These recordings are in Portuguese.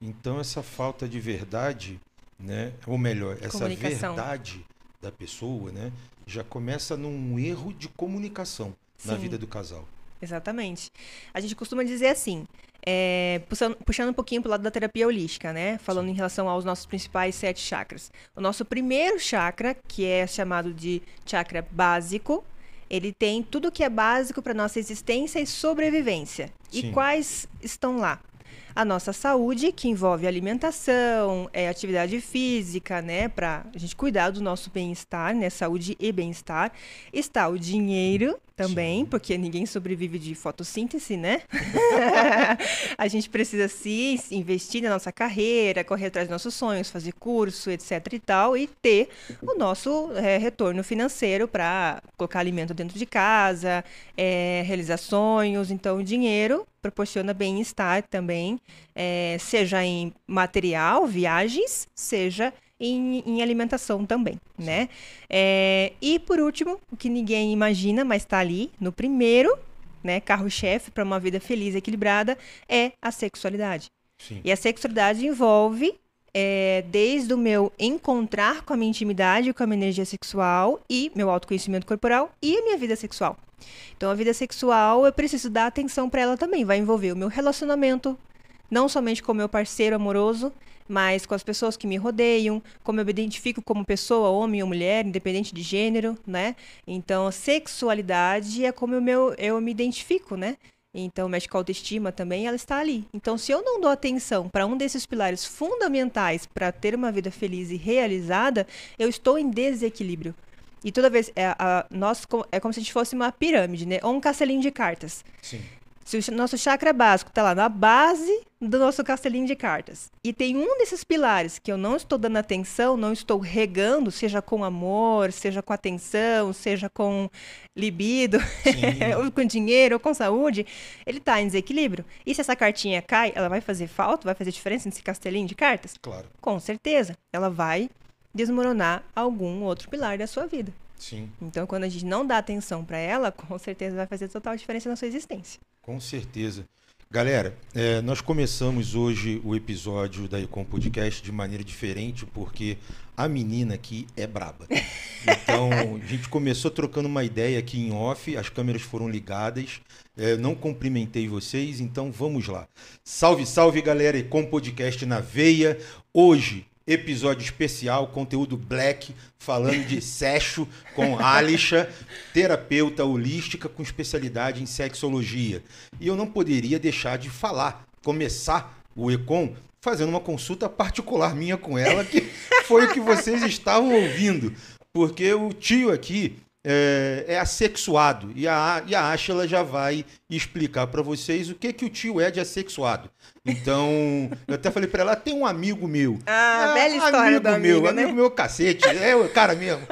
Então essa falta de verdade, né, ou melhor, essa verdade da pessoa, né, já começa num erro de comunicação Sim. na vida do casal. Exatamente. A gente costuma dizer assim, é, puxando, puxando, um pouquinho para o lado da terapia holística, né? Falando Sim. em relação aos nossos principais sete chakras. O nosso primeiro chakra, que é chamado de chakra básico, ele tem tudo que é básico para nossa existência e sobrevivência. Sim. E quais estão lá? A nossa saúde, que envolve alimentação, é, atividade física, né, para a gente cuidar do nosso bem-estar, né, saúde e bem-estar. Está o dinheiro também, Sim. porque ninguém sobrevive de fotossíntese, né? a gente precisa sim investir na nossa carreira, correr atrás dos nossos sonhos, fazer curso, etc e tal, e ter o nosso é, retorno financeiro para colocar alimento dentro de casa, é, realizar sonhos. Então, o dinheiro proporciona bem-estar também, é, seja em material, viagens, seja em, em alimentação também, né? É, e por último, o que ninguém imagina, mas está ali no primeiro, né, carro-chefe para uma vida feliz e equilibrada, é a sexualidade. Sim. E a sexualidade envolve é, desde o meu encontrar com a minha intimidade, com a minha energia sexual e meu autoconhecimento corporal e a minha vida sexual. Então, a vida sexual, eu preciso dar atenção para ela também. Vai envolver o meu relacionamento, não somente com o meu parceiro amoroso, mas com as pessoas que me rodeiam, como eu me identifico como pessoa, homem ou mulher, independente de gênero, né? Então, sexualidade é como eu, meu, eu me identifico, né? Então, mexe com a autoestima também, ela está ali. Então, se eu não dou atenção para um desses pilares fundamentais para ter uma vida feliz e realizada, eu estou em desequilíbrio. E toda vez, é, a, nós, é como se a gente fosse uma pirâmide, né? Ou um castelinho de cartas. Sim. Se o nosso chakra básico está lá na base do nosso castelinho de cartas e tem um desses pilares que eu não estou dando atenção, não estou regando, seja com amor, seja com atenção, seja com libido, ou com dinheiro, ou com saúde, ele está em desequilíbrio. E se essa cartinha cai, ela vai fazer falta, vai fazer diferença nesse castelinho de cartas? Claro. Com certeza. Ela vai desmoronar algum outro pilar da sua vida. Sim. Então, quando a gente não dá atenção para ela, com certeza vai fazer total diferença na sua existência. Com certeza. Galera, é, nós começamos hoje o episódio da Ecom Podcast de maneira diferente, porque a menina aqui é braba. Então, a gente começou trocando uma ideia aqui em off, as câmeras foram ligadas, é, não cumprimentei vocês, então vamos lá. Salve, salve, galera, Ecom Podcast na veia. Hoje, episódio especial, conteúdo black, falando de sexo com Alisha, terapeuta holística com especialidade em sexologia. E eu não poderia deixar de falar, começar o Econ fazendo uma consulta particular minha com ela, que foi o que vocês estavam ouvindo. Porque o tio aqui é, é assexuado. E a, e a Ashla já vai explicar para vocês o que, que o tio é de assexuado. Então, eu até falei para ela, tem um amigo meu. Ah, é, bela história amigo do meu, amigo, né? amigo meu cacete, é o cara mesmo.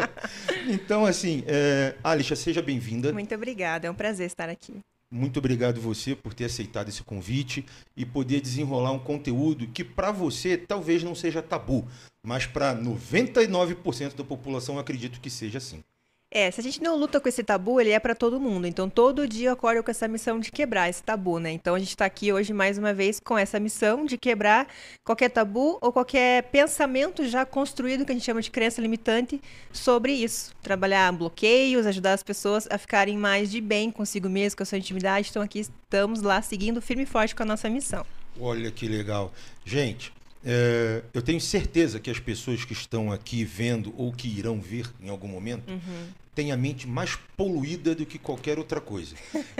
então, assim, é, Alicia, seja bem-vinda. Muito obrigada, é um prazer estar aqui. Muito obrigado você por ter aceitado esse convite e poder desenrolar um conteúdo que para você talvez não seja tabu, mas para 99% da população eu acredito que seja assim. É, se a gente não luta com esse tabu, ele é para todo mundo. Então, todo dia eu acordo com essa missão de quebrar esse tabu, né? Então, a gente está aqui hoje mais uma vez com essa missão de quebrar qualquer tabu ou qualquer pensamento já construído, que a gente chama de crença limitante, sobre isso. Trabalhar bloqueios, ajudar as pessoas a ficarem mais de bem consigo mesmo, com a sua intimidade. Então, aqui estamos lá seguindo firme e forte com a nossa missão. Olha que legal. Gente, é, eu tenho certeza que as pessoas que estão aqui vendo ou que irão ver em algum momento uhum. têm a mente mais poluída do que qualquer outra coisa.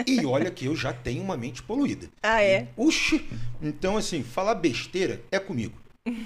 E olha que eu já tenho uma mente poluída. Ah, é? Uxi! Então, assim, falar besteira é comigo.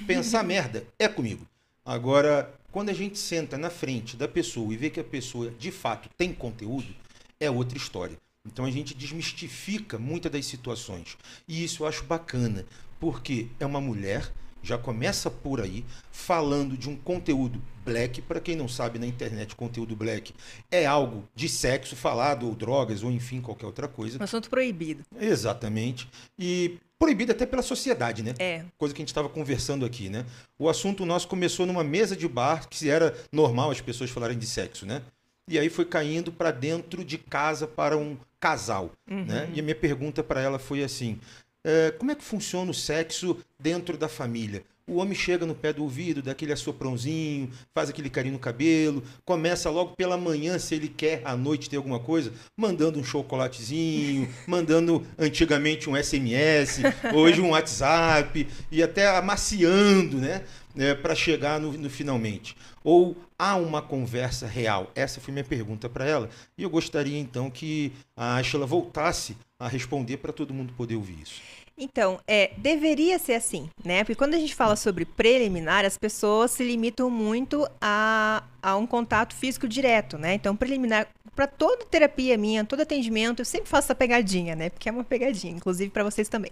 Pensar merda é comigo. Agora, quando a gente senta na frente da pessoa e vê que a pessoa de fato tem conteúdo, é outra história. Então a gente desmistifica muitas das situações. E isso eu acho bacana, porque é uma mulher já começa por aí falando de um conteúdo black. Para quem não sabe, na internet, conteúdo black é algo de sexo falado, ou drogas, ou enfim, qualquer outra coisa. Um assunto proibido. Exatamente. E proibido até pela sociedade, né? É. Coisa que a gente estava conversando aqui, né? O assunto nosso começou numa mesa de bar, que era normal as pessoas falarem de sexo, né? E aí foi caindo para dentro de casa para um casal, né? uhum. né? E a minha pergunta para ela foi assim: é, como é que funciona o sexo dentro da família? O homem chega no pé do ouvido, dá aquele assoprãozinho, faz aquele carinho no cabelo, começa logo pela manhã, se ele quer à noite ter alguma coisa, mandando um chocolatezinho, mandando antigamente um SMS, hoje um WhatsApp, e até amaciando, né? É, para chegar no, no finalmente. Ou há uma conversa real? Essa foi minha pergunta para ela. E eu gostaria então que a Ashla voltasse a responder para todo mundo poder ouvir isso. Então, é, deveria ser assim, né? Porque quando a gente fala sobre preliminar, as pessoas se limitam muito a, a um contato físico direto, né? Então, preliminar, para toda terapia minha, todo atendimento, eu sempre faço essa pegadinha, né? Porque é uma pegadinha, inclusive para vocês também.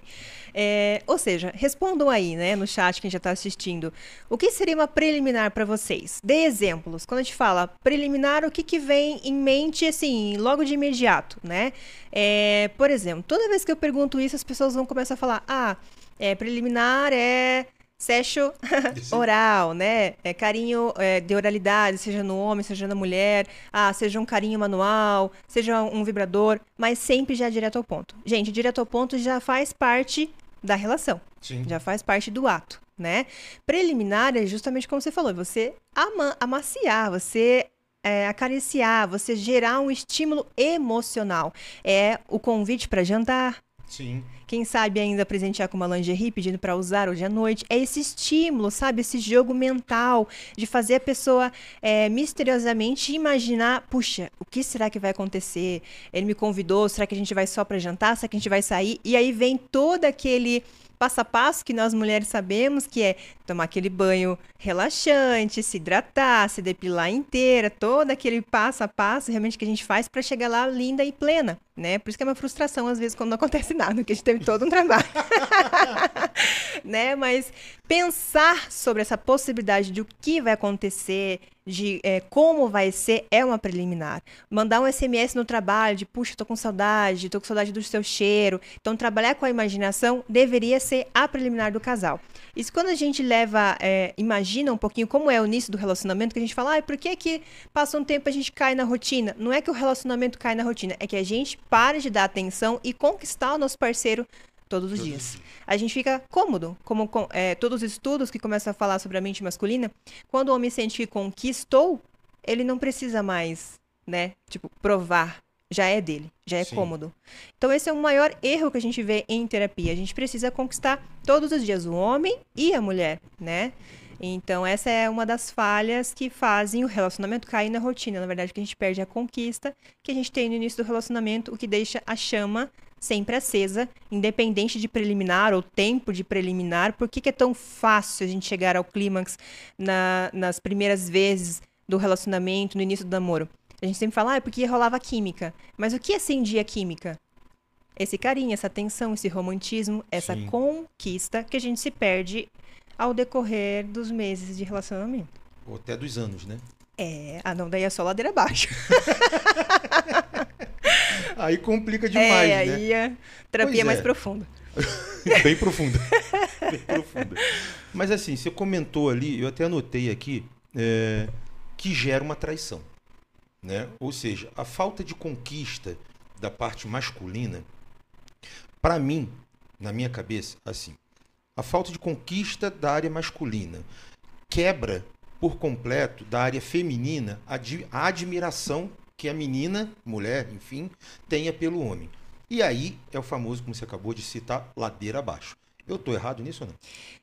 É, ou seja, respondam aí, né, no chat quem já está assistindo. O que seria uma preliminar para vocês? Dê exemplos. Quando a gente fala preliminar, o que, que vem em mente, assim, logo de imediato, né? É, por exemplo, toda vez que eu pergunto isso, as pessoas vão começar a falar: ah, é, preliminar é sexo oral, né? É carinho é, de oralidade, seja no homem, seja na mulher, ah, seja um carinho manual, seja um vibrador, mas sempre já direto ao ponto. Gente, direto ao ponto já faz parte da relação. Sim. Já faz parte do ato, né? Preliminar é justamente como você falou, você ama amaciar, você é, acariciar, você gerar um estímulo emocional. É o convite para jantar. Sim. Quem sabe ainda presentear com uma lingerie pedindo para usar hoje à noite. É esse estímulo, sabe? Esse jogo mental de fazer a pessoa é, misteriosamente imaginar: puxa, o que será que vai acontecer? Ele me convidou, será que a gente vai só para jantar? Será que a gente vai sair? E aí vem todo aquele passo a passo que nós mulheres sabemos, que é tomar aquele banho relaxante, se hidratar, se depilar inteira, todo aquele passo a passo realmente que a gente faz para chegar lá linda e plena, né? Por isso que é uma frustração às vezes quando não acontece nada, que a gente teve todo um trabalho. né? Mas pensar sobre essa possibilidade de o que vai acontecer, de é, como vai ser, é uma preliminar. Mandar um SMS no trabalho de, puxa, tô com saudade, tô com saudade do seu cheiro. Então, trabalhar com a imaginação deveria ser a preliminar do casal. Isso quando a gente leva, é, imagina um pouquinho como é o início do relacionamento, que a gente fala, ah, por que que passa um tempo a gente cai na rotina? Não é que o relacionamento cai na rotina, é que a gente para de dar atenção e conquistar o nosso parceiro todos os dias. A gente fica cômodo, como é, todos os estudos que começam a falar sobre a mente masculina, quando o homem sente que conquistou, ele não precisa mais, né, tipo, provar. Já é dele, já é Sim. cômodo. Então, esse é o maior erro que a gente vê em terapia. A gente precisa conquistar todos os dias o homem e a mulher, né? Então, essa é uma das falhas que fazem o relacionamento cair na rotina. Na verdade, que a gente perde a conquista que a gente tem no início do relacionamento, o que deixa a chama sempre acesa, independente de preliminar ou tempo de preliminar. Por que, que é tão fácil a gente chegar ao clímax na, nas primeiras vezes do relacionamento, no início do namoro? A gente sempre fala, ah, é porque rolava química. Mas o que acendia a química? Esse carinho, essa atenção, esse romantismo, essa Sim. conquista que a gente se perde ao decorrer dos meses de relacionamento. Ou até dos anos, né? É, ah não, daí é só ladeira abaixo. aí complica demais, é, né? aí a terapia é mais é. profunda. Bem profunda. Bem profunda. Mas assim, você comentou ali, eu até anotei aqui, é, que gera uma traição. Né? Ou seja, a falta de conquista da parte masculina, para mim, na minha cabeça, assim, a falta de conquista da área masculina quebra por completo da área feminina a, a admiração que a menina, mulher, enfim, tenha pelo homem. E aí é o famoso, como você acabou de citar, ladeira abaixo. Eu estou errado nisso ou não?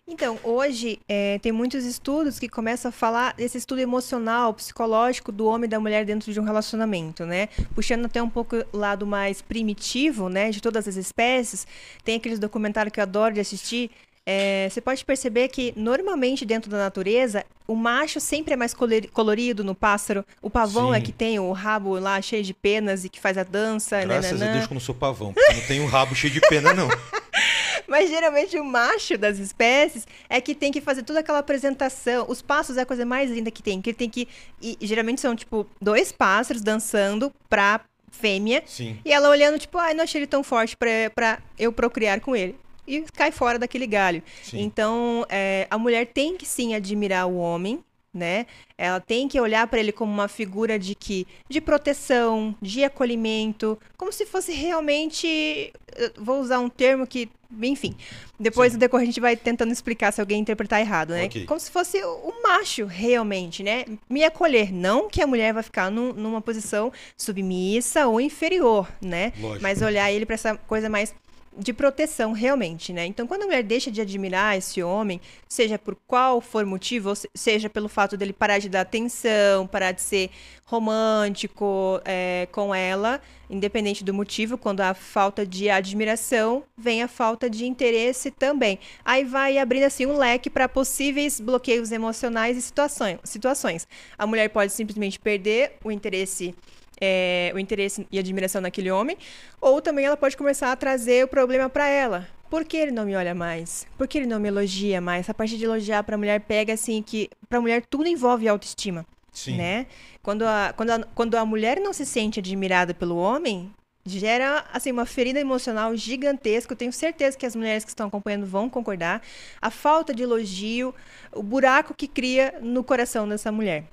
Então, hoje é, tem muitos estudos que começam a falar desse estudo emocional, psicológico do homem e da mulher dentro de um relacionamento, né? Puxando até um pouco o lado mais primitivo, né, de todas as espécies. Tem aqueles documentários que eu adoro de assistir, é, você pode perceber que normalmente dentro da natureza o macho sempre é mais colorido no pássaro. O pavão é Sim. é que tem o rabo lá cheio de penas e que faz a dança. Graças nananã. a Deus que eu não sou pavão, porque não tenho um rabo cheio de pena, não. Mas geralmente o macho das espécies é que tem que fazer toda aquela apresentação. Os pássaros é a coisa mais linda que tem. Que ele tem que. E, geralmente são, tipo, dois pássaros dançando pra fêmea. Sim. E ela olhando, tipo, ai, não achei ele tão forte pra, pra eu procriar com ele e cai fora daquele galho. Sim. Então, é, a mulher tem que sim admirar o homem, né? Ela tem que olhar para ele como uma figura de que de proteção, de acolhimento, como se fosse realmente, vou usar um termo que, enfim, depois Sim. do decorrer a gente vai tentando explicar se alguém interpretar errado, né? Okay. Como se fosse o macho realmente, né? Me acolher, não que a mulher vai ficar num, numa posição submissa ou inferior, né? Lógico. Mas olhar ele para essa coisa mais de proteção realmente, né? Então, quando a mulher deixa de admirar esse homem, seja por qual for motivo, seja pelo fato dele parar de dar atenção, parar de ser romântico é, com ela, independente do motivo, quando há falta de admiração, vem a falta de interesse também. Aí vai abrindo assim um leque para possíveis bloqueios emocionais e situações. situações. A mulher pode simplesmente perder o interesse é, o interesse e admiração naquele homem, ou também ela pode começar a trazer o problema para ela. Por que ele não me olha mais? Por que ele não me elogia mais? A parte de elogiar para a mulher pega assim que para a mulher tudo envolve autoestima, Sim. né? Quando a, quando, a, quando a mulher não se sente admirada pelo homem, gera assim uma ferida emocional gigantesca. Eu tenho certeza que as mulheres que estão acompanhando vão concordar. A falta de elogio, o buraco que cria no coração dessa mulher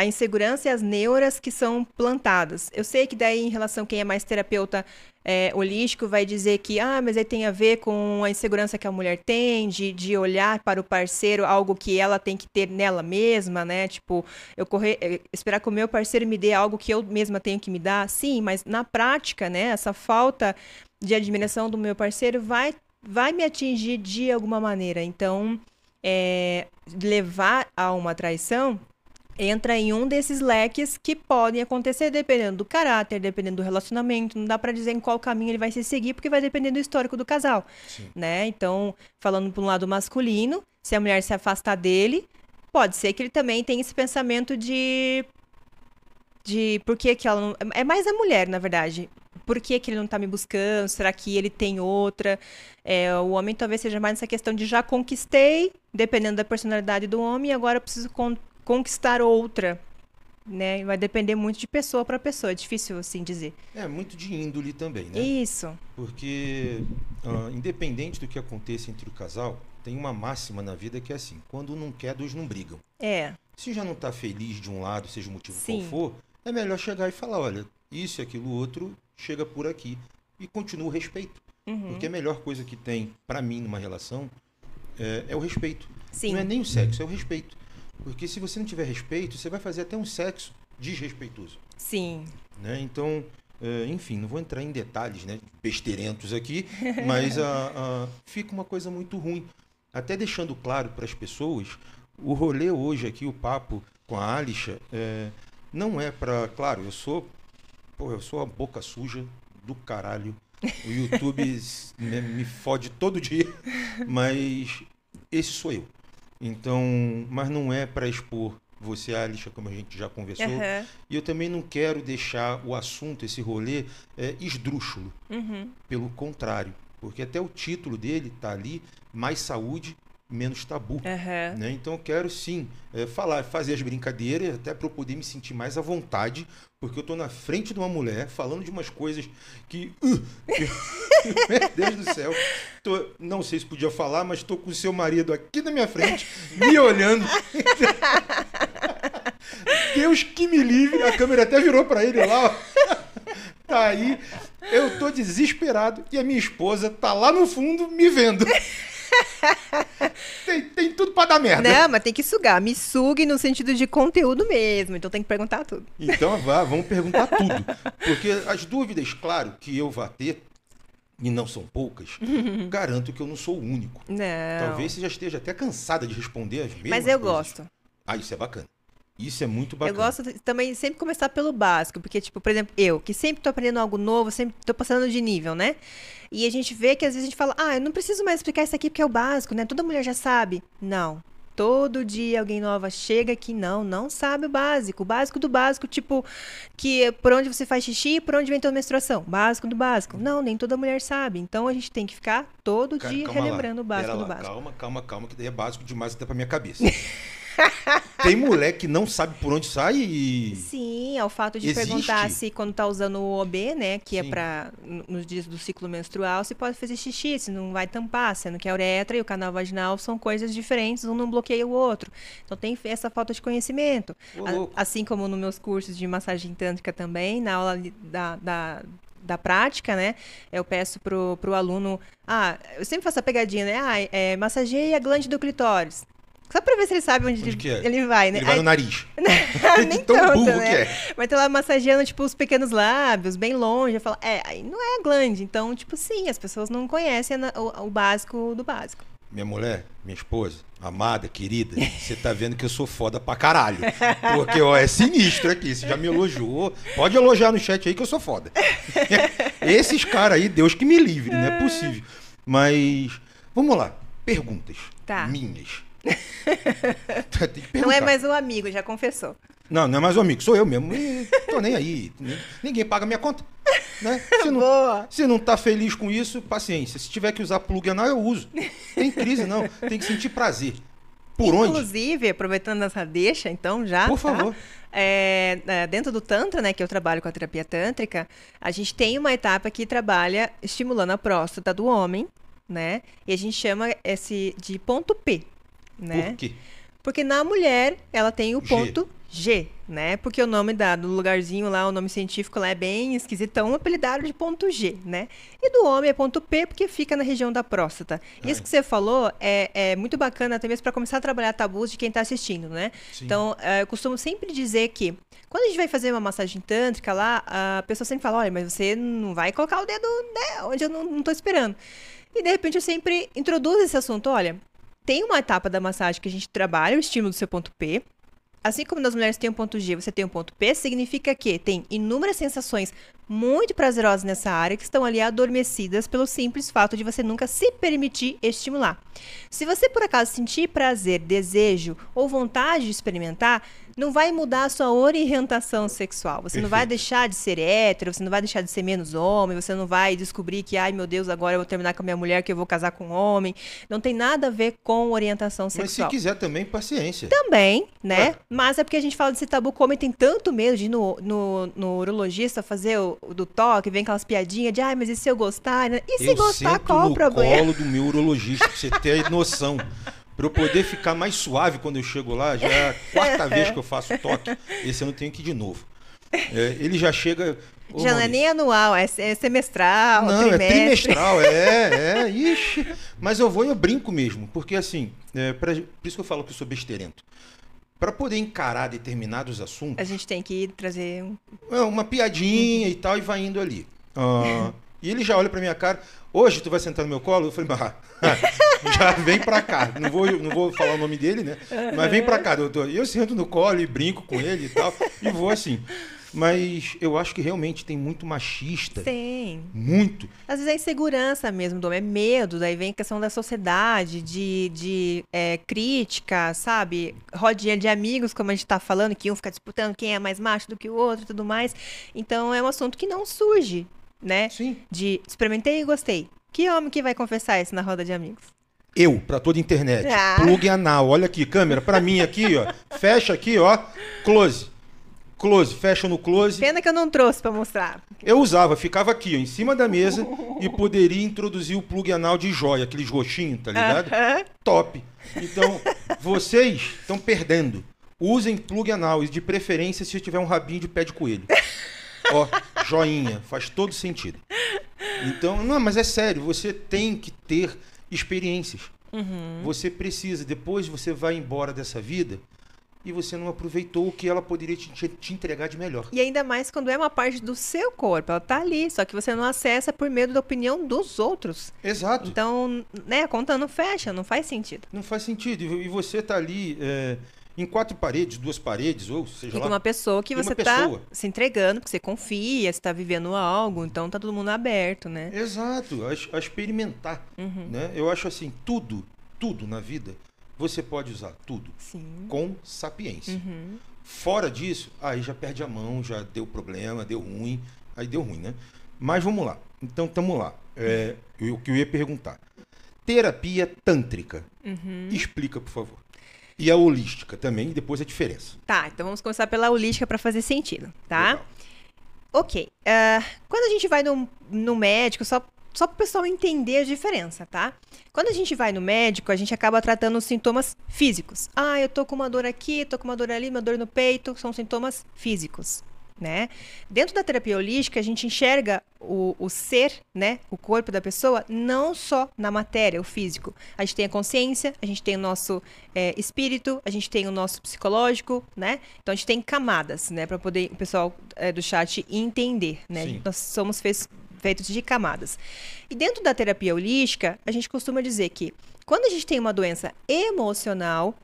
a insegurança e as neuras que são plantadas. Eu sei que daí, em relação a quem é mais terapeuta é, holístico, vai dizer que, ah, mas aí tem a ver com a insegurança que a mulher tem, de, de olhar para o parceiro algo que ela tem que ter nela mesma, né? Tipo, eu correr, é, esperar que o meu parceiro me dê algo que eu mesma tenho que me dar. Sim, mas na prática, né, essa falta de admiração do meu parceiro vai, vai me atingir de alguma maneira. Então, é, levar a uma traição entra em um desses leques que podem acontecer dependendo do caráter, dependendo do relacionamento. Não dá para dizer em qual caminho ele vai se seguir, porque vai depender do histórico do casal, Sim. né? Então, falando por um lado masculino, se a mulher se afastar dele, pode ser que ele também tenha esse pensamento de de por que, que ela não... é mais a mulher, na verdade. Por que, que ele não tá me buscando? Será que ele tem outra? É, o homem talvez seja mais nessa questão de já conquistei, dependendo da personalidade do homem, e agora eu preciso con conquistar outra. Né? Vai depender muito de pessoa para pessoa, é difícil assim dizer. É, muito de índole também, né? Isso. Porque, uh, independente do que aconteça entre o casal, tem uma máxima na vida que é assim: quando não quer, dois não brigam. É. Se já não está feliz de um lado, seja o motivo Sim. qual for, é melhor chegar e falar: olha, isso e aquilo outro chega por aqui. E continua o respeito. Uhum. Porque a melhor coisa que tem para mim numa relação é, é o respeito. Sim. Não é nem o sexo, é o respeito. Porque se você não tiver respeito, você vai fazer até um sexo desrespeitoso. Sim. Né? Então, uh, enfim, não vou entrar em detalhes né, besteirentos aqui, mas uh, uh, fica uma coisa muito ruim. Até deixando claro para as pessoas, o rolê hoje aqui, o papo com a Alisha, é, não é para. Claro, eu sou. Pô, eu sou a boca suja do caralho. O YouTube me, me fode todo dia, mas esse sou eu. Então, mas não é para expor você, Alicia, como a gente já conversou. Uhum. E eu também não quero deixar o assunto, esse rolê, é, esdrúxulo. Uhum. Pelo contrário. Porque até o título dele está ali, mais saúde, menos tabu. Uhum. Né? Então eu quero sim é, falar, fazer as brincadeiras, até para eu poder me sentir mais à vontade, porque eu estou na frente de uma mulher falando de umas coisas que. Uh, meu Deus do céu. Tô, não sei se podia falar, mas estou com o seu marido aqui na minha frente, me olhando. Deus que me livre. A câmera até virou para ele lá. Ó. Tá aí. Eu tô desesperado e a minha esposa tá lá no fundo me vendo. tem, tem tudo pra dar merda. Não, mas tem que sugar. Me sugue no sentido de conteúdo mesmo. Então tem que perguntar tudo. Então vá, vamos perguntar tudo. Porque as dúvidas, claro, que eu vá ter, e não são poucas, garanto que eu não sou o único. Não. Talvez você já esteja até cansada de responder as mesmas Mas eu coisas. gosto. Ah, isso é bacana. Isso é muito bacana. Eu gosto de, também sempre começar pelo básico, porque, tipo, por exemplo, eu, que sempre tô aprendendo algo novo, sempre tô passando de nível, né? E a gente vê que às vezes a gente fala, ah, eu não preciso mais explicar isso aqui porque é o básico, né? Toda mulher já sabe. Não. Todo dia alguém nova chega que não, não sabe o básico. O básico do básico, tipo, que por onde você faz xixi e por onde vem tua menstruação. Básico do básico. Não, nem toda mulher sabe. Então a gente tem que ficar todo dia relembrando lá. o básico lá. do básico. Calma, calma, calma, que daí é básico demais até pra minha cabeça. Tem mulher que não sabe por onde sai e. Sim, é o fato de Existe? perguntar se quando tá usando o OB, né, que é Sim. para nos dias do ciclo menstrual, se pode fazer xixi, se não vai tampar, sendo que a uretra e o canal vaginal são coisas diferentes, um não bloqueia o outro. Então tem essa falta de conhecimento. Ô, A- assim como nos meus cursos de massagem tântrica também, na aula da, da, da prática, né? Eu peço pro, pro aluno. Ah, eu sempre faço a pegadinha, né? Ah, é, massageia a glande do clitóris. Só pra ver se ele sabe onde, Onde ele, é? ele vai, né? Ele vai no nariz. nem tão tanto, burro né? que é. Mas tá lá massageando, tipo, os pequenos lábios, bem longe. Eu falo, é, aí não é a glande. Então, tipo, sim, as pessoas não conhecem o básico do básico. Minha mulher, minha esposa, amada, querida, você tá vendo que eu sou foda pra caralho. Porque, ó, é sinistro aqui. Você já me elogiou. Pode elogiar no chat aí que eu sou foda. Esses caras aí, Deus que me livre, não é possível. Mas, vamos lá. Perguntas. Tá. Minhas. Não é mais um amigo, já confessou. Não, não é mais um amigo, sou eu mesmo. E tô nem aí. Ninguém paga minha conta. Né? Se, não, Boa. se não tá feliz com isso, paciência. Se tiver que usar plug anal, eu uso. Tem crise, não. Tem que sentir prazer. Por onde? Inclusive, aproveitando essa deixa, então, já. Por tá? favor. É, é, dentro do Tantra, né, que eu trabalho com a terapia tântrica, a gente tem uma etapa que trabalha estimulando a próstata do homem, né? E a gente chama esse de ponto P, né? Por quê? Porque na mulher ela tem o G. ponto G, né? Porque o nome da, do lugarzinho lá, o nome científico lá é bem esquisitão, apelidado de ponto G, né? E do homem é ponto P porque fica na região da próstata. Isso Ai. que você falou é, é muito bacana até mesmo para começar a trabalhar tabus de quem está assistindo, né? Sim. Então, eh, eu costumo sempre dizer que quando a gente vai fazer uma massagem tântrica lá, a pessoa sempre fala, olha, mas você não vai colocar o dedo né, onde eu não, não tô esperando. E de repente eu sempre introduzo esse assunto, olha, tem uma etapa da massagem que a gente trabalha o estímulo do seu ponto P. Assim como nas mulheres tem um ponto G, você tem um ponto P, significa que tem inúmeras sensações muito prazerosas nessa área que estão ali adormecidas pelo simples fato de você nunca se permitir estimular. Se você por acaso sentir prazer, desejo ou vontade de experimentar, não vai mudar a sua orientação sexual. Você não vai Perfeito. deixar de ser hétero, você não vai deixar de ser menos homem, você não vai descobrir que, ai meu Deus, agora eu vou terminar com a minha mulher, que eu vou casar com um homem. Não tem nada a ver com orientação Mas se sexual. quiser também, paciência. Também, né? Ué. Mas é porque a gente fala desse tabu, como tem tanto medo de ir no, no, no urologista fazer o, do toque, vem aquelas piadinhas de, ai, mas e se eu gostar? E se eu gostar, qual o problema? colo do meu urologista, pra você ter noção. Pra eu poder ficar mais suave quando eu chego lá, já é a quarta vez que eu faço toque. Esse ano eu tenho que ir de novo. É, ele já chega. Já não é nem anual, é, é semestral, Não, é trimestre. trimestral, é, é, ixi. Mas eu vou e eu brinco mesmo, porque assim, é, pra- por isso que eu falo que eu sou besteirento. Pra poder encarar determinados assuntos, A gente tem que trazer um... é uma piadinha e tal, e vai indo ali. Ah, e ele já olha pra minha cara, hoje tu vai sentar no meu colo? Eu falei, ah, já vem pra cá. Não vou, não vou falar o nome dele, né? Mas vem pra cá, doutor. E eu sento no colo e brinco com ele e tal, e vou assim. Mas eu acho que realmente tem muito machista. Tem. Muito. Às vezes é insegurança mesmo, Dom, é medo, daí vem a questão da sociedade, de, de é, crítica, sabe? Rodinha de amigos, como a gente tá falando, que um fica disputando quem é mais macho do que o outro e tudo mais. Então é um assunto que não surge, né? Sim. De experimentei e gostei. Que homem que vai confessar isso na roda de amigos? Eu, pra toda a internet. Ah. Plug anal. Olha aqui, câmera, pra mim aqui, ó. Fecha aqui, ó. Close. Close, fecha no close. Pena que eu não trouxe pra mostrar. Eu usava, ficava aqui, ó, em cima da mesa e poderia introduzir o plug anal de joia, aqueles roxinhos, tá ligado? Aham. Top. Então, vocês estão perdendo. Usem plug anal e de preferência se tiver um rabinho de pé de coelho. Ó, joinha, faz todo sentido. Então, não, mas é sério, você tem que ter experiências. Uhum. Você precisa, depois você vai embora dessa vida e você não aproveitou o que ela poderia te, te- te entregar de melhor. E ainda mais quando é uma parte do seu corpo, ela tá ali, só que você não acessa por medo da opinião dos outros. Exato. Então, né, a conta não fecha, não faz sentido. Não faz sentido. E você tá ali é, em quatro paredes, duas paredes, ou seja E lá. uma pessoa que você tá pessoa. se entregando, porque você confia, você tá vivendo algo, então tá todo mundo aberto, né? Exato, a, a experimentar. Uhum. Né? Eu acho assim, tudo, tudo na vida, você pode usar, tudo, Sim. com sapiência. Uhum. Fora disso, aí já perde a mão, já deu problema, deu ruim, aí deu ruim, né? Mas vamos lá. Então, tamo lá. É, o que eu ia perguntar. Terapia tântrica. Uhum. Explica, por favor. E a holística também, e depois a diferença. Tá, então vamos começar pela holística para fazer sentido, tá? Legal. Ok. ah, quando a gente vai no, no médico, só, só para o pessoal entender a diferença, tá? Quando a gente vai no médico, a gente acaba tratando os sintomas físicos. Ah, eu tô com uma dor aqui, tô com uma dor ali, uma dor no peito, são sintomas físicos. Né? Dentro da terapia holística, a gente enxerga o, o ser, né, o corpo da pessoa, não só na matéria, o físico. A gente tem a consciência, a gente tem o nosso é, espírito, a gente tem o nosso psicológico, né? Então a gente tem camadas, né, para poder o pessoal é, do chat entender, né? Sim. Nós somos feitos, feitos de camadas. E dentro da terapia holística, a gente costuma dizer que quando a gente tem uma doença emocional,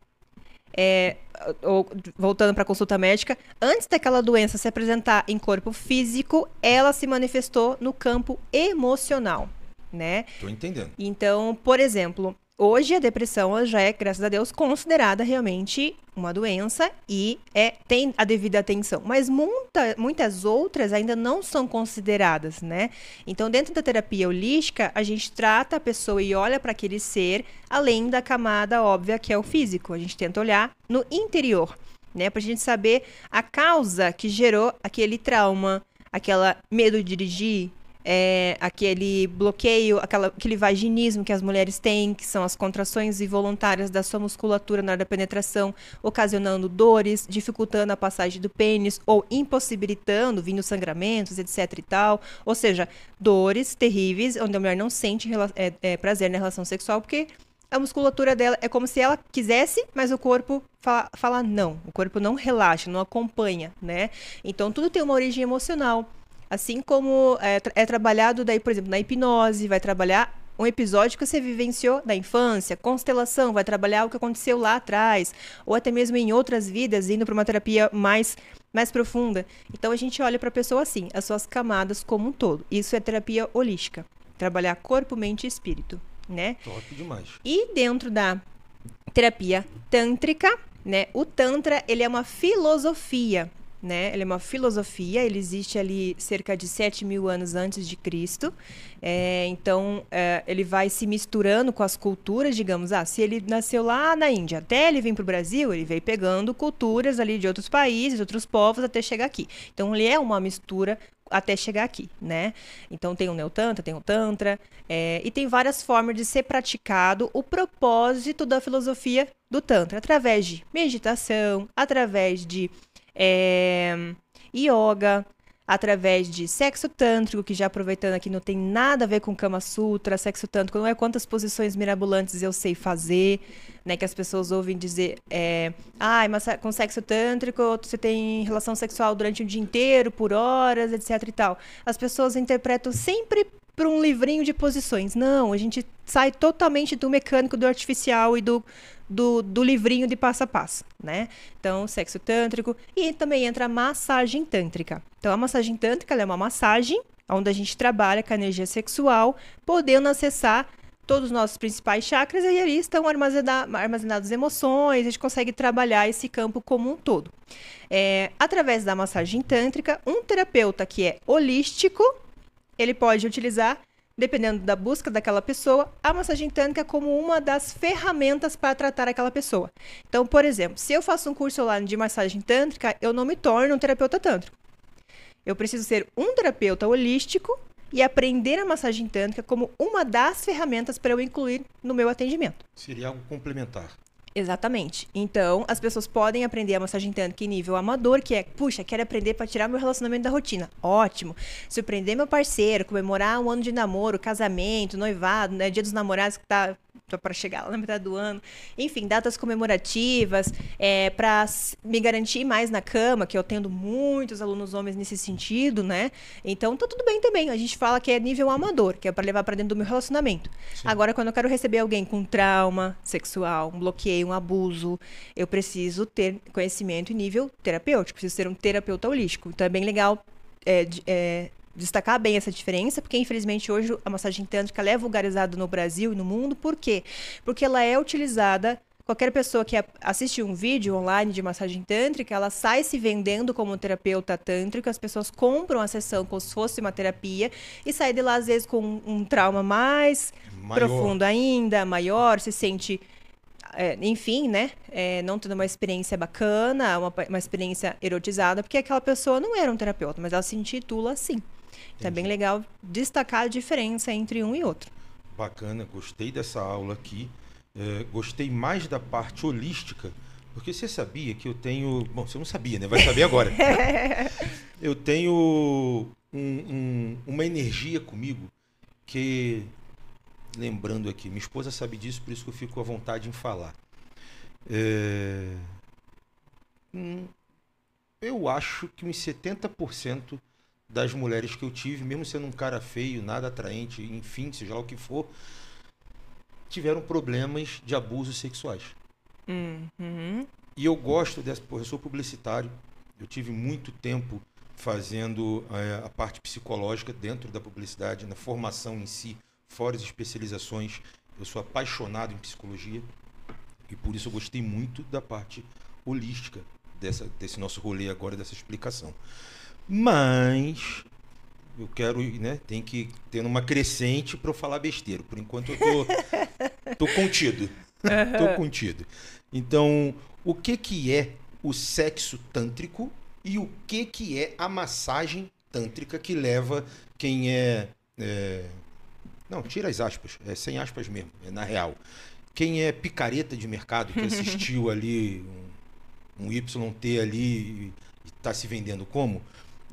é, ou, voltando para a consulta médica, antes daquela doença se apresentar em corpo físico, ela se manifestou no campo emocional, né? Tô entendendo. Então, por exemplo, hoje a depressão já é, graças a Deus, considerada realmente uma doença e é, tem a devida atenção. Mas muita, muitas outras ainda não são consideradas, né? Então, dentro da terapia holística, a gente trata a pessoa e olha para aquele ser além da camada óbvia que é o físico. A gente tenta olhar no interior, né? Pra gente saber a causa que gerou aquele trauma, aquela medo de dirigir, é, aquele bloqueio, aquela, aquele vaginismo que as mulheres têm, que são as contrações involuntárias da sua musculatura na hora da penetração, ocasionando dores, dificultando a passagem do pênis ou impossibilitando, vindo sangramentos, etc e tal. Ou seja, dores terríveis, onde a mulher não sente é, é, prazer na relação sexual, porque a musculatura dela é como se ela quisesse, mas o corpo fala, fala não. O corpo não relaxa, não acompanha, né? Então tudo tem uma origem emocional. Assim como é, é trabalhado daí, por exemplo, na hipnose, vai trabalhar um episódio que você vivenciou na infância, constelação, vai trabalhar o que aconteceu lá atrás, ou até mesmo em outras vidas, indo para uma terapia mais mais profunda. Então a gente olha para a pessoa assim, as suas camadas como um todo. Isso é terapia holística, trabalhar corpo, mente e espírito, né? Top demais. E dentro da terapia tântrica, né? O tantra, ele é uma filosofia, né? Ele é uma filosofia, ele existe ali cerca de 7 mil anos antes de Cristo. É, então, é, ele vai se misturando com as culturas, digamos, ah, se ele nasceu lá na Índia, até ele vir para o Brasil, ele veio pegando culturas ali de outros países, outros povos, até chegar aqui. Então, ele é uma mistura até chegar aqui, né? Então tem o neotantra, tem o tantra, é, e tem várias formas de ser praticado o propósito da filosofia do tantra, através de meditação, através de é, yoga, através de sexo tântrico, que já aproveitando aqui não tem nada a ver com Kama Sutra, sexo tântrico não é quantas posições mirabolantes eu sei fazer, né, que as pessoas ouvem dizer, é, ah, mas com sexo tântrico você tem relação sexual durante o dia inteiro, por horas, etc e tal. As pessoas interpretam sempre para um livrinho de posições. Não, a gente sai totalmente do mecânico, do artificial e do, do, do livrinho de passo a passo, né? Então, sexo tântrico e também entra a massagem tântrica. Então, a massagem tântrica é uma massagem onde a gente trabalha com a energia sexual, podendo acessar todos os nossos principais chakras e ali estão armazena- armazenadas emoções, a gente consegue trabalhar esse campo como um todo. É, através da massagem tântrica, um terapeuta que é holístico, ele pode utilizar, dependendo da busca daquela pessoa, a massagem tântrica como uma das ferramentas para tratar aquela pessoa. Então, por exemplo, se eu faço um curso online de massagem tântrica, eu não me torno um terapeuta tântrico. Eu preciso ser um terapeuta holístico e aprender a massagem tântrica como uma das ferramentas para eu incluir no meu atendimento. Seria algo complementar. Exatamente. Então, as pessoas podem aprender a massagem tântrica em nível amador, que é, puxa, quero aprender para tirar meu relacionamento da rotina. Ótimo. Surpreender meu parceiro, comemorar um ano de namoro, casamento, noivado, né, dia dos namorados que tá para chegar lá na metade do ano. Enfim, datas comemorativas, é, para me garantir mais na cama, que eu tendo muitos alunos homens nesse sentido, né? Então, tá tudo bem também. A gente fala que é nível amador, que é para levar para dentro do meu relacionamento. Sim. Agora, quando eu quero receber alguém com trauma sexual, um bloqueio, um abuso, eu preciso ter conhecimento em nível terapêutico, preciso ser um terapeuta holístico. Então, é bem legal é, é, destacar bem essa diferença, porque infelizmente hoje a massagem tântrica ela é vulgarizada no Brasil e no mundo. Por quê? Porque ela é utilizada. Qualquer pessoa que assiste um vídeo online de massagem tântrica, ela sai se vendendo como terapeuta tântrico, as pessoas compram a sessão como se fosse uma terapia e sai de lá às vezes com um, um trauma mais Maior. profundo ainda, maior, se sente é, enfim, né, é, não tendo uma experiência bacana, uma, uma experiência erotizada, porque aquela pessoa não era um terapeuta, mas ela se intitula assim. Então é bem legal destacar a diferença entre um e outro. Bacana, gostei dessa aula aqui. É, gostei mais da parte holística, porque você sabia que eu tenho. Bom, você não sabia, né? Vai saber agora. eu tenho um, um, uma energia comigo que. Lembrando aqui, minha esposa sabe disso, por isso que eu fico à vontade em falar. É, hum, eu acho que uns 70% das mulheres que eu tive, mesmo sendo um cara feio, nada atraente, enfim, seja lá o que for, tiveram problemas de abusos sexuais. Uhum. E eu gosto dessa. Porra, eu sou publicitário, eu tive muito tempo fazendo é, a parte psicológica dentro da publicidade, na formação em si, fora as especializações. Eu sou apaixonado em psicologia e por isso eu gostei muito da parte holística dessa, desse nosso rolê agora, dessa explicação. Mas eu quero, né, tem que ter uma crescente para eu falar besteira. Por enquanto eu tô, tô contido. tô contido. Então, o que que é o sexo tântrico e o que que é a massagem tântrica que leva quem é, é não, tira as aspas, é sem aspas mesmo, é na real. Quem é picareta de mercado que assistiu ali um, um YT ali e está se vendendo como,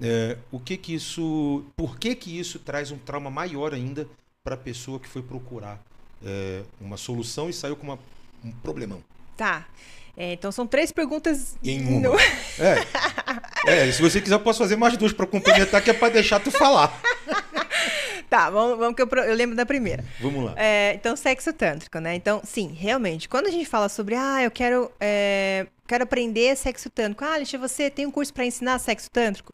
é, o que que isso, por que que isso traz um trauma maior ainda para a pessoa que foi procurar é, uma solução e saiu com uma, um problemão? Tá. É, então são três perguntas em uma. No... É. é. se você quiser, eu posso fazer mais duas para complementar, que é para deixar tu falar. Tá, vamos, vamos que eu, eu, lembro da primeira. Vamos lá. É, então, sexo tântrico, né? Então, sim, realmente, quando a gente fala sobre, ah, eu quero, é, quero aprender sexo tântrico. Ah, Alicia, você tem um curso para ensinar sexo tântrico?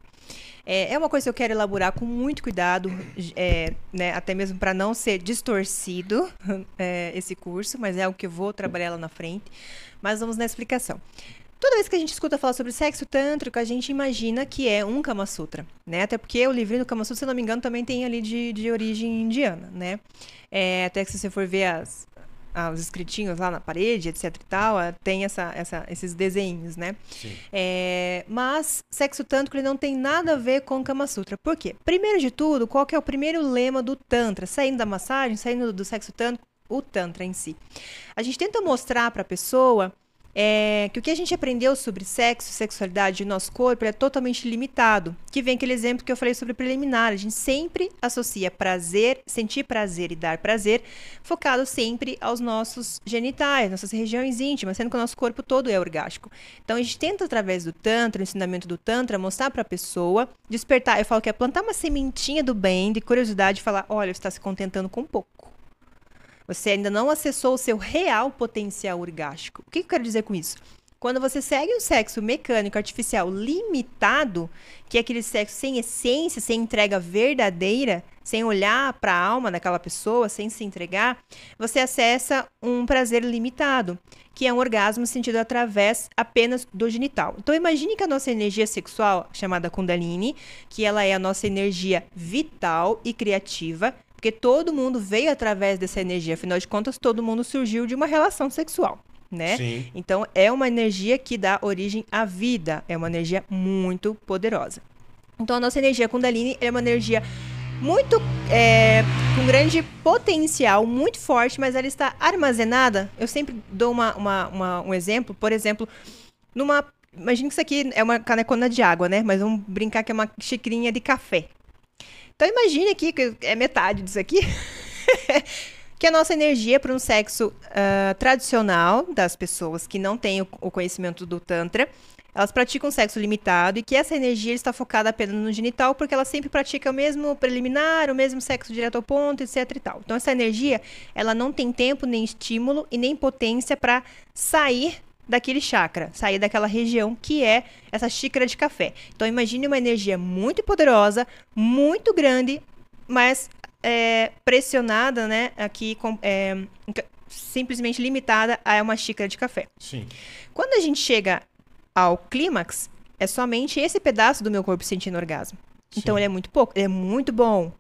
É, é uma coisa que eu quero elaborar com muito cuidado, é, né, até mesmo para não ser distorcido é, esse curso, mas é algo que eu vou trabalhar lá na frente. Mas vamos na explicação. Toda vez que a gente escuta falar sobre sexo tântrico, a gente imagina que é um Kama Sutra, né? Até porque o livrinho do Kama Sutra, se não me engano, também tem ali de, de origem indiana, né? É, até que se você for ver as, ah, os escritinhos lá na parede, etc e tal, ah, tem essa, essa, esses desenhos, né? É, mas sexo tântrico ele não tem nada a ver com Kama Sutra. Por quê? Primeiro de tudo, qual que é o primeiro lema do Tantra? Saindo da massagem, saindo do sexo tântrico, o Tantra em si. A gente tenta mostrar para a pessoa é, que o que a gente aprendeu sobre sexo, sexualidade e nosso corpo é totalmente limitado. Que vem aquele exemplo que eu falei sobre preliminar. A gente sempre associa prazer, sentir prazer e dar prazer, focado sempre aos nossos genitais, nossas regiões íntimas, sendo que o nosso corpo todo é orgástico. Então a gente tenta, através do Tantra, o ensinamento do Tantra, mostrar para a pessoa, despertar. Eu falo que é plantar uma sementinha do bem, de curiosidade, e falar: olha, você está se contentando com pouco. Você ainda não acessou o seu real potencial orgástico. O que eu quero dizer com isso? Quando você segue um sexo mecânico artificial limitado, que é aquele sexo sem essência, sem entrega verdadeira, sem olhar para a alma daquela pessoa, sem se entregar, você acessa um prazer limitado, que é um orgasmo sentido através apenas do genital. Então imagine que a nossa energia sexual, chamada Kundalini, que ela é a nossa energia vital e criativa, porque todo mundo veio através dessa energia, afinal de contas, todo mundo surgiu de uma relação sexual. Né? Sim. Então é uma energia que dá origem à vida, é uma energia muito poderosa. Então a nossa energia Kundalini é uma energia muito é, com grande potencial, muito forte, mas ela está armazenada. Eu sempre dou uma, uma, uma, um exemplo, por exemplo, numa. Imagina que isso aqui é uma canecona de água, né? Mas vamos brincar que é uma xicrinha de café. Então imagine aqui, que é metade disso aqui, que a nossa energia para um sexo uh, tradicional das pessoas que não têm o, o, conhecimento do Tantra, elas praticam sexo limitado e que essa energia está focada apenas no genital, porque ela sempre pratica o mesmo preliminar, o mesmo sexo direto ao ponto, etc e tal. Então essa energia, ela não tem tempo, nem estímulo e nem potência para sair daquele chakra, sair daquela região que é essa xícara de café. Então imagine uma energia muito poderosa, muito grande, mas é, pressionada, né? Aqui com, é, simplesmente limitada a uma xícara de café. Sim. Quando a gente chega ao clímax, é somente esse pedaço do meu corpo sentindo orgasmo. Então, Sim. Então ele é muito pouco, ele é muito bom.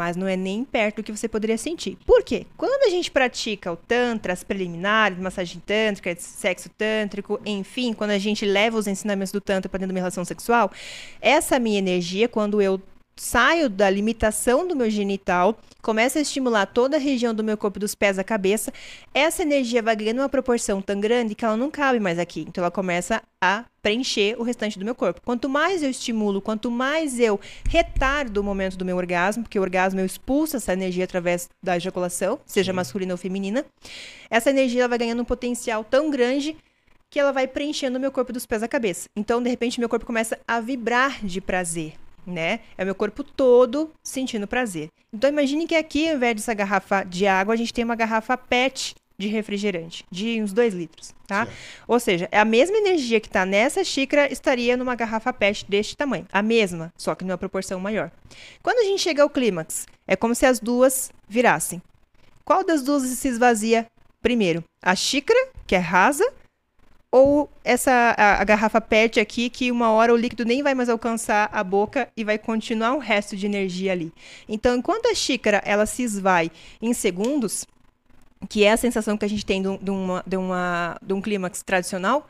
Mas não é nem perto do que você poderia sentir. Por quê? Quando a gente pratica o tantra, as preliminares, massagem tântrica, sexo tântrico, enfim, quando a gente leva os ensinamentos do tantra para dentro de uma relação sexual, essa minha energia, quando eu saio da limitação do meu genital, começa a estimular toda a região do meu corpo, dos pés à cabeça, essa energia vai ganhando uma proporção tão grande que ela não cabe mais aqui. Então ela começa a preencher o restante do meu corpo. Quanto mais eu estimulo, quanto mais eu retardo o momento do meu orgasmo, porque o orgasmo eu expulso essa energia através da ejaculação, seja Sim. masculina ou feminina, essa energia ela vai ganhando um potencial tão grande que ela vai preenchendo o meu corpo dos pés à cabeça. Então, de repente, meu corpo começa a vibrar de prazer né? É o meu corpo todo sentindo prazer. Então imagine que aqui, ao invés dessa garrafa de água, a gente tem uma garrafa PET de refrigerante, de uns 2 litros, tá? Sim. Ou seja, a mesma energia que está nessa xícara estaria numa garrafa PET deste tamanho. A mesma, só que numa proporção maior. Quando a gente chega ao clímax, é como se as duas virassem. Qual das duas se esvazia primeiro? A xícara, que é rasa, ou essa a, a, garrafa PET aqui que uma hora o líquido nem vai mais alcançar a boca e vai continuar um resto de energia ali. Então, enquanto a xícara ela se esvai em segundos, que é a sensação que a gente tem de, de, uma, de, uma, de um clímax tradicional,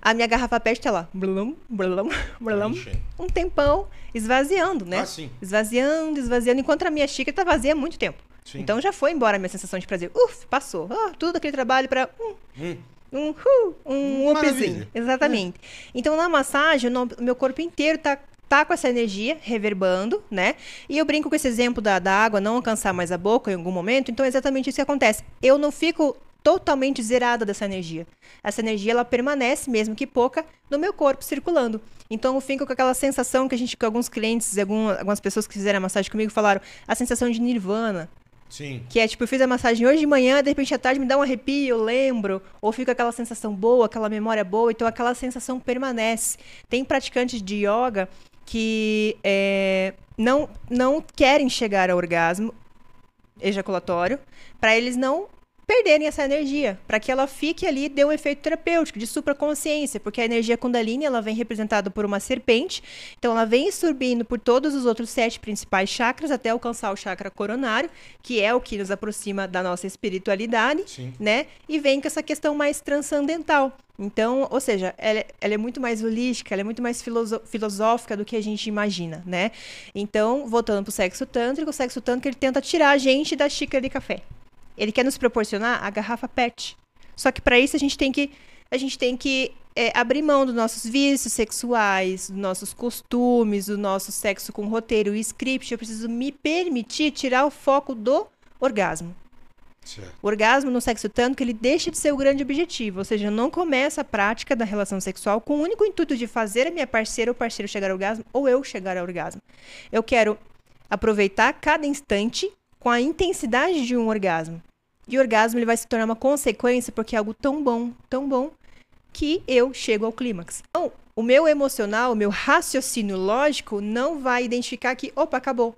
a minha garrafa PET tá lá, blum, blum, blum, um tempão esvaziando, né? Ah, sim. Esvaziando, esvaziando, enquanto a minha xícara tá vazia há muito tempo. Sim. Então já foi embora a minha sensação de prazer. Uf, passou. Ah, tudo aquele trabalho para hum, hum um, uh, um upzinho. Exatamente. É. Então, na massagem, o meu corpo inteiro tá tá com essa energia reverbando, né? E eu brinco com esse exemplo da, da água não alcançar mais a boca em algum momento, então é exatamente isso que acontece. Eu não fico totalmente zerada dessa energia. Essa energia ela permanece, mesmo que pouca, no meu corpo circulando. Então eu fico com aquela sensação que a gente, que alguns clientes, algumas, algumas pessoas que fizeram a massagem comigo falaram, a sensação de nirvana, Sim. Que é tipo, eu fiz a massagem hoje de manhã, de repente à tarde me dá um arrepio, eu lembro, ou fica aquela sensação boa, aquela memória boa, então aquela sensação permanece. Tem praticantes de yoga que é, não, não querem chegar ao orgasmo ejaculatório, para eles não perderem essa energia, para que ela fique ali e dê um efeito terapêutico de supraconsciência, porque a energia Kundalini ela vem representada por uma serpente, então ela vem subindo por todos os outros sete principais chakras até alcançar o chakra coronário, que é o que nos aproxima da nossa espiritualidade, Sim. né? E vem com essa questão mais transcendental. Então, ou seja, ela, ela, é muito mais holística, ela é muito mais filosófica do que a gente imagina, né? Então, voltando para o sexo tântrico, o sexo tântrico ele tenta tirar a gente da xícara de café. Ele quer nos proporcionar a garrafa PET. Só que para isso a gente tem que a gente tem que é, abrir mão dos nossos vícios sexuais, dos nossos costumes, do nosso sexo com roteiro e script. Eu preciso me permitir tirar o foco do orgasmo. Certo. O orgasmo no sexo tanto que ele deixa de ser o grande objetivo, ou seja, eu não começo a prática da relação sexual com o único intuito de fazer a minha parceira ou parceiro chegar ao orgasmo ou eu chegar ao orgasmo. Eu quero aproveitar cada instante com a intensidade de um orgasmo. E o orgasmo ele vai se tornar uma consequência porque é algo tão bom, tão bom, que eu chego ao clímax. Então, o meu emocional, o meu raciocínio lógico não vai identificar que, opa, acabou.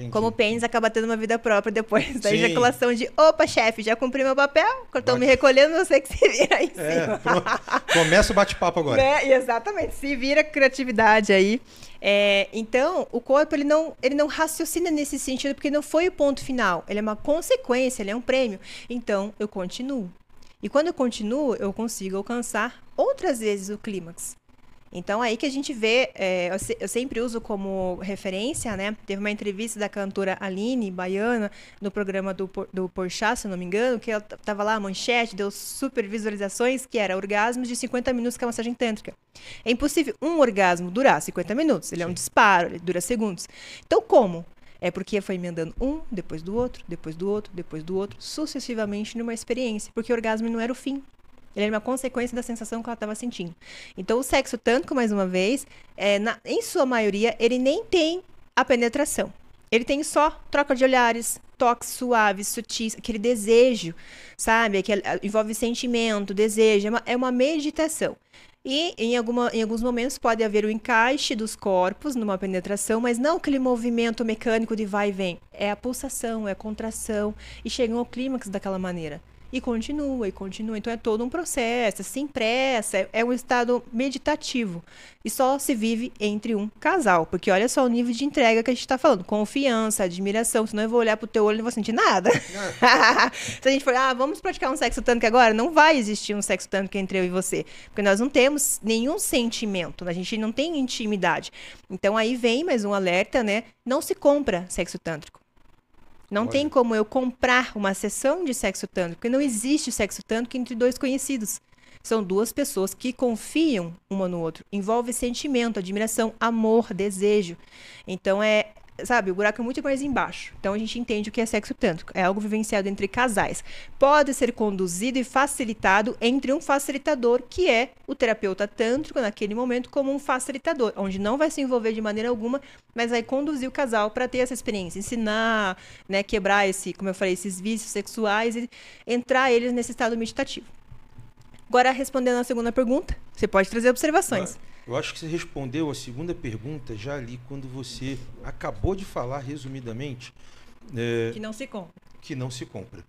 Entendi. Como o pênis acaba tendo uma vida própria depois da Sim. ejaculação de, opa, chefe, já cumpri meu papel, estão me recolhendo, você que se vira aí é, Começa o bate-papo agora. Né? Exatamente, se vira criatividade aí. É, então, o corpo ele não, ele não raciocina nesse sentido porque não foi o ponto final. Ele é uma consequência, ele é um prêmio. Então, eu continuo. E quando eu continuo, eu consigo alcançar outras vezes o clímax. Então, aí que a gente vê, é, eu, se, eu, sempre uso como referência, né? Teve uma entrevista da cantora Aline, baiana, no programa do, do Porchat, se não me engano, que ela tava lá, a manchete, deu super visualizações, que era orgasmos de 50 minutos com a massagem tântrica. É impossível um orgasmo durar 50 minutos, ele é um disparo, ele dura segundos. Então, como? É porque foi emendando um, depois do outro, depois do outro, depois do outro, sucessivamente numa experiência, porque o orgasmo não era o fim, ele era uma consequência da sensação que ela estava sentindo. Então, o sexo tanto, mais uma vez, é, na, em sua maioria, ele nem tem a penetração. Ele tem só troca de olhares, toques suaves, sutis, aquele desejo, sabe? Aquele, envolve sentimento, desejo, é uma, é uma meditação. E em, alguma, em alguns momentos pode haver o encaixe dos corpos numa penetração, mas não aquele movimento mecânico de vai e vem. É a pulsação, é a contração, e chegam ao clímax daquela maneira. E continua, e continua. Então é todo um processo, sem pressa, é, é um estado meditativo. E só se vive entre um casal. Porque olha só o nível de entrega que a gente está falando. Confiança, admiração. Senão eu vou olhar pro teu olho e não vou sentir nada. se a gente for, ah, vamos praticar um sexo tântrico agora, não vai existir um sexo tântrico entre eu e você. Porque nós não temos nenhum sentimento, a gente não tem intimidade. Então aí vem mais um alerta, né? Não se compra sexo tântrico. Não Olha. tem como eu comprar uma sessão de sexo tântrico, porque não existe sexo tântrico entre dois conhecidos. São duas pessoas que confiam uma no outro. Envolve sentimento, admiração, amor, desejo. Então é, sabe, o buraco é muito mais embaixo. Então a gente entende o que é sexo tântrico. É algo vivenciado entre casais. Pode ser conduzido e facilitado entre um facilitador, que é o terapeuta tântrico, naquele momento, como um facilitador, onde não vai se envolver de maneira alguma, mas vai conduzir o casal para ter essa experiência, ensinar, né, quebrar esse, como eu falei, esses vícios sexuais e entrar eles nesse estado meditativo. Agora, respondendo a segunda pergunta, você pode trazer observações. Eu acho que você respondeu a segunda pergunta já ali quando você acabou de falar resumidamente. É, que não se compra. Que não se compra.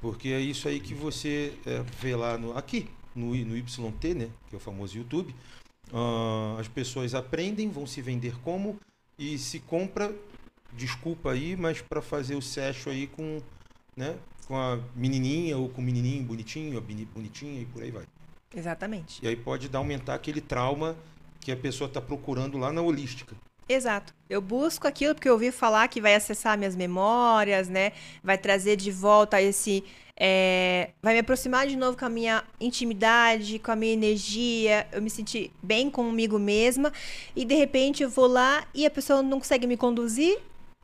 Porque é isso aí que você é, vê lá no, aqui, no, no YT, né? Que é o famoso YouTube. Uh, as pessoas aprendem, vão se vender como e se compra, desculpa aí, mas para fazer o sexo aí com, né, com a menininha ou com o menininho bonitinho, bonitinha e por aí vai. Exatamente. E aí pode aumentar aquele trauma que a pessoa está procurando lá na holística. Exato. Eu busco aquilo porque eu ouvi falar que vai acessar minhas memórias, né? Vai trazer de volta esse. É... vai me aproximar de novo com a minha intimidade, com a minha energia, eu me sentir bem comigo mesma. E de repente eu vou lá e a pessoa não consegue me conduzir,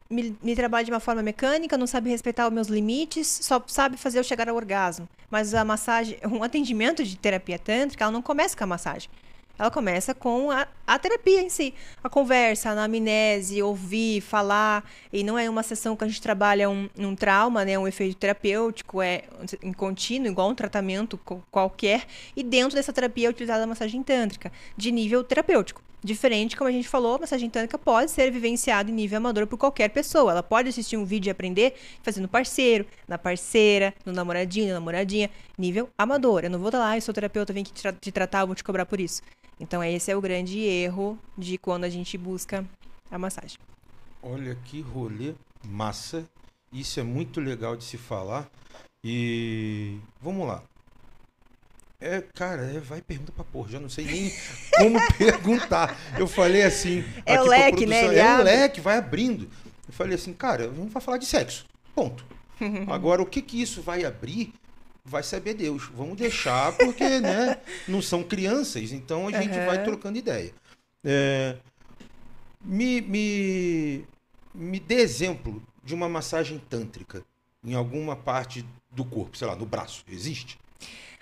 me, me trabalha de uma forma mecânica, não sabe respeitar os meus limites, só sabe fazer eu chegar ao orgasmo. Mas a massagem, um atendimento de terapia tântrica, ela não começa com a massagem. Ela começa com a, a terapia em si. A conversa, a anamnese, ouvir, falar. E não é uma sessão que a gente trabalha um, um trauma, né? Um efeito terapêutico, é em contínuo, igual um tratamento qualquer. E dentro dessa terapia é utilizada a massagem tântrica, de nível terapêutico. Diferente, como a gente falou, a massagem tântrica pode ser vivenciada em nível amador por qualquer pessoa. Ela pode assistir um vídeo e aprender fazendo parceiro, na parceira, no namoradinho, na namoradinha, nível amador. Eu não vou estar lá, eu sou terapeuta, vem aqui te, tra te tratar, vou te cobrar por isso. Então, esse é o grande erro de quando a gente busca a massagem. Olha que rolê massa. Isso é muito legal de se falar. E vamos lá. É, cara, é, vai pergunta pra porra, já não sei nem como perguntar. Eu falei assim. É o leque, né? Ele é abre. o leque, vai abrindo. Eu falei assim, cara, vamos falar de sexo. Ponto. Agora, o que que isso vai abrir? Vai saber Deus. Vamos deixar, porque, né, não são crianças, então a gente uhum. vai trocando ideia. É, me, me, me dê exemplo de uma massagem tântrica em alguma parte do corpo, sei lá, no braço. Existe?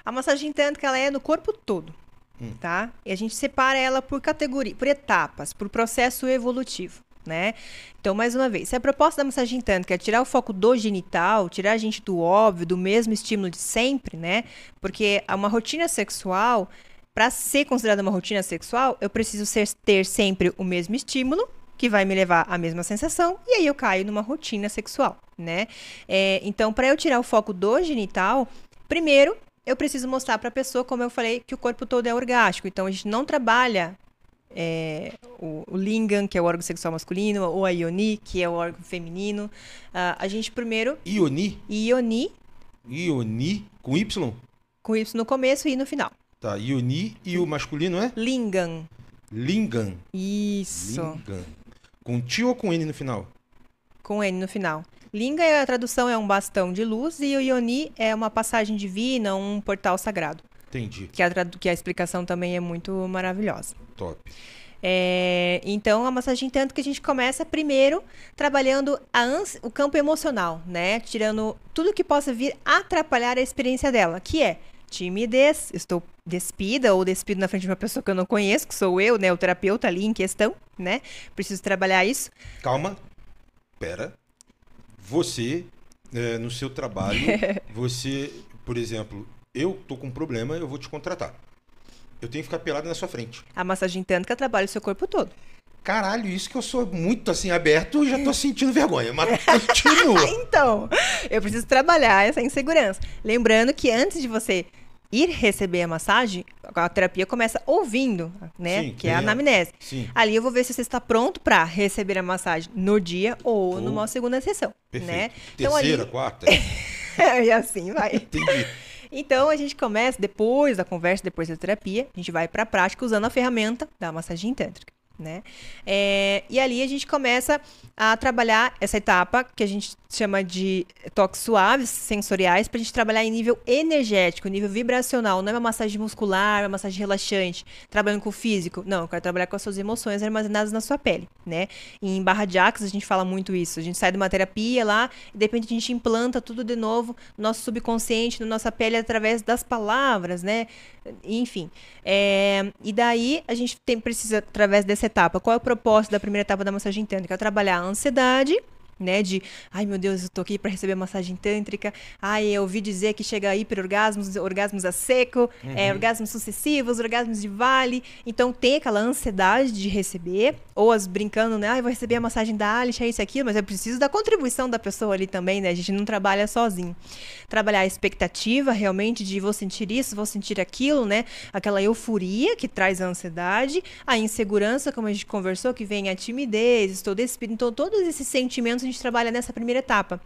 A massagem tântrica ela é no corpo todo, hum. tá? E a gente separa ela por categoria, por etapas, por processo evolutivo. Né? Então, mais uma vez, se a proposta da massagem tântrica é tirar o foco do genital, tirar a gente do óbvio, do mesmo estímulo de sempre, né? Porque uma rotina sexual, para ser considerada uma rotina sexual, eu preciso ser, ter sempre o mesmo estímulo, que vai me levar à mesma sensação, e aí eu caio numa rotina sexual, né? É, então, para eu tirar o foco do genital, primeiro eu preciso mostrar para a pessoa, como eu falei, que o corpo todo é orgástico. Então a gente não trabalha é, o, o, lingam, que é o órgão sexual masculino, ou a ioni, que é o órgão feminino. Uh, a gente primeiro. Ioni? Ioni. Ioni com Y? Com Y no começo e no final. Tá, ioni e o masculino é? Lingam. Lingam. Isso. Lingam. Com T ou com N no final? Com N no final. Linga, a tradução é um bastão de luz e o Ioni é uma passagem divina, um portal sagrado. Entendi. Que a, que a explicação também é muito maravilhosa. Top. É, então, a massagem tanto que a gente começa primeiro trabalhando o campo emocional, né? Tirando tudo que possa vir atrapalhar a experiência dela, que é timidez, estou despida ou despido na frente de uma pessoa que eu não conheço, que sou eu, né? O terapeuta ali em questão, né? Preciso trabalhar isso. Calma. Pera você, é, no seu trabalho, você, por exemplo, eu tô com um problema, eu vou te contratar. Eu tenho que ficar pelado na sua frente. A massagem tântrica trabalha o seu corpo todo. Caralho, isso que eu sou muito assim aberto, já tô sentindo vergonha, mas continua. então, eu preciso trabalhar essa insegurança. Lembrando que antes de você ir receber a massagem, a terapia começa ouvindo, né? Sim, que é a anamnese. Sim. Ali eu vou ver se você está pronto para receber a massagem no dia ou numa segunda sessão, Perfeito. né? Terceira, quarta. e assim vai. Entendi. Então a gente começa depois da conversa, depois da terapia, a gente vai para a prática usando a ferramenta da massagem tântrica, né? É, e ali a gente começa a trabalhar essa etapa que a gente chama de toques suaves, sensoriais, para a gente trabalhar em nível energético, nível vibracional. Não é uma massagem muscular, uma massagem relaxante, trabalhando com o físico. Não, eu quero trabalhar com as suas emoções armazenadas na sua pele, né? E em Barra de Axis a gente fala muito isso. A gente sai de uma terapia lá e de repente a gente implanta tudo de novo no nosso subconsciente, na nossa pele através das palavras, né? Enfim. É, e daí a gente tem, precisa, através dessa etapa, qual é o propósito da primeira etapa da massagem tântrica? Trabalhar a ansiedade, né? De, ai meu Deus, eu tô aqui para receber massagem tântrica. Ai, eu ouvi dizer que chega a hiperorgasmos, orgasmos a seco, é, orgasmos sucessivos, orgasmos de vale. Então tem aquela ansiedade de receber, ou as brincando, né? Ai, vou receber a massagem da Alice, é isso e aquilo, mas eu preciso da contribuição da pessoa ali também, né? A gente não trabalha sozinho. Trabalhar a expectativa realmente de vou sentir isso, vou sentir aquilo, né? Aquela euforia que traz a ansiedade, a insegurança, como a gente conversou, que vem a timidez, todo esse, então todos esses sentimentos a gente trabalha nessa primeira etapa,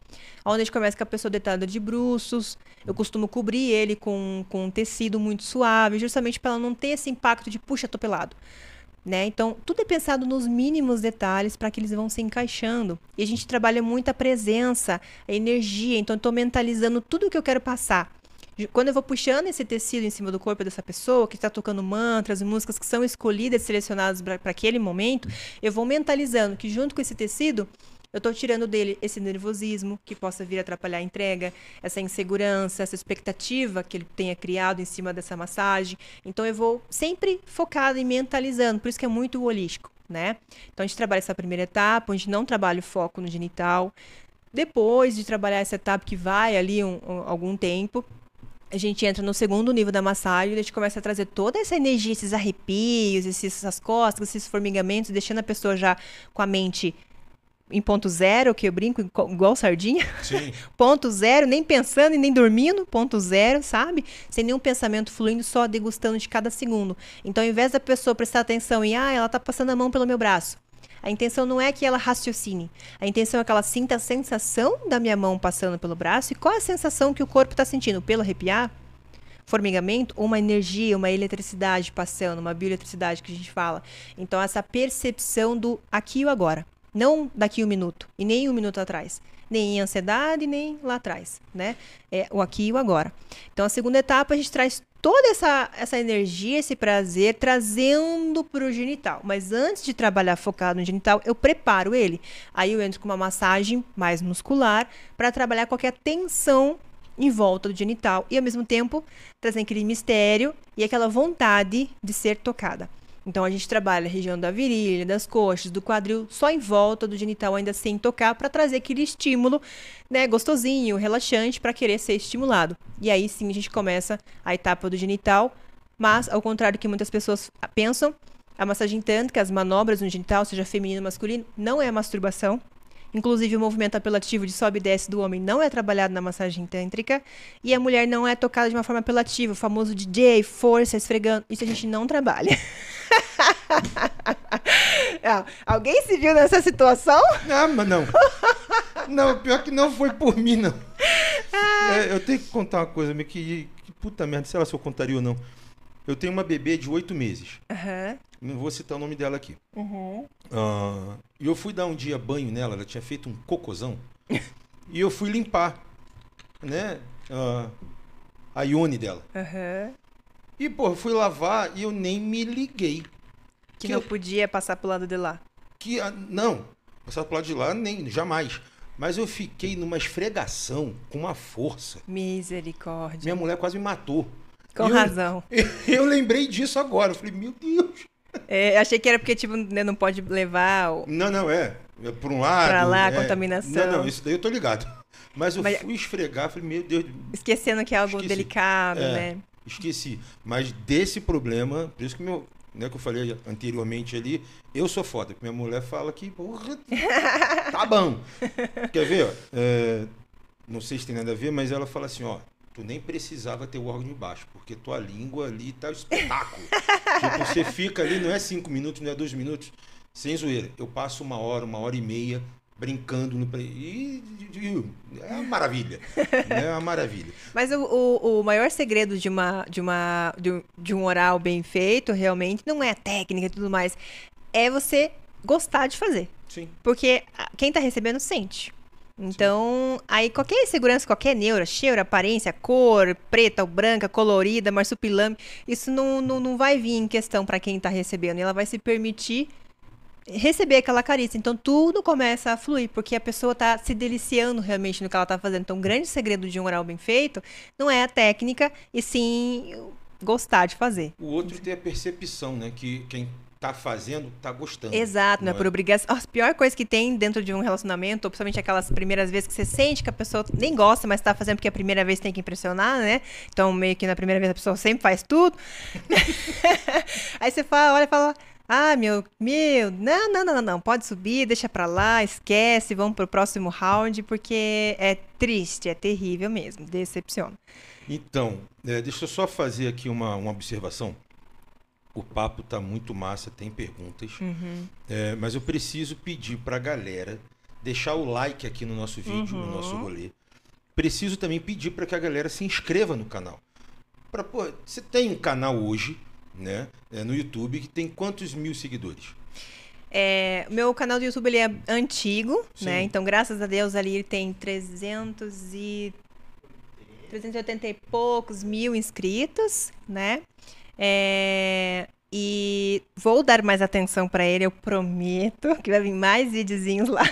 onde a gente começa com a pessoa deitada de bruços, eu costumo cobrir ele com, com um tecido muito suave, justamente para ela não ter esse impacto de puxa, tô pelado. Né? Então, tudo é pensado nos mínimos detalhes para que eles vão se encaixando. E a gente trabalha muito a presença, a energia. Então, eu estou mentalizando tudo o que eu quero passar. Quando eu vou puxando esse tecido em cima do corpo dessa pessoa, que está tocando mantras, músicas que são escolhidas, selecionadas para aquele momento, eu vou mentalizando que junto com esse tecido, eu estou tirando dele esse nervosismo que possa vir atrapalhar a entrega, essa insegurança, essa expectativa que ele tenha criado em cima dessa massagem. Então eu vou sempre focado e mentalizando, por isso que é muito holístico, né? Então a gente trabalha essa primeira etapa, onde não trabalha o foco no genital. Depois de trabalhar essa etapa que vai ali um- um- algum tempo, a gente entra no segundo nível da massagem, e a gente começa a trazer toda essa energia, esses arrepios, esses, essas costas, esses formigamentos, deixando a pessoa já com a mente em ponto zero, que eu brinco igual- sardinha, Sim. ponto zero, nem pensando e nem dormindo, ponto zero, sabe? Sem nenhum pensamento fluindo, só degustando de cada segundo. Então, ao invés da pessoa prestar atenção em, ah, ela tá passando a mão pelo meu braço. A intenção não é que ela raciocine. A intenção é que ela sinta a sensação da minha mão passando pelo braço e qual a sensação que o corpo está sentindo. Pelo arrepiar, formigamento, ou uma energia, uma eletricidade passando, uma bioeletricidade que a gente fala. Então, essa percepção do aqui e o agora. Não daqui um minuto, e nem um minuto atrás. Nem em ansiedade, nem lá atrás, né? É o aqui e o agora. Então, a segunda etapa, a gente traz toda essa, essa energia, esse prazer, trazendo para o genital. Mas antes de trabalhar focado no genital, eu preparo ele. Aí eu entro com uma massagem mais muscular para trabalhar qualquer tensão em volta do genital e ao mesmo tempo trazendo aquele mistério e aquela vontade de ser tocada. Então a gente trabalha a região da virilha, das coxas, do quadril, só em volta do genital ainda sem tocar para trazer aquele estímulo, né, gostosinho, relaxante para querer ser estimulado. E aí sim a gente começa a etapa do genital, mas ao contrário do que muitas pessoas pensam, a massagem tântrica, as manobras no genital, seja feminino ou masculino, não é masturbação. Inclusive, o movimento apelativo de sobe e desce do homem não é trabalhado na massagem tântrica. E a mulher não é tocada de uma forma apelativa, o famoso DJ, força, esfregando. Isso a gente não trabalha. Ah, Alguém se viu nessa situação? Ah, mas não. Não, pior que não foi por mim, não. É, eu tenho que contar uma coisa, meio que, que puta merda, sei lá se eu contaria ou não. Eu tenho uma bebê de oito meses. Aham. Não vou citar o nome dela aqui. Uhum. Ah, E eu fui dar um dia banho nela, ela tinha feito um cocôzão. e eu fui limpar, né? ah, a ione dela. Aham. E, pô, fui lavar e eu nem me liguei. Que Que não eu- podia passar pro lado de lá. Que, ah, não, passar pro lado de lá, nem, jamais. Mas eu fiquei numa esfregação com uma força. Misericórdia. Minha mulher quase me matou. Com E eu- razão. Eu lembrei disso agora. Eu falei, meu Deus. É, achei que era porque, tipo, né, não pode levar. o- Não, não, é. é por um lado. Pra lá, é. contaminação. Não, não, isso daí eu tô ligado. Mas eu Mas- fui esfregar, falei, meu Deus, Esquecendo que é algo Esqueci. delicado, É. né? Esqueci. Mas desse problema, por isso que meu, né, que eu falei anteriormente ali, eu sou foda. Minha mulher fala que, porra, tá bom. Quer ver? É, não sei se tem nada a ver, mas ela fala assim, ó, tu nem precisava ter o órgão de baixo, porque tua língua ali tá espetáculo. tipo, você fica ali, não é cinco minutos, não é dois minutos, sem zoeira. Eu passo uma hora, uma hora e meia brincando no e, é uma maravilha é uma maravilha mas o, o, o, maior segredo de uma de uma de, de um oral bem feito realmente não é a técnica e tudo mais é você gostar de fazer sim porque quem está recebendo sente então, Sim. aí qualquer segurança, qualquer neura, cheiro, aparência, cor, preta ou branca, colorida, marsupilame, isso não, não, não vai vir em questão para quem está recebendo. Ela vai se permitir receber aquela carícia. Então tudo começa a fluir, porque a pessoa está se deliciando realmente no que ela está fazendo. Então o grande segredo de um oral bem feito não é a técnica, e sim gostar de fazer. O outro tem a percepção, né? Que quem tá fazendo, tá gostando. Exato, não é, é por obrigação. A pior coisa que tem dentro de um relacionamento, ou principalmente aquelas primeiras vezes que você sente que a pessoa nem gosta, mas tá fazendo porque a primeira vez tem que impressionar, né? Então, meio que na primeira vez a pessoa sempre faz tudo. Aí você fala, olha e fala, ah, meu, meu, não, não, não, não, pode subir, deixa pra lá, esquece, vamos pro próximo round, porque é triste, é terrível mesmo, decepciona. Então, é, deixa eu só fazer aqui uma, uma observação. O papo tá muito massa, tem perguntas, uhum. é, mas eu preciso pedir pra galera deixar o like aqui no nosso vídeo, uhum. no nosso rolê. Preciso também pedir para que a galera se inscreva no canal. Pra, pô, você tem um canal hoje, né, é, no YouTube, que tem quantos mil seguidores? É, meu canal do YouTube ele é antigo, Sim. né? Então, graças a Deus, ali ele tem 300 e 380 e poucos mil inscritos, né? É, e vou dar mais atenção para ele, eu prometo que vai vir mais videozinhos lá.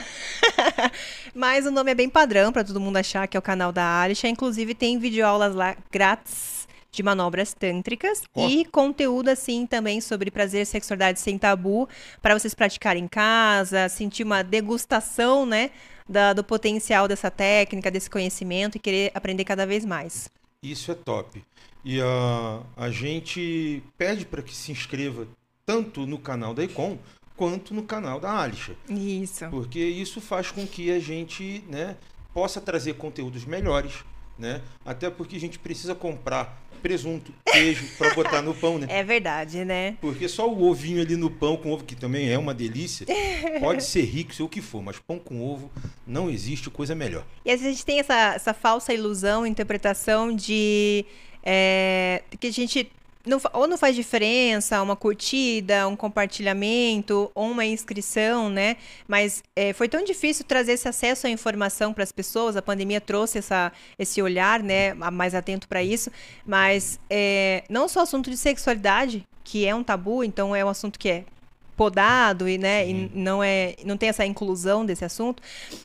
Mas o nome é bem padrão para todo mundo achar que é o canal da Alisha. Inclusive tem videoaulas lá grátis de manobras tântricas oh. e conteúdo assim também sobre prazer e sexualidade sem tabu para vocês praticarem em casa, sentir uma degustação, né, da, do potencial dessa técnica, desse conhecimento e querer aprender cada vez mais. Isso é top. E a, a gente pede para que se inscreva tanto no canal da Econ quanto no canal da Alisha. Isso. Porque isso faz com que a gente né, possa trazer conteúdos melhores, né? Até porque a gente precisa comprar presunto, queijo para botar no pão, né? É verdade, né? Porque só o ovinho ali no pão com ovo, que também é uma delícia, pode ser rico, sei o que for, mas pão com ovo não existe coisa melhor. E a gente tem essa, essa falsa ilusão, interpretação de é, que a gente não, ou não faz diferença uma curtida, um compartilhamento ou uma inscrição, né? Mas é, foi tão difícil trazer esse acesso à informação para as pessoas. A pandemia trouxe essa, esse olhar, né, mais atento para isso. Mas é, não só assunto de sexualidade, que é um tabu, então é um assunto que é podado e, né, e não é não tem essa inclusão desse assunto,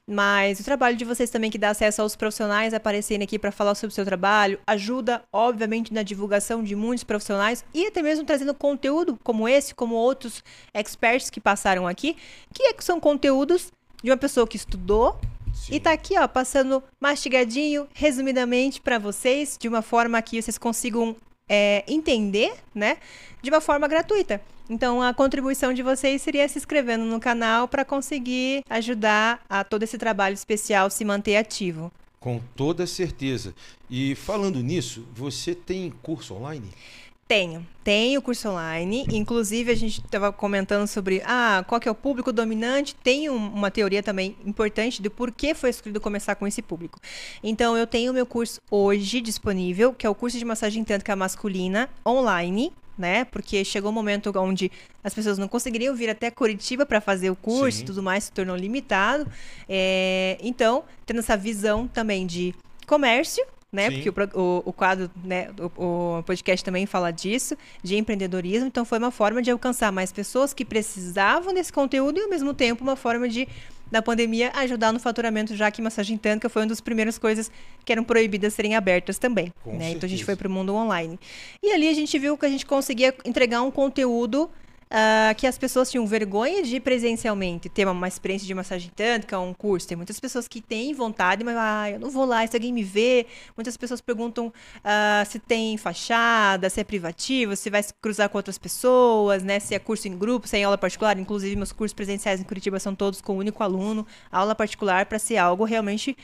mas o trabalho de vocês também que dá acesso aos profissionais aparecerem aqui para falar sobre o seu trabalho ajuda, obviamente, na divulgação de muitos profissionais e até mesmo trazendo conteúdo como esse, como outros experts que passaram aqui, que é são conteúdos de uma pessoa que estudou Sim. e tá aqui, ó, passando mastigadinho, resumidamente para vocês, de uma forma que vocês consigam é, entender, né, de uma forma gratuita. Então, a contribuição de vocês seria se inscrevendo no canal para conseguir ajudar a todo esse trabalho especial se manter ativo. Com toda certeza. E falando nisso, você tem curso online? Tenho, tenho curso online. Inclusive, a gente estava comentando sobre ah, qual que é o público dominante. Tem um, uma teoria também importante do porquê foi escolhido começar com esse público. Então, eu tenho o meu curso hoje disponível, que é o curso de massagem tântrica masculina online né? Porque chegou um momento onde as pessoas não conseguiriam vir até Curitiba para fazer o curso Sim. e tudo mais, se tornou limitado. É, então, tendo essa visão também de comércio, né? Sim. Porque o, o, o, quadro, né? O, o, podcast também fala disso, de empreendedorismo. Então, foi uma forma de alcançar mais pessoas que precisavam desse conteúdo e, ao mesmo tempo, uma forma de da pandemia ajudar no faturamento, já que massagem tântrica foi uma das primeiras coisas que eram proibidas serem abertas também. Né? Então a gente foi para o mundo online. E ali a gente viu que a gente conseguia entregar um conteúdo uh, que as pessoas tinham vergonha de ir presencialmente, ter uma, uma experiência de massagem tântrica, um curso. Tem muitas pessoas que têm vontade, mas ah, eu não vou lá, se alguém me vê. Muitas pessoas perguntam uh, se tem fachada, se é privativo, se vai se cruzar com outras pessoas, né? Se é curso em grupo, se é em aula particular. Inclusive, meus cursos presenciais em Curitiba são todos com um único aluno, aula particular para ser algo realmente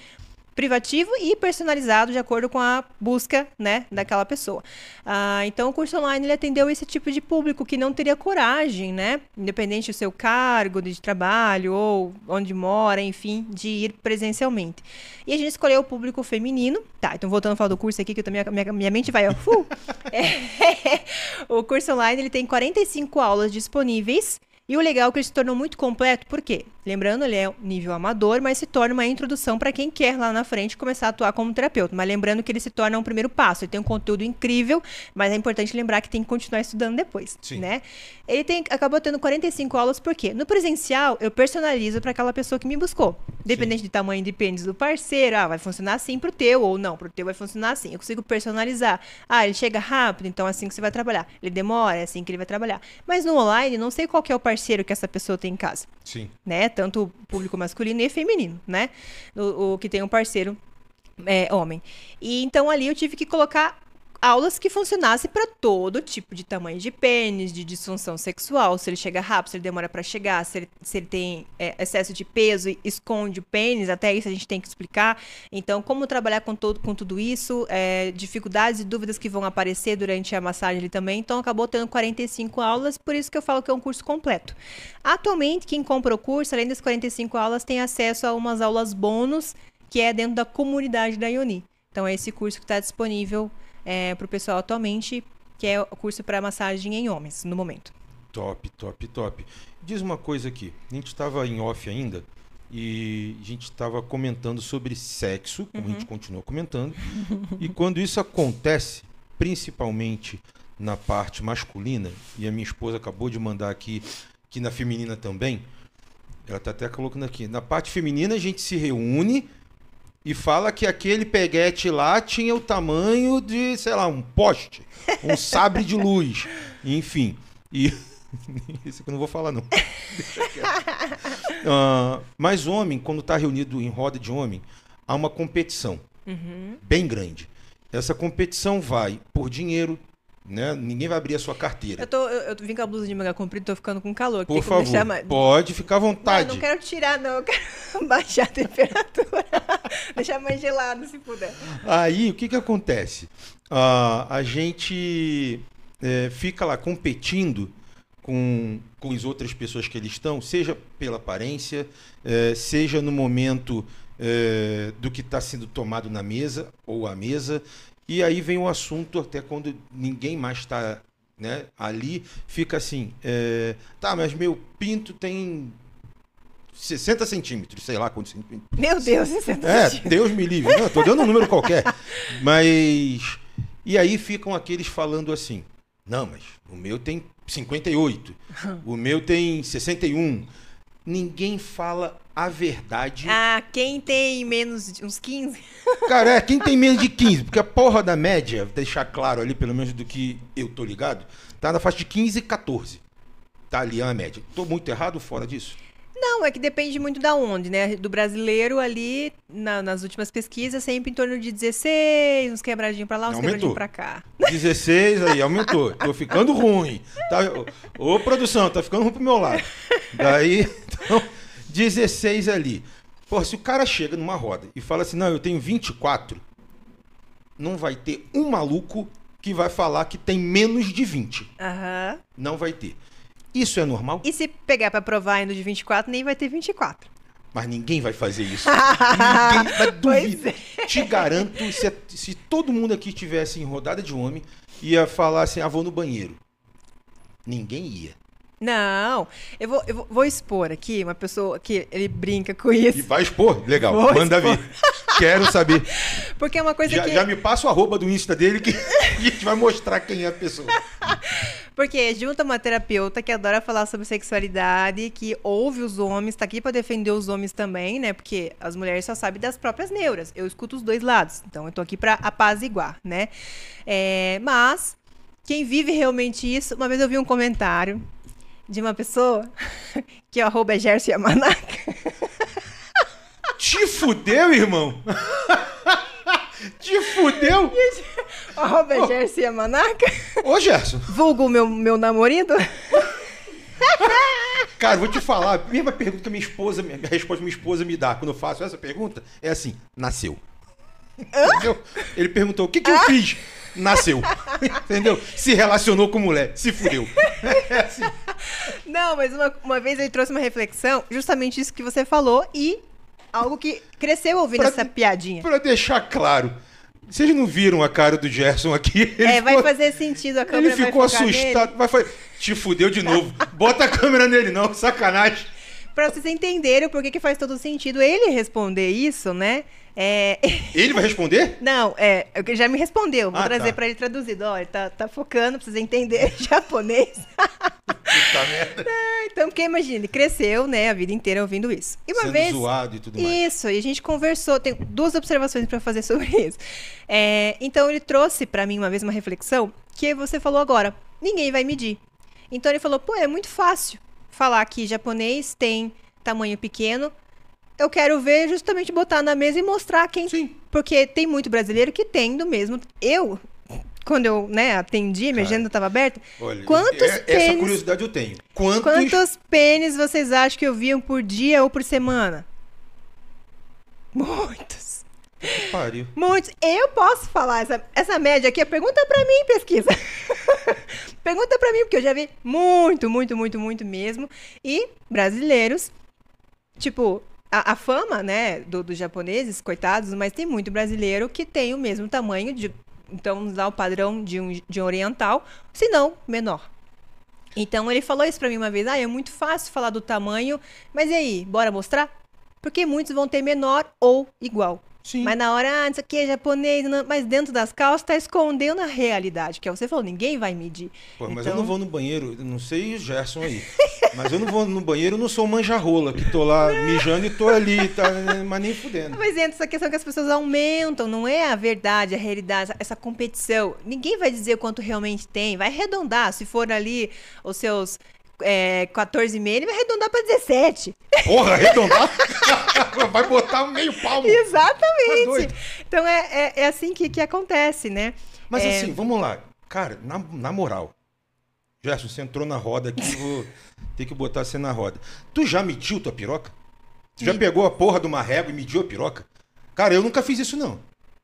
privativo e personalizado de acordo com a busca, né, daquela pessoa. Ah, então, o curso online ele atendeu esse tipo de público que não teria coragem, né, independente do seu cargo de trabalho ou onde mora, enfim, de ir presencialmente. E a gente escolheu o público feminino. Tá, então voltando a falar do curso aqui, que eu também, minha, minha mente vai, ó, uh, é, o curso online ele tem 45 aulas disponíveis e o legal é que ele se tornou muito completo, por quê? Lembrando, ele é nível amador, mas se torna uma introdução para quem quer lá na frente começar a atuar como terapeuta. Mas lembrando que ele se torna um primeiro passo. Ele tem um conteúdo incrível, mas é importante lembrar que tem que continuar estudando depois, Sim. né? Ele tem, acabou tendo 45 aulas, por quê? No presencial, eu personalizo para aquela pessoa que me buscou. Dependente Sim. do tamanho de pênis do parceiro, ah, vai funcionar assim pro teu, ou não, pro teu vai funcionar assim. Eu consigo personalizar. Ah, ele chega rápido, então é assim que você vai trabalhar. Ele demora, é assim que ele vai trabalhar. Mas no online, não sei qual é o parceiro que essa pessoa tem em casa. Sim. Né? Tanto público masculino e feminino, né? O, o que tem um parceiro é, homem. E então ali eu tive que colocar aulas que funcionassem para todo tipo de tamanho de pênis, de disfunção sexual, se ele chega rápido, se ele demora para chegar, se ele, se ele tem é, excesso de peso e esconde o pênis, até isso a gente tem que explicar. Então, como trabalhar com, todo, com tudo isso, é, dificuldades e dúvidas que vão aparecer durante a massagem ali também. Então, acabou tendo 45 aulas, por isso que eu falo que é um curso completo. Atualmente, quem compra o curso, além das 45 aulas, tem acesso a umas aulas bônus, que é dentro da comunidade da Ioni. Então, é esse curso que está disponível é, para o pessoal atualmente, que é o curso para massagem em homens, no momento. Top, top, top. Diz uma coisa aqui. A gente estava em off ainda e a gente estava comentando sobre sexo, como uhum. a gente uhum. continua comentando. e quando isso acontece, principalmente na parte masculina, e a minha esposa acabou de mandar aqui que na feminina também, ela está até colocando aqui, na parte feminina a gente se reúne e fala que aquele peguete lá tinha o tamanho de, sei lá, um poste, um sabre de luz, enfim. E isso que eu não vou falar não. uh, mas homem, quando está reunido em roda de homem, há uma competição uhum. bem grande. Essa competição vai por dinheiro, né? Ninguém vai abrir a sua carteira. Eu, tô, eu, eu vim com a blusa de manga comprida, tô ficando com calor. Por favor, mais... pode ficar à vontade. Não, não quero tirar, não. Eu quero baixar a temperatura. deixar mais gelado, se puder. Aí, o que que acontece? Uh, a gente é, fica lá competindo com, com as outras pessoas que eles estão, seja pela aparência, é, seja no momento é, do que está sendo tomado na mesa ou à mesa, e aí vem o assunto, até quando ninguém mais está né, ali, fica assim: é, tá, mas meu pinto tem 60 centímetros, sei lá quantos centímetros. Meu Deus, 60 É, Deus me livre. Não, tô dando um número qualquer. Mas. E aí ficam aqueles falando assim: não, mas o meu tem 58, o meu tem 61. Ninguém fala a verdade. Ah, quem tem menos de uns 15? Cara, é, quem tem menos de 15, porque a porra da média, deixar claro ali, pelo menos do que eu tô ligado, tá na faixa de 15 e 14. Tá ali a média. Tô muito errado fora disso? Não, é que depende muito da onde, né? Do brasileiro ali, na, nas últimas pesquisas, sempre em torno de 16, uns quebradinhos pra lá, uns quebradinhos pra cá. 16 aí, aumentou. Tô ficando ruim. Tá, ô, produção, tá ficando ruim pro meu lado. Daí, então, 16 ali. Pô, se o cara chega numa roda e fala assim, não, eu tenho 24, não vai ter um maluco que vai falar que tem menos de 20. Aham. Não vai ter. Isso é normal? E se pegar para provar indo de 24, nem vai ter 24. Mas ninguém vai fazer isso. ninguém vai duvidar. É. Te garanto, se, se todo mundo aqui estivesse em rodada de homem, ia falar assim, ah, vou no banheiro. Ninguém ia. Não, eu vou, eu vou expor aqui uma pessoa que ele brinca com isso. E vai expor? Legal, vou manda expor. vir. Quero saber. Porque é uma coisa já, que. Já me passa o arroba do Insta dele que a gente vai mostrar quem é a pessoa. Porque junta uma terapeuta que adora falar sobre sexualidade, que ouve os homens, tá aqui para defender os homens também, né? Porque as mulheres só sabem das próprias neuras. Eu escuto os dois lados. Então eu tô aqui para apaziguar, né? É, mas quem vive realmente isso, uma vez eu vi um comentário de uma pessoa que o arroba é Gerson Yamanaka. Te fudeu, irmão? Te fudeu? O arroba é Gerson Yamanaka. Ô, Gerson. Vulgo meu, meu namorado. Cara, vou te falar, a mesma pergunta que minha esposa, a resposta que minha esposa me dá quando eu faço essa pergunta é assim: nasceu. Entendeu? Ele perguntou: o que, que eu fiz? Nasceu. Entendeu? Se relacionou com mulher, se fudeu. É assim. Não, mas uma, uma vez ele trouxe uma reflexão, justamente isso que você falou, e algo que cresceu ouvindo Pra- essa piadinha. Pra deixar claro, vocês não viram a cara do Gerson aqui? Ele É, vai ficou- fazer sentido, a câmera Ele ficou vai focar nele. assustado. Vai fazer. Te fudeu de novo. Bota a câmera nele, não, sacanagem. Pra vocês entenderem o porquê que faz todo sentido ele responder isso, né? É... Ele vai responder? Não, é, ele já me respondeu. Vou Ah, trazer tá. pra ele traduzido. Ele tá, tá focando, precisa entender japonês. Puta merda. então, porque imagina, ele cresceu, né, a vida inteira ouvindo isso. E uma Sendo vez. zoado e tudo mais. Isso, e a gente conversou, tem duas observações pra fazer sobre isso. É, então ele trouxe pra mim uma vez uma reflexão que você falou agora, ninguém vai medir. Então ele falou, pô, é muito fácil falar que japonês tem tamanho pequeno. Eu quero ver justamente botar na mesa e mostrar quem. Sim. Porque tem muito brasileiro que tem do mesmo. Eu, quando eu né, atendi, minha Cara, agenda estava aberta. Olha, Quantos é- essa pênis- curiosidade eu tenho. Quantos, Quantos pênis vocês acham que eu viam por dia ou por semana? Muitos. pariu? Muitos. Eu posso falar essa, essa média aqui. Pergunta pra mim, pesquisa. pergunta pra mim, porque eu já vi muito, muito, muito, muito mesmo. E brasileiros, tipo, a, a fama, né, do- dos japoneses, coitados, mas tem muito brasileiro que tem o mesmo tamanho de. Então, dar o padrão de um, de um oriental, se não menor. Então ele falou isso pra mim uma vez, ah, é muito fácil falar do tamanho, mas e aí, bora mostrar? Porque muitos vão ter menor ou igual. Sim. Mas na hora, ah, isso aqui é japonês, não- mas dentro das calças tá escondendo a realidade, que é você falou, ninguém vai medir. Pô, mas Então- eu não vou no banheiro, não sei o Gerson aí. Mas eu não vou no banheiro, não sou manjarrola, que tô lá mijando e tô ali, tá, mas nem fudendo. Mas entra essa questão que as pessoas aumentam, não é a verdade, a realidade, essa competição. Ninguém vai dizer quanto realmente tem, vai arredondar. Se for ali os seus é, 14 meses, ele vai arredondar para 17. Porra, arredondar? Vai botar meio palmo. Tá Exatamente. doido. então é, é, é assim que, que acontece, né? Mas É. assim, vamos lá. Cara, na, na moral. Gerson, você entrou na roda aqui, vou ter que botar você na roda. Tu já mediu tua piroca? Tu já pegou a porra de uma régua e mediu a piroca? Cara, eu nunca fiz isso, não.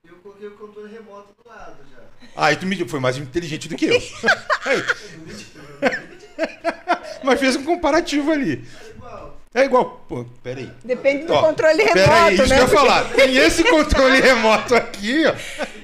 Eu coloquei o controle remoto do lado já. Ah, e tu mediu, foi mais inteligente do que eu. Aí. Mas fez um comparativo ali. É igual. É igual. Pô, peraí. Depende do Ó, controle remoto, Peraí, isso né? que eu ia falar. Tem esse controle remoto aqui, ó.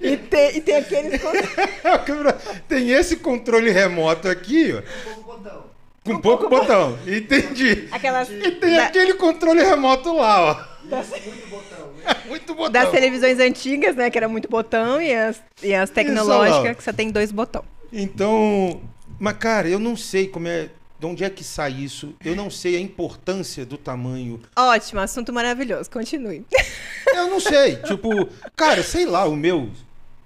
E tem, e tem aqueles. Tem esse controle remoto aqui, ó. Um pouco botão. Com pouco botão. Entendi. Aquelas E tem da- aquele controle remoto lá, ó. Muito botão. né? Muito botão. das televisões antigas, né? Que era muito botão, e as, e as tecnológicas, que só tem dois botões. Então, mas cara, eu não sei como é, de onde é que sai isso. Eu não sei a importância do tamanho. Ótimo, assunto maravilhoso. Continue. Eu não sei. tipo, cara, sei lá, o meu.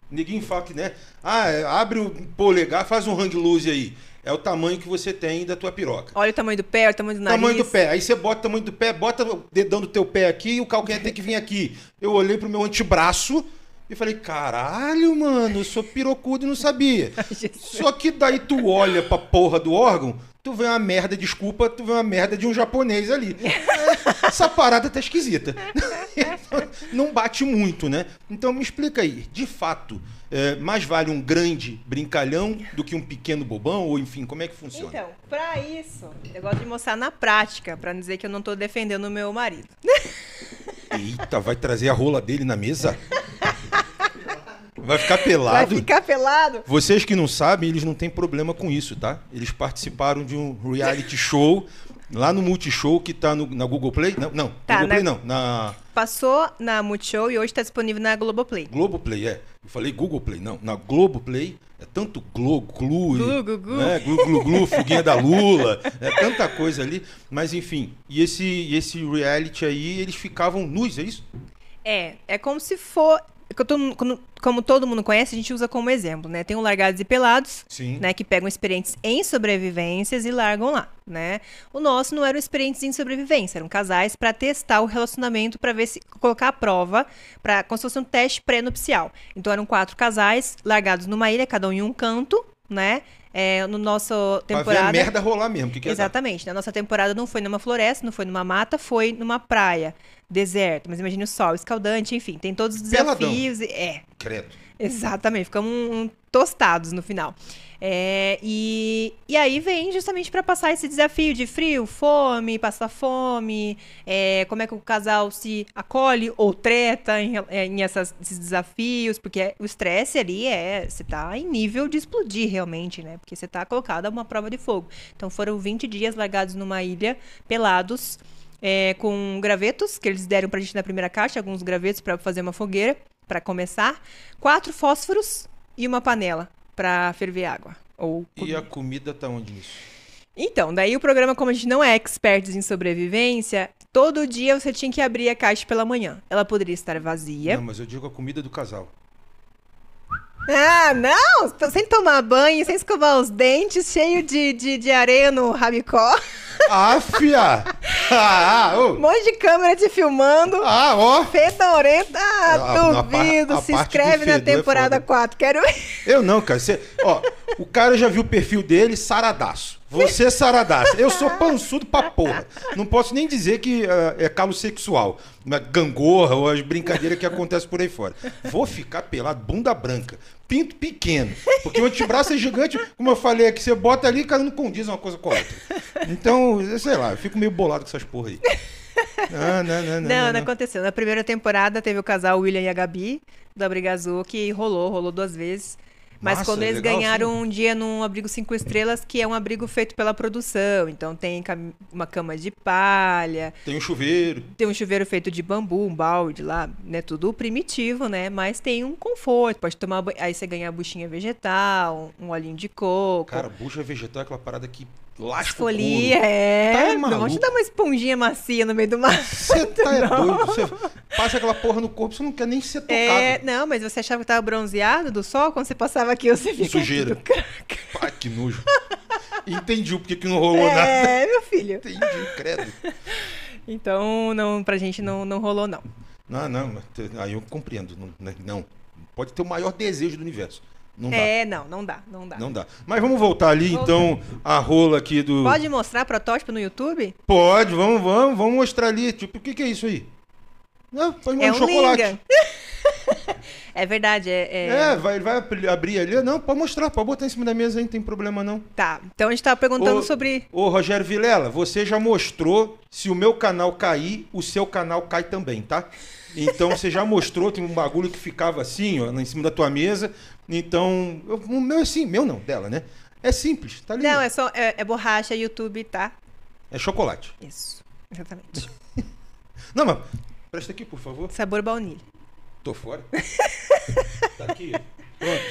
Ninguém fala que, né? Ah, abre o polegar, faz um hang loose aí. É o tamanho que você tem da tua piroca. Olha o tamanho do pé, olha o tamanho do nariz. Tamanho do pé. Aí você bota o tamanho do pé, bota o dedão do teu pé aqui e o calcanhar tem que vir aqui. Eu olhei pro meu antebraço e falei, caralho, mano, eu sou pirocudo e não sabia. Só que daí tu olha pra porra do órgão, tu vê uma merda, desculpa, tu vê uma merda de um japonês ali. É, Essa parada tá esquisita. Não bate muito, né? Então me explica aí, de fato, é, mais vale um grande brincalhão do que um pequeno bobão? Ou enfim, como é que funciona? Então, pra isso, eu gosto de mostrar na prática, pra não dizer que eu não tô defendendo o meu marido. Eita, vai trazer a rola dele na mesa? Vai ficar Vai pelado? ficar pelado? Vocês que não sabem, eles não têm problema com isso, tá? Eles participaram de um reality show lá no Multishow que tá no, na Google Play. Não, não, Tá, Google Play na- não, na Passou na Multishow e hoje tá disponível na Globoplay. Globoplay, é. Eu falei Google Play, não. Na Globoplay é tanto glo, glu, Glu, glu, glu. né? glu, glu, glu, foguinha da Lula, é tanta coisa ali. Mas enfim, e esse, esse reality aí, eles ficavam nus, é isso? É, é como se for. Quando- como todo mundo conhece, a gente usa como exemplo, né? Tem o Largados e Pelados, Sim. né? Que pegam experientes em sobrevivências e largam lá, né? O nosso não eram experientes em sobrevivência, eram casais para testar o relacionamento, para ver se colocar à prova, para como se fosse um teste pré-nupcial. Então eram quatro casais largados numa ilha, cada um em um canto, né? É, no nosso Pra ver temporada. a merda rolar mesmo. Que, que é Exatamente. Na nossa temporada não foi numa floresta, não foi numa mata, foi numa praia, deserto. Mas imagine o sol escaldante, enfim, tem todos os Peladão. desafios. e- É, Credo. exatamente. Ficamos um- um tostados no final. É, e, e aí vem justamente para passar esse desafio de frio, fome, passar fome, é, como é que o casal se acolhe ou treta em, é, em essas- esses desafios, porque o estresse ali é, você tá em nível de explodir realmente, né? Porque você tá colocado a uma prova de fogo. Então foram 20 dias largados numa ilha, pelados, é, com gravetos que eles deram pra gente na primeira caixa, alguns gravetos para fazer uma fogueira, para começar, quatro fósforos e uma panela para ferver água. Ou E a comida tá onde nisso? Então, daí o programa, como a gente não é expertos em sobrevivência, todo dia você tinha que abrir a caixa pela manhã. Ela poderia estar vazia. Não, mas eu digo a comida do casal. Ah, não! Sem tomar banho, sem escovar os dentes, cheio de, de, de areia no rabicó. Ah, fia! Ah, Um ô. monte de câmera te filmando. ah, ó! Fedorenta, ah, A- a duvido. a Se inscreve na é temporada foda. 4. Quero ver. Eu não, cara. Você, ó, o cara já viu o perfil dele, saradaço. Você é saradaço. Eu sou pançudo pra porra. Não posso nem dizer que ah, é calo sexual. Uma gangorra ou as brincadeiras que acontecem por aí fora. Vou ficar pelado, bunda branca, pinto pequeno. Porque o antebraço é gigante, como eu falei aqui, você bota ali, cara, não condiz uma coisa com a outra. Então, sei lá, eu fico meio bolado com essas porra aí. Não, não, não, não. Não, não, aconteceu. Na primeira temporada teve o casal William e a Gabi, do Abrigo Azul, que rolou, rolou duas vezes. Mas Massa, quando eles legal, ganharam sim. um dia num abrigo cinco estrelas, que é um abrigo feito pela produção. Então tem uma cama de palha, Tem um chuveiro. tem um chuveiro feito de bambu, um balde lá, né? Tudo primitivo, né? Mas tem um conforto. Pode tomar. Aí você ganha a buchinha vegetal, um olhinho de coco. Cara, bucha vegetal é aquela parada que lasca o Folia, couro. é. Tá Não vão te maluco. dar uma esponjinha macia no meio do mar. Você tá é doido. Você passa aquela porra no corpo, você não quer nem ser tocado. É, não, mas você achava que tava bronzeado do sol? Quando você passava aqui, você fica Sujeira. Ai, que nojo. Entendi o porquê que não rolou nada. É, meu filho. Entendi, credo. Então, não, pra gente não, não rolou, não. Não, não, aí eu compreendo. Não, né, não. Pode ter o maior desejo do universo. Não dá. É, não, não dá, não dá. Não dá. Mas vamos voltar ali, então, a rola aqui do. Pode mostrar protótipo no YouTube? Pode, vamos, vamos, vamos mostrar ali. Tipo, o que, que é isso aí? Não, foi é um um chocolate. é verdade, é, é- É, vai, vai abri- abrir ali. Não, pode mostrar, pode botar em cima da mesa aí, não tem problema não. Tá, então a gente tava perguntando Ô- sobre... Ô, Rogério Vilela, você já mostrou se o meu canal cair, o seu canal cai também, tá? Então você já mostrou, tem um bagulho que ficava assim, ó, em cima da tua mesa. Então, eu- o meu é assim, meu não, dela, né? É simples, tá ali. Não, é só... É, é borracha, YouTube, tá? É chocolate. Isso, exatamente. Não, mas presta aqui, por favor. Sabor baunilha. Tô fora. tá aqui. Pronto.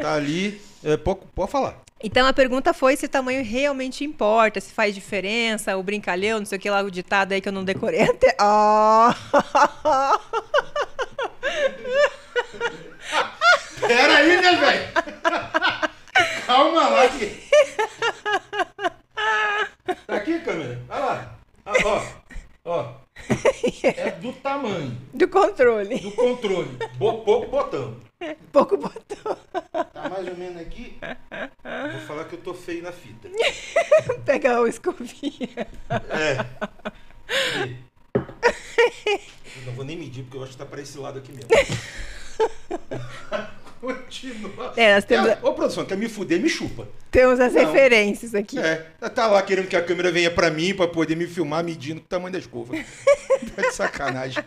Tá ali. É, pode, pode falar. Então a pergunta foi se o tamanho realmente importa, se faz diferença, o brincalhão, não sei o que lá, o ditado aí que eu não decorei até. Oh! Pera aí, né, velho? Calma lá. Que... Tá aqui, câmera? Olha lá. Ah, Ó, ó. É do tamanho, Do controle. do controle. Bo- pouco botão. Pouco botão. Tá mais ou menos aqui. Vou falar que eu tô feio na fita. Pega o escovinha. É. Aí. Eu não vou nem medir, porque eu acho que tá pra esse lado aqui mesmo. Continua. É, nós temos, É, Ô, produção, quer me fuder, me chupa. temos as Não. referências aqui. É, tá lá querendo que a câmera venha pra mim pra poder me filmar medindo o tamanho da escova. tá de sacanagem.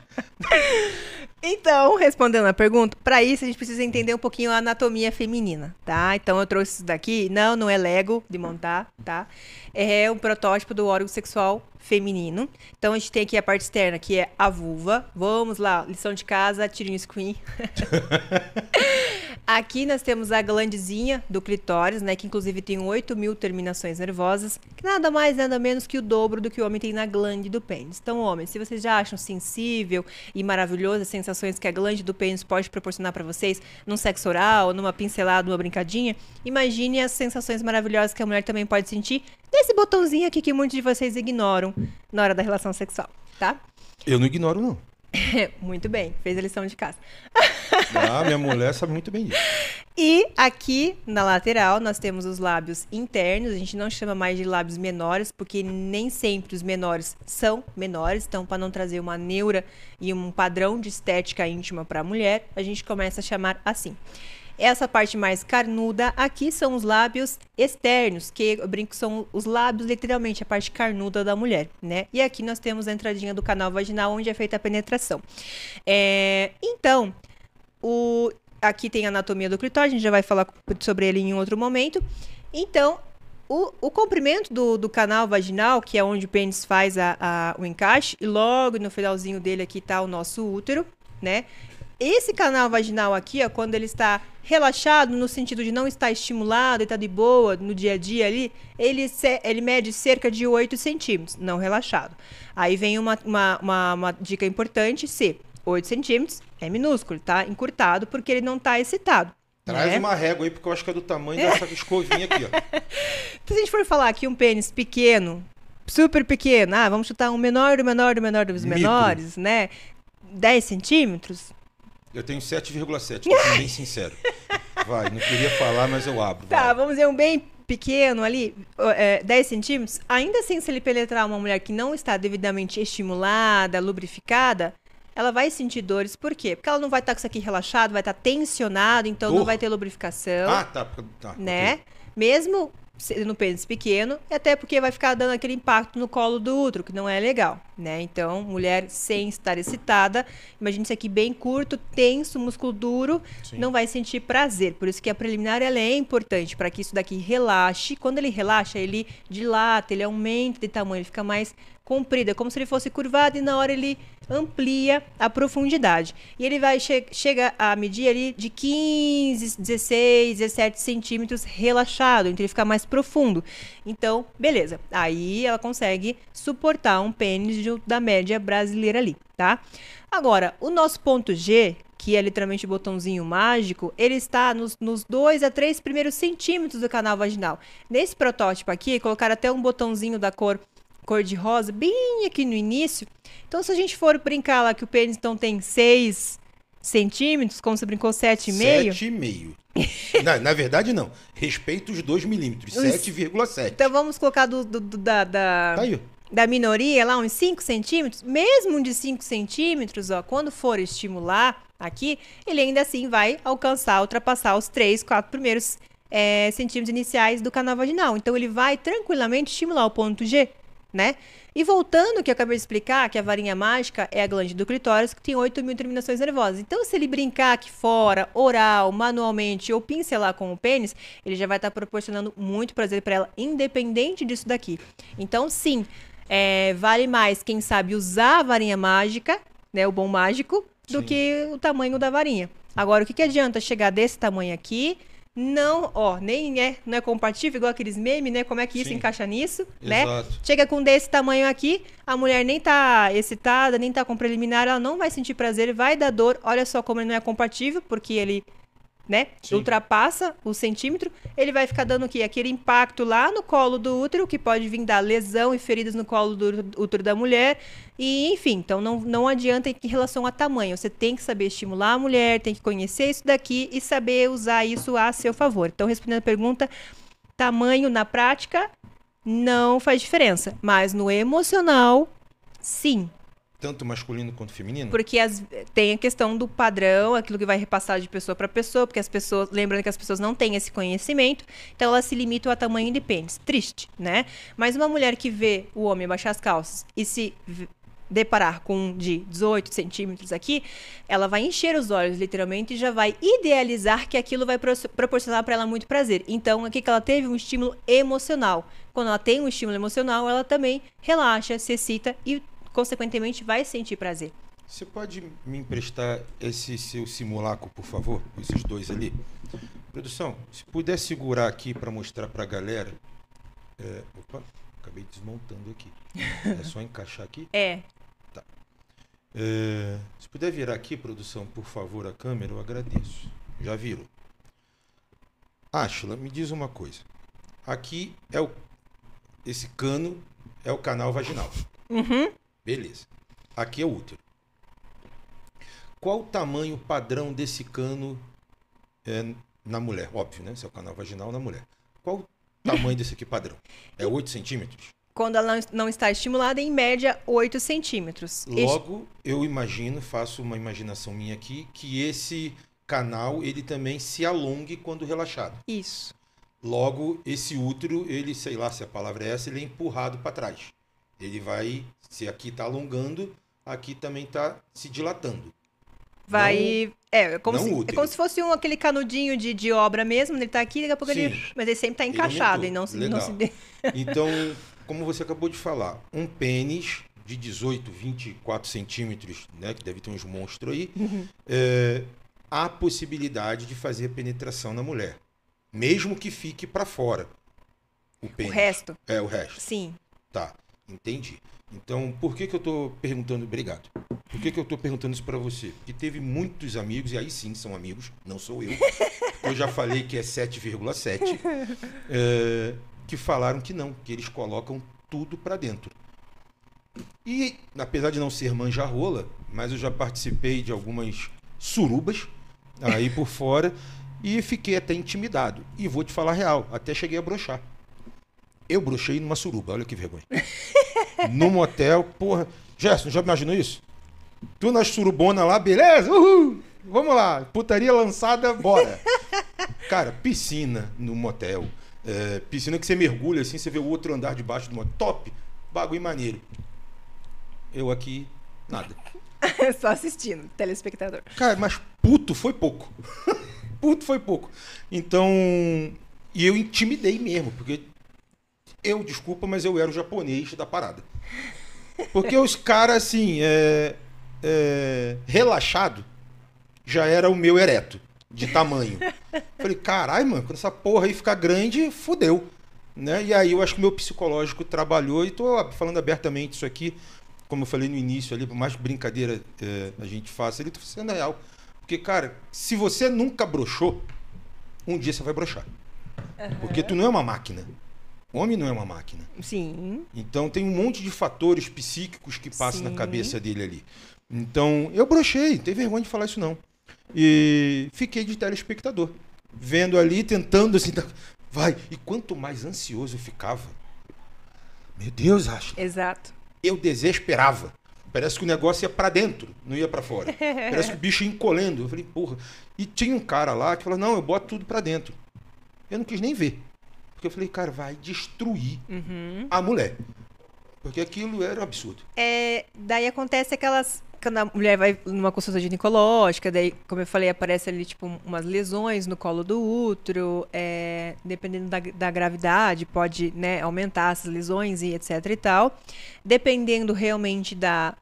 Então, respondendo a pergunta, para isso a gente precisa entender um pouquinho a anatomia feminina, tá? Então eu trouxe isso daqui, não, não é Lego de montar, tá? É um protótipo do órgão sexual feminino. Então a gente tem aqui a parte externa, que é a vulva. Vamos lá, lição de casa, tirinho screen. Aqui nós temos a glandezinha do clitóris, né? Que inclusive tem 8 mil terminações nervosas, que nada mais, nada menos que o dobro do que o homem tem na glande do pênis. Então, homens, se vocês já acham sensível e maravilhoso as sensações que a glande do pênis pode proporcionar para vocês num sexo oral, numa pincelada, numa brincadinha, imagine as sensações maravilhosas que a mulher também pode sentir desse botãozinho aqui que muitos de vocês ignoram na hora da relação sexual, tá? Eu não ignoro, não. Muito bem, fez a lição de casa. Ah, minha mulher sabe muito bem disso. E aqui na lateral nós temos os lábios internos, a gente não chama mais de lábios menores, porque nem sempre os menores são menores, então para não trazer uma neura e um padrão de estética íntima para a mulher, a gente começa a chamar assim. Essa parte mais carnuda aqui são os lábios externos, que eu brinco são os lábios, literalmente, a parte carnuda da mulher, né? E aqui nós temos a entradinha do canal vaginal, onde é feita a penetração. É, então, o, aqui tem a anatomia do clitóris, a gente já vai falar sobre ele em outro momento. Então, o, o comprimento do, do, canal vaginal, que é onde o pênis faz a, a, o encaixe, e logo no finalzinho dele aqui está o nosso útero, né? Esse canal vaginal aqui, ó, quando ele está relaxado, no sentido de não estar estimulado e está de boa no dia a dia ali, ele, ele mede cerca de 8 centímetros, não relaxado. Aí vem uma, uma, uma, uma dica importante, se 8 centímetros é minúsculo, tá? Encurtado, porque ele não está excitado. Traz né? uma régua aí, porque eu acho que é do tamanho dessa escovinha aqui, ó. Se a gente for falar aqui um pênis pequeno, super pequeno, ah, vamos chutar um menor do menor do menor dos Micro. menores, né? 10 centímetros, eu tenho 7,7, tô sendo bem sincero. Vai, não queria falar, mas eu abro. Tá, vai. vamos ver um bem pequeno ali, é, 10 centímetros. Ainda assim, se ele penetrar uma mulher que não está devidamente estimulada, lubrificada, ela vai sentir dores. Por quê? Porque ela não vai estar com isso aqui relaxado, vai estar tensionado, então Dor? não vai ter lubrificação. Ah, tá. tá né? ok. Mesmo no pênis pequeno, e até porque vai ficar dando aquele impacto no colo do útero, que não é legal, né? Então, mulher sem estar excitada, imagine isso aqui bem curto, tenso, músculo duro, Sim. não vai sentir prazer. Por isso que a preliminar ela é importante para que isso daqui relaxe. Quando ele relaxa, ele dilata, ele aumenta de tamanho, ele fica mais comprido, é como se ele fosse curvado e na hora ele amplia a profundidade. E ele vai che chega a medir ali de 15, 16, 17 centímetros relaxado, então ele fica mais profundo. Então, beleza. Aí ela consegue suportar um pênis de- da média brasileira ali, tá? Agora, o nosso ponto G, que é literalmente o botãozinho mágico, ele está nos, nos 2 a 3 primeiros centímetros do canal vaginal. Nesse protótipo aqui, colocaram até um botãozinho da cor cor de rosa, bem aqui no início. Então, se a gente for brincar lá que o pênis então tem 6 centímetros, como você brincou, 7,5. 7,5. na, na verdade, não. Respeita os 2 milímetros. Os- 7,7. Então vamos colocar do, do- do- da, da, Tá aí. da minoria lá uns 5 centímetros. Mesmo um de 5 centímetros, ó, quando for estimular aqui, ele ainda assim vai alcançar, ultrapassar os 3, 4 primeiros é, centímetros iniciais do canal vaginal. Então ele vai tranquilamente estimular o ponto G, né? E voltando, que eu acabei de explicar, que a varinha mágica é a glande do clitóris, que tem 8 mil terminações nervosas. Então, se ele brincar aqui fora, oral, manualmente ou pincelar com o pênis, ele já vai estar proporcionando muito prazer para ela, independente disso daqui. Então, sim, é, vale mais quem sabe usar a varinha mágica, né, o bom mágico, do Sim. que o tamanho da varinha. Agora, o que, que adianta chegar desse tamanho aqui? Não, ó, nem é, não é compatível, igual aqueles memes, né? Como é que isso Sim. encaixa nisso, né? Exato. Chega com desse tamanho aqui, a mulher nem tá excitada, nem tá com preliminar, ela não vai sentir prazer, vai dar dor. Olha só como ele não é compatível, porque ele, né, Sim. ultrapassa o centímetro. Ele vai ficar dando o quê? Aquele impacto lá no colo do útero, que pode vir dar lesão e feridas no colo do útero da mulher. E, enfim, então não, não adianta em relação a tamanho. Você tem que saber estimular a mulher, tem que conhecer isso daqui e saber usar isso a seu favor. Então, respondendo a pergunta, tamanho na prática não faz diferença, mas no emocional, sim. Tanto masculino quanto feminino? Porque as- tem a questão do padrão, aquilo que vai repassar de pessoa para pessoa, porque as pessoas, lembrando que as pessoas não têm esse conhecimento, então elas se limitam a tamanho de pênis. Triste, né? Mas uma mulher que vê o homem baixar as calças e se deparar com um de 18 centímetros aqui, ela vai encher os olhos, literalmente, e já vai idealizar que aquilo vai pro- proporcionar para ela muito prazer. Então, aqui que ela teve um estímulo emocional. Quando ela tem um estímulo emocional, ela também relaxa, se excita e, consequentemente, vai sentir prazer. Você pode me emprestar esse seu simulacro, por favor? Esses dois ali. Produção, se puder segurar aqui para mostrar para a galera. É, opa, acabei desmontando aqui. É só encaixar aqui. É, É, se puder virar aqui, produção, por favor, a câmera, eu agradeço. Já virou. Ashla, me diz uma coisa. Aqui é o. Esse cano é o canal vaginal. Uhum. Beleza. Aqui é o útero. Qual o tamanho padrão desse cano é, na mulher? Óbvio, né? Esse é o canal vaginal na mulher. Qual o tamanho desse aqui padrão? É 8 centímetros? quando ela não- está estimulada, em média 8 centímetros. Logo, eu imagino, faço uma imaginação minha aqui, que esse canal ele também se alongue quando relaxado. Isso. Logo, esse útero, ele, sei lá se a palavra é essa, ele é empurrado para trás. Ele vai, se aqui está alongando, aqui também está se dilatando. Vai. é, é como, não se, é como se fosse um, aquele canudinho de, de obra mesmo. Ele tá aqui, daqui a pouco ele. Sim. Mas ele sempre tá Ele encaixado e não se. Não Legal. se de- Então, como você acabou de falar, um pênis de 18, 24 centímetros, né, que deve ter uns monstros aí, Uhum. é, há possibilidade de fazer penetração na mulher, mesmo que fique para fora. O o pênis. resto. É, o resto. Sim. Tá, entendi. Então, por que, que eu tô perguntando? Obrigado. Por que, que eu tô perguntando isso para você? Porque teve muitos amigos, e aí sim são amigos, não sou eu. eu já falei que é 7,7, é, que falaram que não, que eles colocam tudo para dentro. E, apesar de não ser manja-rola, mas eu já participei de algumas surubas aí por fora e fiquei até intimidado. E vou te falar real, até cheguei a brochar. Eu brochei numa suruba, olha que vergonha. no motel, porra. Gerson, já imaginou isso? Tu nas surubona lá, beleza? Uhul! Vamos lá, putaria lançada, bora. Cara, piscina no motel. É, piscina que você mergulha assim, você vê o outro andar debaixo do motel. Top! Bagulho maneiro. Eu aqui, nada. Só assistindo, telespectador. Cara, mas puto foi pouco. puto foi pouco. Então, e eu intimidei mesmo, porque eu, desculpa, mas eu era o japonês da parada. Porque os caras, assim, é, é, relaxado, já era o meu ereto, de tamanho. Falei, caralho, mano, quando essa porra aí ficar grande, fudeu. Né? E aí eu acho que o meu psicológico trabalhou e tô falando abertamente isso aqui, como eu falei no início ali, por mais brincadeira é, a gente faça, ele tô sendo real. Porque, cara, se você nunca broxou, um dia você vai broxar. Porque tu não é uma máquina. Homem não é uma máquina. Sim. Então tem um monte de fatores psíquicos que passam na Sim. cabeça dele ali. Então eu brochei, não tem vergonha de falar isso não. E fiquei de telespectador, vendo ali, tentando assim, tá- vai. E quanto mais ansioso eu ficava, meu Deus, acho. Exato. Eu desesperava. Parece que o negócio ia pra dentro, não ia pra fora. Parece que o bicho ia encolhendo. Eu falei, porra. E tinha um cara lá que falou: não, eu boto tudo pra dentro. Eu não quis nem ver. Porque eu falei, cara, vai destruir Uhum. a mulher. Porque aquilo era um absurdo. É, daí acontece aquelas. Quando a mulher vai numa consulta ginecológica, daí, como eu falei, aparece ali, tipo, umas lesões no colo do útero, é, dependendo da, da gravidade, pode né, aumentar essas lesões e etc e tal. Dependendo realmente da,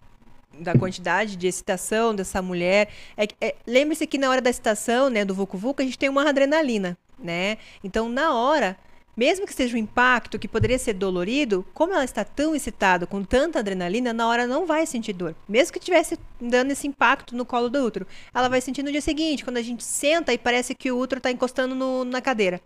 da quantidade de excitação dessa mulher. É, é, Lembre-se que na hora da excitação, né, do Vucu Vucu, a gente tem uma adrenalina, né? Então, na hora, mesmo que seja um impacto que poderia ser dolorido, como ela está tão excitada, com tanta adrenalina, na hora não vai sentir dor. Mesmo que tivesse dando esse impacto no colo do útero, ela vai sentir no dia seguinte, quando a gente senta e parece que o útero está encostando no- na cadeira.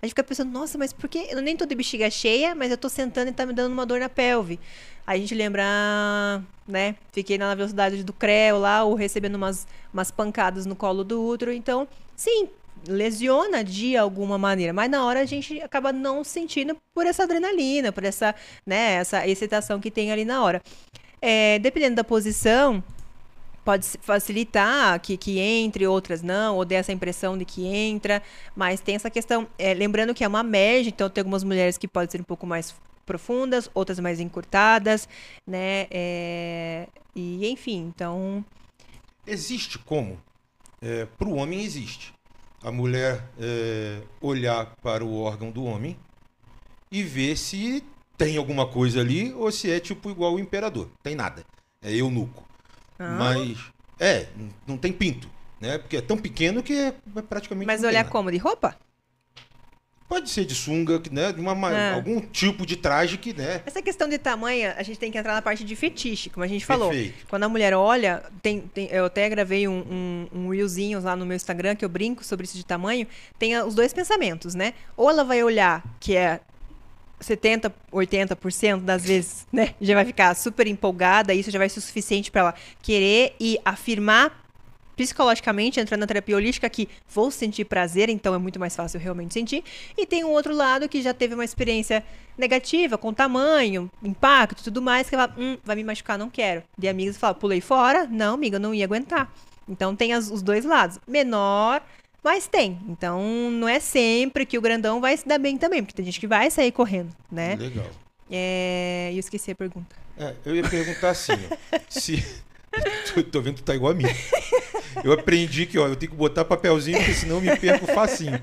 A gente fica pensando, nossa, mas por que eu nem tô de bexiga cheia, mas eu tô sentando e tá me dando uma dor na pelve. Aí a gente lembra, ah, né? Fiquei na velocidade do creu lá, ou recebendo umas, umas pancadas no colo do útero. Então, sim, lesiona de alguma maneira, mas na hora a gente acaba não sentindo por essa adrenalina, por essa, né, essa excitação que tem ali na hora. É, dependendo da posição, pode facilitar que, que entre, outras não, ou dê essa impressão de que entra, mas tem essa questão, é, lembrando que é uma média, então tem algumas mulheres que podem ser um pouco mais profundas, outras mais encurtadas, né? É, e enfim, então. Existe como? É, para o homem existe. A mulher é, olhar para o órgão do homem e ver se tem alguma coisa ali ou se é tipo igual o imperador. Tem nada. É eunuco. Ah. Mas é, não tem pinto, né? Porque é tão pequeno que é praticamente Mas olhar como? De roupa? Pode ser de sunga, né? De uma, ma- Ah. algum tipo de traje que, né? Essa questão de tamanho, a gente tem que entrar na parte de fetiche, como a gente falou. Perfeito. Quando a mulher olha, tem, tem- eu até gravei um, um, um reelzinho lá no meu Instagram que eu brinco sobre isso de tamanho. Tem os dois pensamentos, né? Ou ela vai olhar, que é 70, 80% das vezes, né? Já vai ficar super empolgada, isso já vai ser o suficiente para ela querer e afirmar psicologicamente, entrando na terapia holística, que vou sentir prazer, então é muito mais fácil realmente sentir. E tem um outro lado que já teve uma experiência negativa, com tamanho, impacto tudo mais, que fala, hum, vai me machucar, não quero. De amigas fala, pulei fora, não, amiga, eu não ia aguentar. Então tem as- os dois lados. Menor, mas tem. Então não é sempre que o grandão vai se dar bem também, porque tem gente que vai sair correndo, né? Legal. É... E eu esqueci a pergunta. É, eu ia perguntar assim, ó, se. tô, tô vendo que tu tá igual a mim. Eu aprendi que, ó, eu tenho que botar papelzinho, porque senão eu me perco facinho.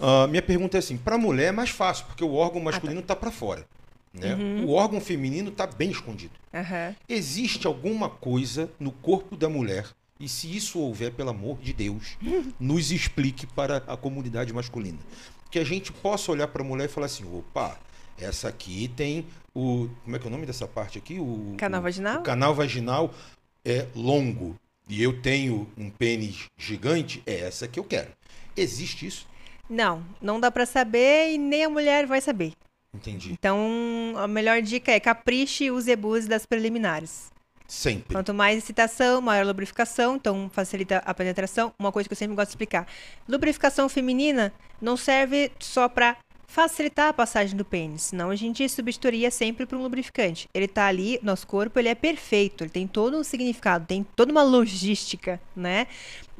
Ah, minha pergunta é assim: pra mulher é mais fácil, porque o órgão masculino tá para fora. Né? O órgão feminino tá bem escondido. Aham. Existe alguma coisa no corpo da mulher, e se isso houver, pelo amor de Deus, nos explique para a comunidade masculina. Que a gente possa olhar para a mulher e falar assim: opa, essa aqui tem o. Como é que é o nome dessa parte aqui? O, Canal o- vaginal? O canal vaginal é longo e eu tenho um pênis gigante, é essa que eu quero. Existe isso? Não, não dá pra saber e nem a mulher vai saber. Entendi. Então, a melhor dica é capriche e use abuse das preliminares. Sempre. Quanto mais excitação, maior lubrificação, então facilita a penetração. Uma coisa que eu sempre gosto de explicar. Lubrificação feminina não serve só para facilitar a passagem do pênis, senão a gente substituiria sempre por um lubrificante. Ele tá ali, nosso corpo, ele é perfeito, ele tem todo um significado, tem toda uma logística, né?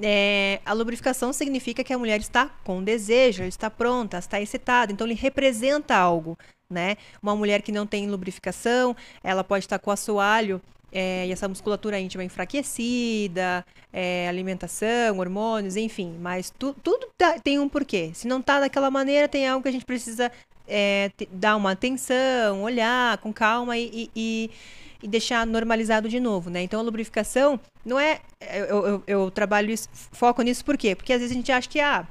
É, a lubrificação significa que a mulher está com desejo, ela está pronta, está excitada, então ele representa algo, né? Uma mulher que não tem lubrificação, ela pode estar com assoalho é, e essa musculatura íntima enfraquecida, é, alimentação, hormônios, enfim. Mas tu- tudo tá- tem um porquê. Se não tá daquela maneira, tem algo que a gente precisa é, te- dar uma atenção, olhar com calma e, e- e- deixar normalizado de novo, né? Então a lubrificação não é. Eu, eu- eu trabalho isso, foco nisso por quê? Porque às vezes a gente acha que ah,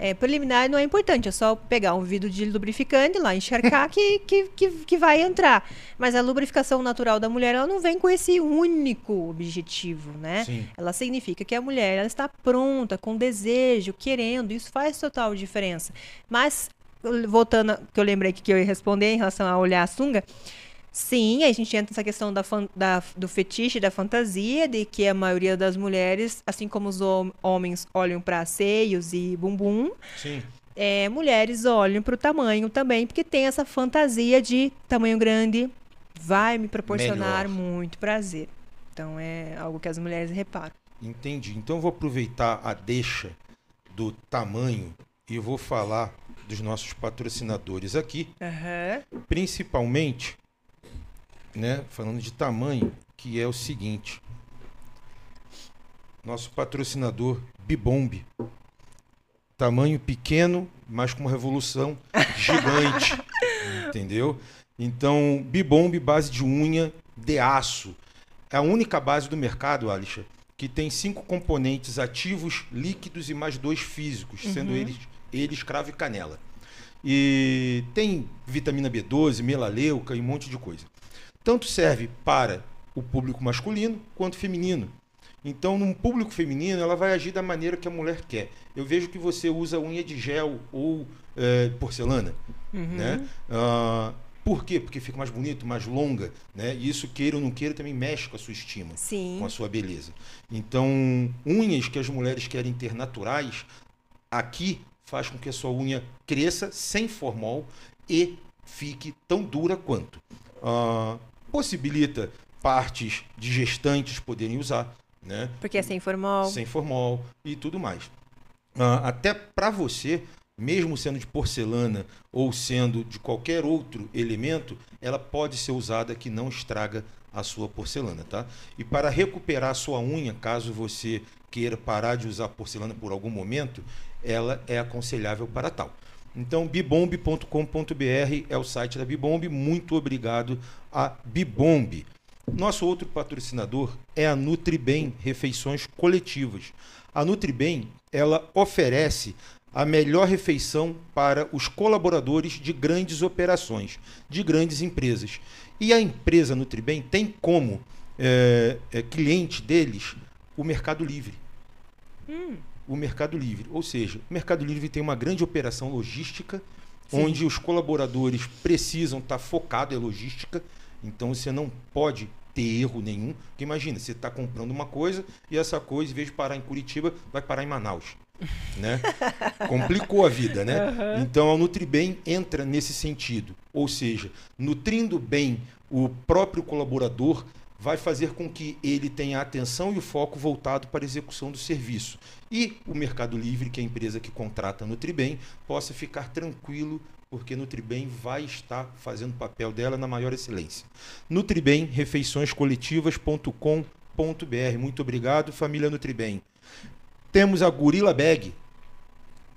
é, preliminar não é importante, é só pegar um vidro de lubrificante lá, encharcar que, que, que, que vai entrar. Mas a lubrificação natural da mulher, ela não vem com esse único objetivo, né? Sim. Ela significa que a mulher ela está pronta, com desejo, querendo. Isso faz total diferença. Mas, voltando, que eu lembrei que eu ia responder em relação a olhar a sunga. Sim, a gente entra nessa questão da, da- do fetiche, da fantasia, de que a maioria das mulheres, assim como os hom- homens olham para seios e bumbum, Sim. é, mulheres olham para o tamanho também, porque tem essa fantasia de tamanho grande vai me proporcionar Melhor. muito prazer. Então é algo que as mulheres reparam. Entendi. Então eu vou aproveitar a deixa do tamanho e vou falar dos nossos patrocinadores aqui, Aham. principalmente, né, falando de tamanho, que é o seguinte. Nosso patrocinador Bibombe. Tamanho pequeno, mas com uma revolução gigante. entendeu? Então, Bibombe base de unha de aço. É a única base do mercado, Alisha, que tem cinco componentes ativos, líquidos e mais dois físicos, sendo eles, eles cravo e canela. E tem vitamina B12, melaleuca e um monte de coisa. Tanto serve para o público masculino quanto feminino. Então, num público feminino, ela vai agir da maneira que a mulher quer. Eu vejo que você usa unha de gel ou eh, porcelana, né? Ah, por quê? Porque fica mais bonito, mais longa, né? E isso, queira ou não queira, também mexe com a sua estima Sim. com a sua beleza. Então, unhas que as mulheres querem ter naturais, aqui faz com que a sua unha cresça sem formol e fique tão dura quanto. Ah, possibilita partes de gestantes poderem usar, né? Porque é sem formol. Sem formol e tudo mais. Ah, até para você, mesmo sendo de porcelana ou sendo de qualquer outro elemento, ela pode ser usada que não estraga a sua porcelana, tá? E para recuperar a sua unha, caso você queira parar de usar porcelana por algum momento, ela é aconselhável para tal. Então, bibomb.com.br é o site da Bibomb. Muito obrigado a Bibomb. Nosso outro patrocinador é a Nutribem Refeições Coletivas. A Nutribem, ela oferece a melhor refeição para os colaboradores de grandes operações, de grandes empresas. E a empresa Nutribem tem como é, é, cliente deles o Mercado Livre. Hum, O Mercado Livre. Ou seja, o Mercado Livre tem uma grande operação logística, Sim. onde os colaboradores precisam estar focados em logística. Então você não pode ter erro nenhum. Porque imagina, você está comprando uma coisa e essa coisa, em vez de parar em Curitiba, vai parar em Manaus. Né? Complicou a vida, né? Então a Nutribem entra nesse sentido. Ou seja, nutrindo bem o próprio colaborador vai fazer com que ele tenha a atenção e o foco voltado para a execução do serviço. E o Mercado Livre, que é a empresa que contrata a Nutribem, possa ficar tranquilo, porque Nutribem vai estar fazendo o papel dela na maior excelência. Nutribem, refeiçõescoletivas.com.br. Muito obrigado, família Nutribem. Temos a Gorilla Bag.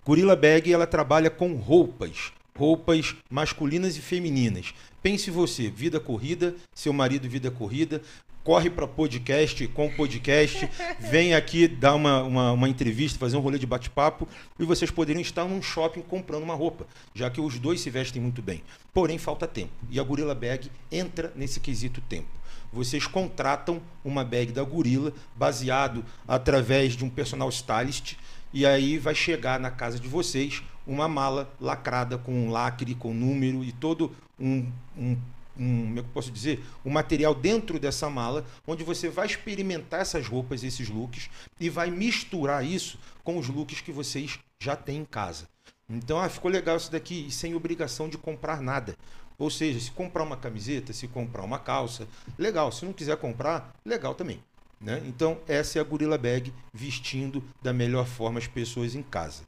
Gorilla Bag ela trabalha com roupas, roupas masculinas e femininas. Pense você, vida corrida, seu marido vida corrida, corre para podcast com podcast, vem aqui dar uma, uma, uma entrevista, fazer um rolê de bate-papo e vocês poderiam estar num shopping comprando uma roupa, já que os dois se vestem muito bem. Porém, falta tempo. E a Gorilla Bag entra nesse quesito tempo vocês contratam uma bag da Gorilla baseado através de um personal stylist e aí vai chegar na casa de vocês uma mala lacrada com um lacre, com número e todo um, um, um como é eu posso dizer, um material dentro dessa mala onde você vai experimentar essas roupas, esses looks e vai misturar isso com os looks que vocês já têm em casa. Então, ah, ficou legal isso daqui e sem obrigação de comprar nada. Ou seja, se comprar uma camiseta, se comprar uma calça, legal. Se não quiser comprar, legal também. Né? Então, essa é a Gorilla Bag vestindo da melhor forma as pessoas em casa.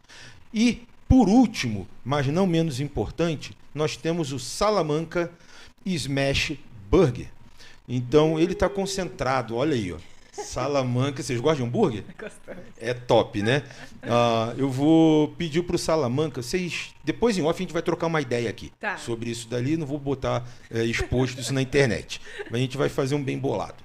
E, por último, mas não menos importante, nós temos o Salamanca Smash Burger. Então, ele está concentrado, olha aí, ó. Salamanca, vocês gostam de hambúrguer? É top, né? Ah, eu vou pedir pro Salamanca, vocês. Depois em off a gente vai trocar uma ideia aqui Tá. sobre isso dali. Não vou botar é, exposto isso na internet. Mas a gente vai fazer um bem bolado.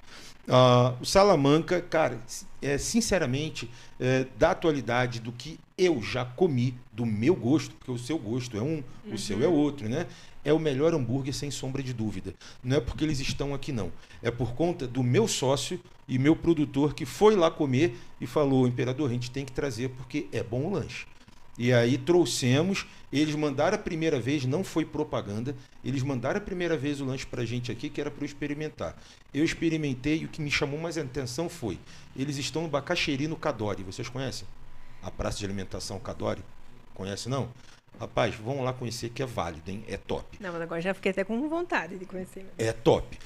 Ah, o Salamanca, cara, é, sinceramente, é, da atualidade do que eu já comi, do meu gosto, porque o seu gosto é um, o seu é outro, né? É o melhor hambúrguer, sem sombra de dúvida. Não é porque eles estão aqui, não. É por conta do meu sócio e meu produtor que foi lá comer e falou: Imperador, a gente tem que trazer porque é bom o lanche. E aí trouxemos, eles mandaram a primeira vez, não foi propaganda, eles mandaram a primeira vez o lanche pra gente aqui, que era para eu experimentar. Eu experimentei e o que me chamou mais a atenção foi, eles estão no Bacaxeri, no Cadore, vocês conhecem? A praça de alimentação Cadore? Conhece não? Rapaz, vão lá conhecer que é válido, hein? É top. Não, mas agora já fiquei até com vontade de conhecer. É top.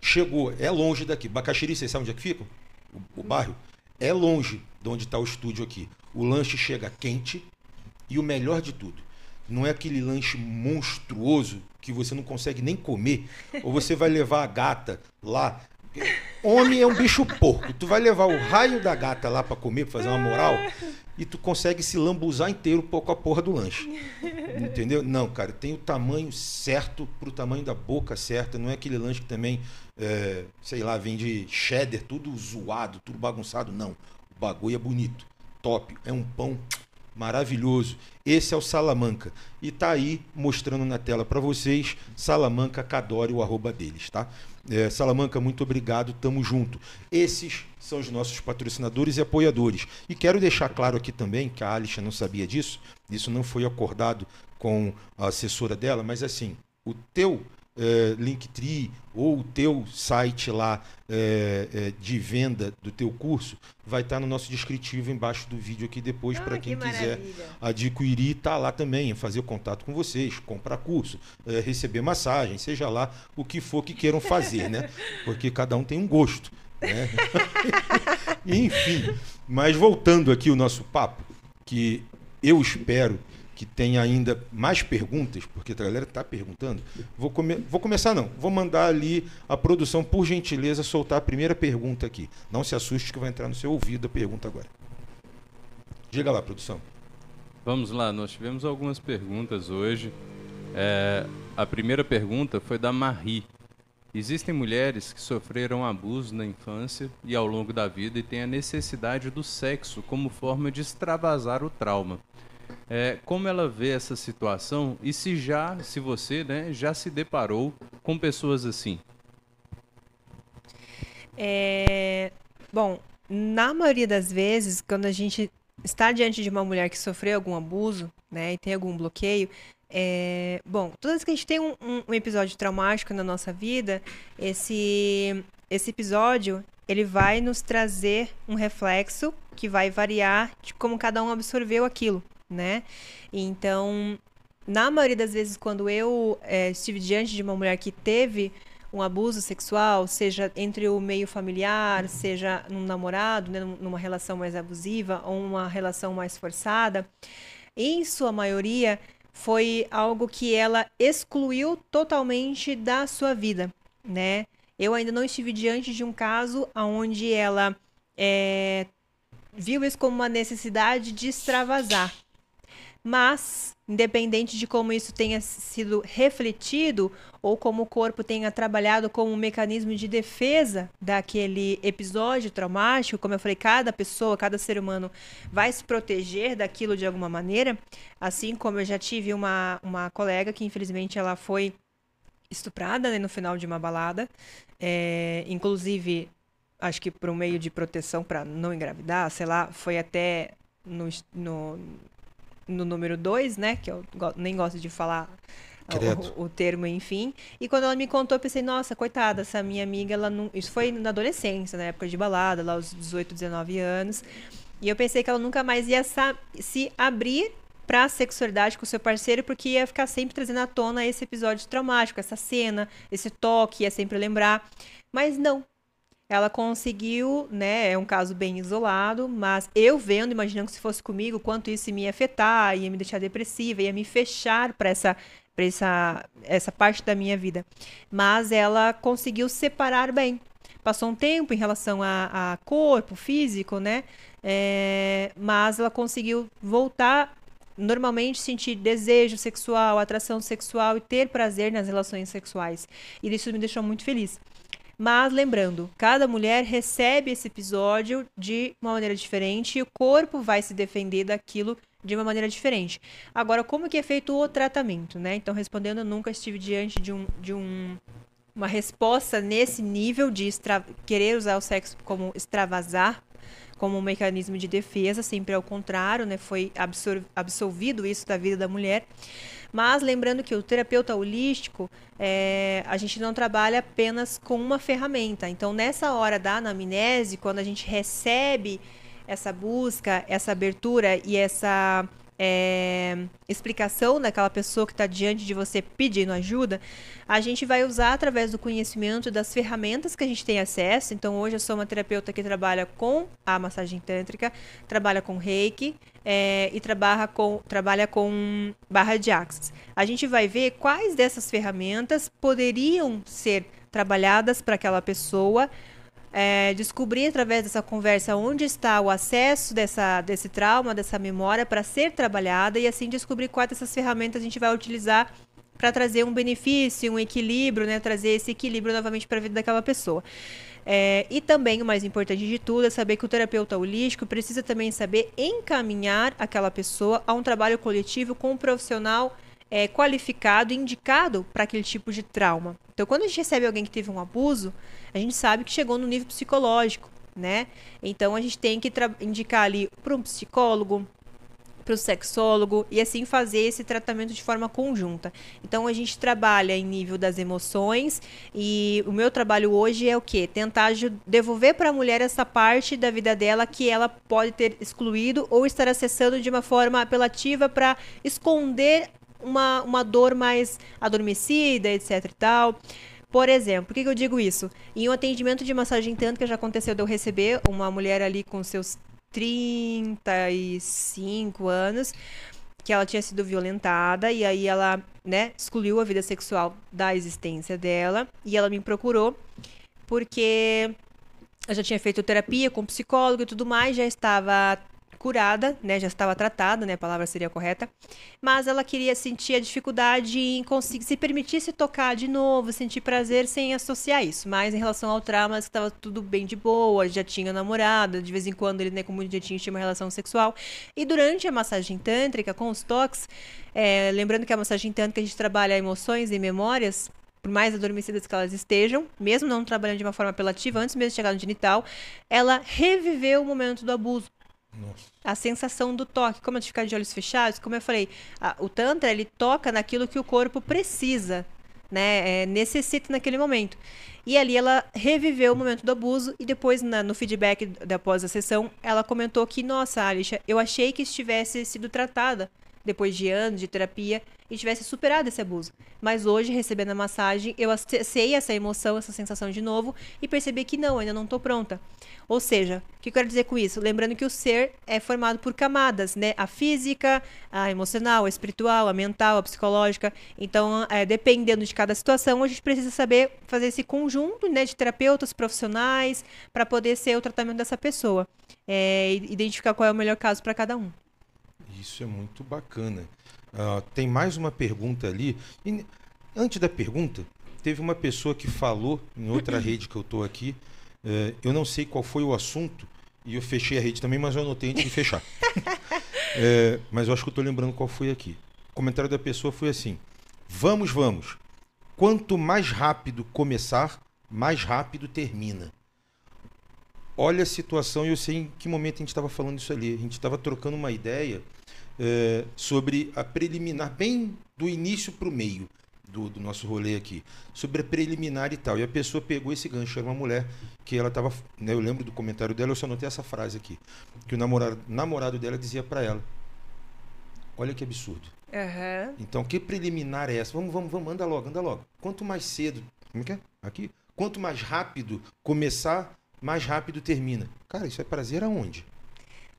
Chegou, é longe daqui. Bacaxiri, vocês sabem onde é que fica? O, o bairro? É longe de onde está o estúdio aqui. O lanche chega quente e o melhor de tudo, não é aquele lanche monstruoso que você não consegue nem comer, ou você vai levar a gata lá. Homem é um bicho porco. Tu vai levar o raio da gata lá para comer, pra fazer uma moral, e tu consegue se lambuzar inteiro pouco a porra do lanche. Entendeu? Não, cara, tem o tamanho certo pro tamanho da boca certa. Não é aquele lanche que também, é, sei lá, vem de cheddar, tudo zoado, tudo bagunçado. Não. O bagulho é bonito, top. É um pão maravilhoso. Esse é o Salamanca. E tá aí mostrando na tela para vocês, Salamanca Cadore, o arroba deles, tá? É, Salamanca, muito obrigado, tamo junto. Esses são os nossos patrocinadores e apoiadores. E quero deixar claro aqui também, que a Alicia não sabia disso, isso não foi acordado com a assessora dela, mas assim, o teu é, Linktree ou o teu site lá é, é, de venda do teu curso vai estar no nosso descritivo embaixo do vídeo aqui depois Ah, para que quem quiser maravilha. adquirir, tá lá também, fazer contato com vocês, comprar curso, eh, receber massagem, seja lá o que for que queiram fazer, né? Porque cada um tem um gosto, né? Enfim, mas voltando aqui o nosso papo, que eu espero que tem ainda mais perguntas, porque a galera está perguntando, vou, come vou começar não. Vou mandar ali a produção, por gentileza, soltar a primeira pergunta aqui. Não se assuste que vai entrar no seu ouvido a pergunta agora. Diga lá, produção. Vamos lá, nós tivemos algumas perguntas hoje. É, a primeira pergunta foi da Marie. Existem mulheres que sofreram abuso na infância e ao longo da vida e têm a necessidade do sexo como forma de extravasar o trauma. É, como ela vê essa situação e se já, se você, né, já se deparou com pessoas assim? É, bom, na maioria das vezes, quando a gente está diante de uma mulher que sofreu algum abuso, né, e tem algum bloqueio, é, bom, toda vez que a gente tem um, um, episódio traumático na nossa vida, esse, esse episódio ele vai nos trazer um reflexo que vai variar de como cada um absorveu aquilo, né? Então, na maioria das vezes, quando eu é, estive diante de uma mulher que teve um abuso sexual, seja entre o meio familiar, seja num namorado, né, numa relação mais abusiva ou uma relação mais forçada, em sua maioria foi algo que ela excluiu totalmente da sua vida, né? Eu ainda não estive diante de um caso onde ela é, viu isso como uma necessidade de extravasar. Mas, independente de como isso tenha sido refletido ou como o corpo tenha trabalhado como um mecanismo de defesa daquele episódio traumático, como eu falei, cada pessoa, cada ser humano vai se proteger daquilo de alguma maneira. Assim como eu já tive uma, uma colega que, infelizmente, ela foi estuprada né, no final de uma balada. É, inclusive, acho que por um meio de proteção para não engravidar, sei lá, foi até no, no, no número 2, né? Que eu nem gosto de falar o, o, termo, enfim. E quando ela me contou, eu pensei, nossa, coitada, essa minha amiga, ela não... isso foi na adolescência, na época de balada, lá aos 18, 19 anos. E eu pensei que ela nunca mais ia se abrir para a sexualidade com o seu parceiro, porque ia ficar sempre trazendo à tona esse episódio traumático, essa cena, esse toque, ia sempre lembrar. Mas não, ela conseguiu, né? É um caso bem isolado, mas eu vendo, imaginando que se fosse comigo, quanto isso ia me afetar, ia me deixar depressiva, ia me fechar para essa para essa, essa parte da minha vida. Mas ela conseguiu separar bem. Passou um tempo em relação a, a corpo físico, né? É, mas ela conseguiu voltar normalmente sentir desejo sexual, atração sexual e ter prazer nas relações sexuais. E isso me deixou muito feliz. Mas lembrando, cada mulher recebe esse episódio de uma maneira diferente e o corpo vai se defender daquilo de uma maneira diferente. Agora, como que é feito o tratamento, né? Então, respondendo, eu nunca estive diante de um, de um uma resposta nesse nível de extra... querer usar o sexo como extravasar como um mecanismo de defesa, sempre ao contrário, né? Foi absor... absolvido isso da vida da mulher. Mas lembrando que o terapeuta holístico, é, a gente não trabalha apenas com uma ferramenta. Então, nessa hora da anamnese, quando a gente recebe essa busca, essa abertura e essa é, explicação daquela pessoa que está diante de você pedindo ajuda, a gente vai usar através do conhecimento das ferramentas que a gente tem acesso. Então, hoje eu sou uma terapeuta que trabalha com a massagem tântrica, trabalha com reiki é, e trabalha com, trabalha com barra de axis. A gente vai ver quais dessas ferramentas poderiam ser trabalhadas para aquela pessoa é, descobrir através dessa conversa onde está o acesso dessa, desse trauma, dessa memória para ser trabalhada e assim descobrir quais dessas ferramentas a gente vai utilizar para trazer um benefício, um equilíbrio, né? Trazer esse equilíbrio novamente para a vida daquela pessoa. É, e também, o mais importante de tudo, é saber que o terapeuta holístico precisa também saber encaminhar aquela pessoa a um trabalho coletivo com um profissional é, qualificado e indicado para aquele tipo de trauma. Então, quando a gente recebe alguém que teve um abuso, a gente sabe que chegou no nível psicológico, né? Então, a gente tem que indicar ali para um psicólogo, para o sexólogo e assim fazer esse tratamento de forma conjunta. Então a gente trabalha em nível das emoções e o meu trabalho hoje é o que? Tentar devolver para a mulher essa parte da vida dela que ela pode ter excluído ou estar acessando de uma forma apelativa para esconder uma, uma dor mais adormecida, etc e tal. Por exemplo, por que, que eu digo isso? Em um atendimento de massagem tântrica já aconteceu de eu receber uma mulher ali com seus 35 anos que ela tinha sido violentada e aí ela, né, excluiu a vida sexual da existência dela e ela me procurou porque eu já tinha feito terapia com psicólogo e tudo mais, já estava curada, né, já estava tratada, né, a palavra seria correta, mas ela queria sentir a dificuldade em conseguir se permitir se tocar de novo, sentir prazer sem associar isso. Mas em relação ao trauma, estava tudo bem de boa, já tinha namorada, de vez em quando ele, né, já tinha, tinha uma relação sexual. E durante a massagem tântrica com os toques, é, lembrando que a massagem tântrica a gente trabalha emoções e memórias, por mais adormecidas que elas estejam, mesmo não trabalhando de uma forma apelativa, antes mesmo de chegar no genital, ela reviveu o momento do abuso. Nossa. A sensação do toque, como de ficar de olhos fechados, como eu falei, a- o Tantra ele toca naquilo que o corpo precisa, né? é, necessita naquele momento. E ali ela reviveu o momento do abuso e depois na- no feedback da após a sessão, ela comentou que, nossa, Alicia, eu achei que estivesse sido tratada depois de anos de terapia e tivesse superado esse abuso. Mas hoje, recebendo a massagem, eu acessei essa emoção, essa sensação de novo e percebi que não, ainda não estou pronta. Ou seja, o que eu quero dizer com isso? Lembrando que o ser é formado por camadas, né? A física, a emocional, a espiritual, a mental, a psicológica. Então, é, dependendo de cada situação, a gente precisa saber fazer esse conjunto né, de terapeutas profissionais para poder ser o tratamento dessa pessoa. É, identificar qual é o melhor caso para cada um. Isso é muito bacana. Ah, tem mais uma pergunta ali. E, antes da pergunta, teve uma pessoa que falou em outra rede que eu estou aqui. eh, eu não sei qual foi o assunto e eu fechei a rede também, mas eu anotei antes de fechar. Eh, mas eu acho que eu estou lembrando qual foi aqui. O comentário da pessoa foi assim: Vamos, vamos. Quanto mais rápido começar, mais rápido termina. Olha a situação, e eu sei em que momento a gente estava falando isso ali. A gente estava trocando uma ideia é, sobre a preliminar, bem do início para o meio do, do nosso rolê aqui, sobre a preliminar e tal. E a pessoa pegou esse gancho, era uma mulher que ela estava, né, eu lembro do comentário dela, eu só anotei essa frase aqui, que o namorado, namorado dela dizia para ela: Olha que absurdo. Aham. Então, que preliminar é essa? Vamos, vamos, vamos, anda logo, anda logo. Quanto mais cedo, como é que é? Aqui. Quanto mais rápido começar, mais rápido termina. Cara, isso é prazer aonde?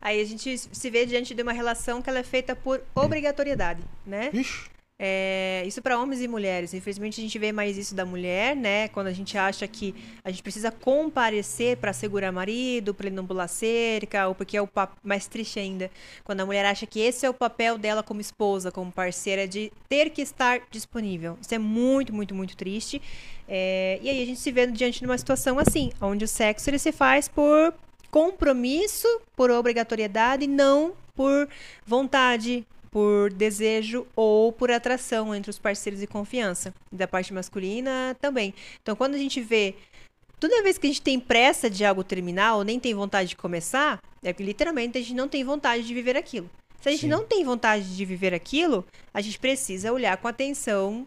Aí a gente se vê diante de uma relação que ela é feita por obrigatoriedade, né? Ixi, É, isso para homens e mulheres. Infelizmente a gente vê mais isso da mulher, né? Quando a gente acha que a gente precisa comparecer para segurar marido, para ele não pular cerca, ou porque é o pap... mais triste ainda, quando a mulher acha que esse é o papel dela como esposa, como parceira, de ter que estar disponível. Isso é muito, muito, muito triste. É, e aí a gente se vê diante de uma situação assim, onde o sexo ele se faz por compromisso, por obrigatoriedade, não por vontade, por desejo ou por atração entre os parceiros e confiança. Da parte masculina também. Então, quando a gente vê. Toda vez que a gente tem pressa de algo terminar ou nem tem vontade de começar, é que literalmente a gente não tem vontade de viver aquilo. Se a gente Sim. não tem vontade de viver aquilo, a gente precisa olhar com atenção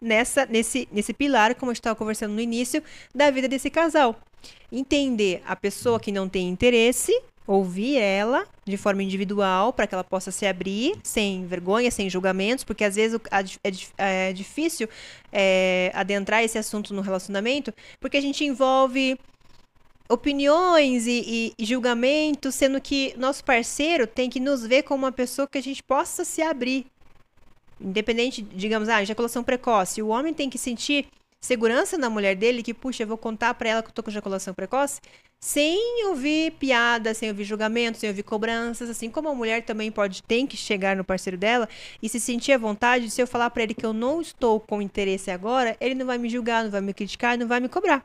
nessa, nesse, nesse pilar, como gente estava conversando no início, da vida desse casal. Entender a pessoa que não tem interesse, ouvir ela de forma individual para que ela possa se abrir sem vergonha, sem julgamentos, porque às vezes é, é difícil é, adentrar esse assunto no relacionamento, porque a gente envolve opiniões e- e julgamentos, sendo que nosso parceiro tem que nos ver como uma pessoa que a gente possa se abrir. Independente, digamos, ah, ejaculação precoce. O homem tem que sentir segurança na mulher dele, que, puxa, eu vou contar pra ela que eu tô com ejaculação precoce, sem ouvir piada, sem ouvir julgamento, sem ouvir cobranças, assim como a mulher também pode, tem que chegar no parceiro dela e se sentir à vontade, se eu falar pra ele que eu não estou com interesse agora, ele não vai me julgar, não vai me criticar, não vai me cobrar.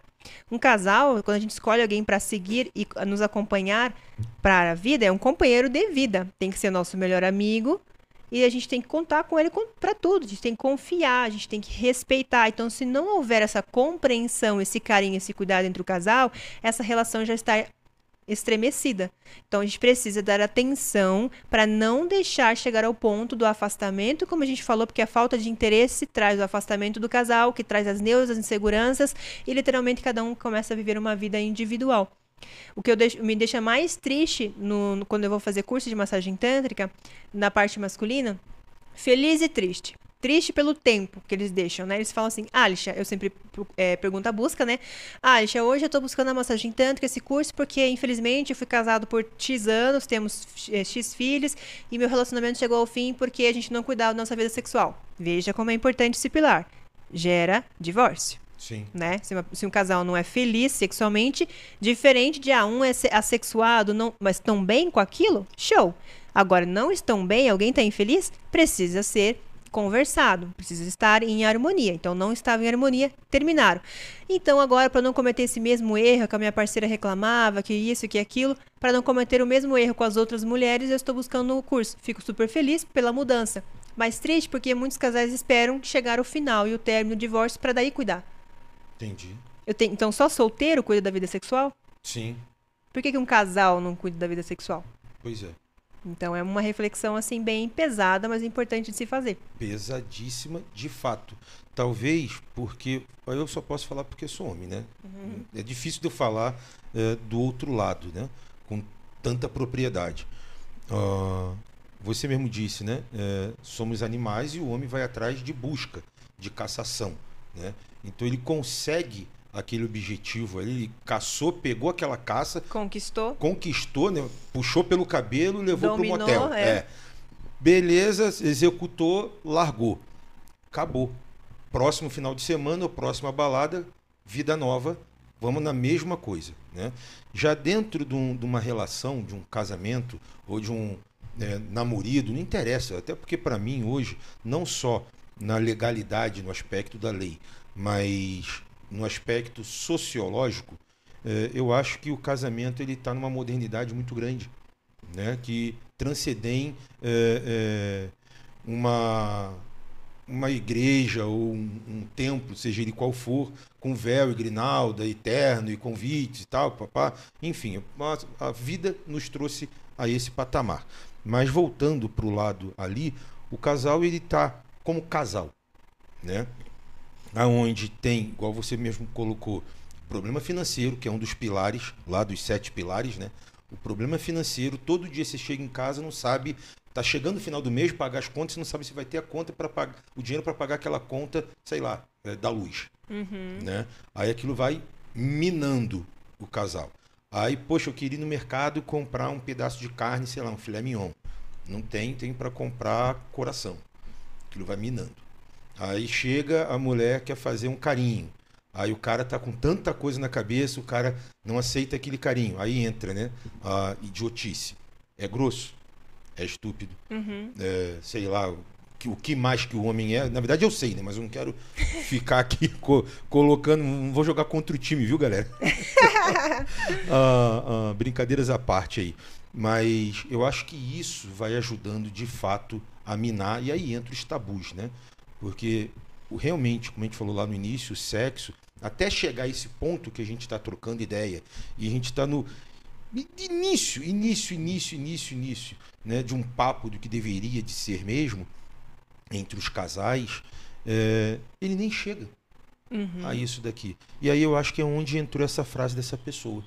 Um casal, quando a gente escolhe alguém pra seguir e nos acompanhar para a vida, é um companheiro de vida. Tem que ser nosso melhor amigo, e a gente tem que contar com ele para tudo. A gente tem que confiar, a gente tem que respeitar. Então, se não houver essa compreensão, esse carinho, esse cuidado entre o casal, essa relação já está estremecida. Então, a gente precisa dar atenção para não deixar chegar ao ponto do afastamento, como a gente falou, porque a falta de interesse traz o afastamento do casal, que traz as neuras, as inseguranças, e literalmente cada um começa a viver uma vida individual. O que deixo- me deixa mais triste no, no- quando eu vou fazer curso de massagem tântrica, na parte masculina, feliz e triste. triste pelo tempo que eles deixam, né? Eles falam assim, Alicia, eu sempre é, pergunto a busca, né? Alicia, hoje eu tô buscando a massagem tântrica, esse curso, porque infelizmente eu fui casado por X anos, temos é, X filhos, e meu relacionamento chegou ao fim porque a gente não cuidava da nossa vida sexual. Veja como é importante esse pilar. Gera divórcio. Sim. Né? Se, uma- se um casal não é feliz sexualmente, diferente de ah, um é se- assexuado, não, mas estão bem com aquilo, show. Agora, não estão bem, alguém está infeliz, precisa ser conversado, precisa estar em harmonia. Então, não estava em harmonia, terminaram. Então, agora, para não cometer esse mesmo erro que a minha parceira reclamava, que isso, que aquilo, para não cometer o mesmo erro com as outras mulheres, eu estou buscando o curso. Fico super feliz pela mudança. Mas triste porque muitos casais esperam chegar ao final e o término, o divórcio, para daí cuidar. Entendi. Eu tenho, então, só solteiro cuida da vida sexual? Sim, Por que, que um casal não cuida da vida sexual? pois é. Então, é uma reflexão, assim, bem pesada, mas importante de se fazer. Pesadíssima, de fato. Talvez porque. Eu só posso falar porque sou homem, né? É difícil de eu falar é, do outro lado, né? Com tanta propriedade. Ah, você mesmo disse, né? É, somos animais e o homem vai atrás de busca, de caçação, né? Então ele consegue aquele objetivo ali, ele caçou, pegou aquela caça, Conquistou. conquistou, né? Puxou pelo cabelo e levou Dominou, pro motel. é. Beleza, executou, largou. Acabou. Próximo final de semana, ou próxima balada, vida nova, vamos na mesma coisa. Né? Já dentro de, um- de uma relação, de um casamento, ou de um é, namorido, não interessa, até porque para mim hoje, não só na legalidade, no aspecto da lei, mas no aspecto sociológico, é, eu acho que o casamento ele está numa modernidade muito grande, né? que transcendem é, é, uma uma igreja ou um, um templo, seja ele qual for, com véu e grinalda, e terno e convites e tal, papá. Enfim, a, a vida nos trouxe a esse patamar. Mas voltando para o lado ali, o casal ele está como casal, né? Aonde tem, igual você mesmo colocou, problema financeiro, que é um dos pilares, lá dos sete pilares, né? O problema financeiro, todo dia você chega em casa não sabe, tá chegando o final do mês, pagar as contas, você não sabe se vai ter a conta para pagar o dinheiro para pagar aquela conta, sei lá, é, da luz, Uhum. né? Aí aquilo vai minando o casal. Aí, poxa, eu queria ir no mercado comprar um pedaço de carne, sei lá, um filé mignon. Não tem, tem para comprar coração. Aquilo vai minando. Aí chega a mulher quer fazer um carinho. Aí o cara tá com tanta coisa na cabeça, o cara não aceita aquele carinho. Aí entra, né? A idiotice. É grosso, é estúpido, Uhum. é, sei lá, o que, mais que o homem é. Na verdade eu sei, né? Mas eu não quero ficar aqui co- colocando. Não vou jogar contra o time, viu, galera? Ah, ah, brincadeiras à parte aí. Mas eu acho que isso vai ajudando de fato a minar, e aí entra os tabus, né? Porque realmente, como a gente falou lá no início, o sexo, até chegar a esse ponto que a gente está trocando ideia, e a gente está no início, início, início, início, início, né? De um papo do que deveria de ser mesmo, entre os casais, é, ele nem chega Uhum. a isso daqui. E aí eu acho que é onde entrou essa frase dessa pessoa.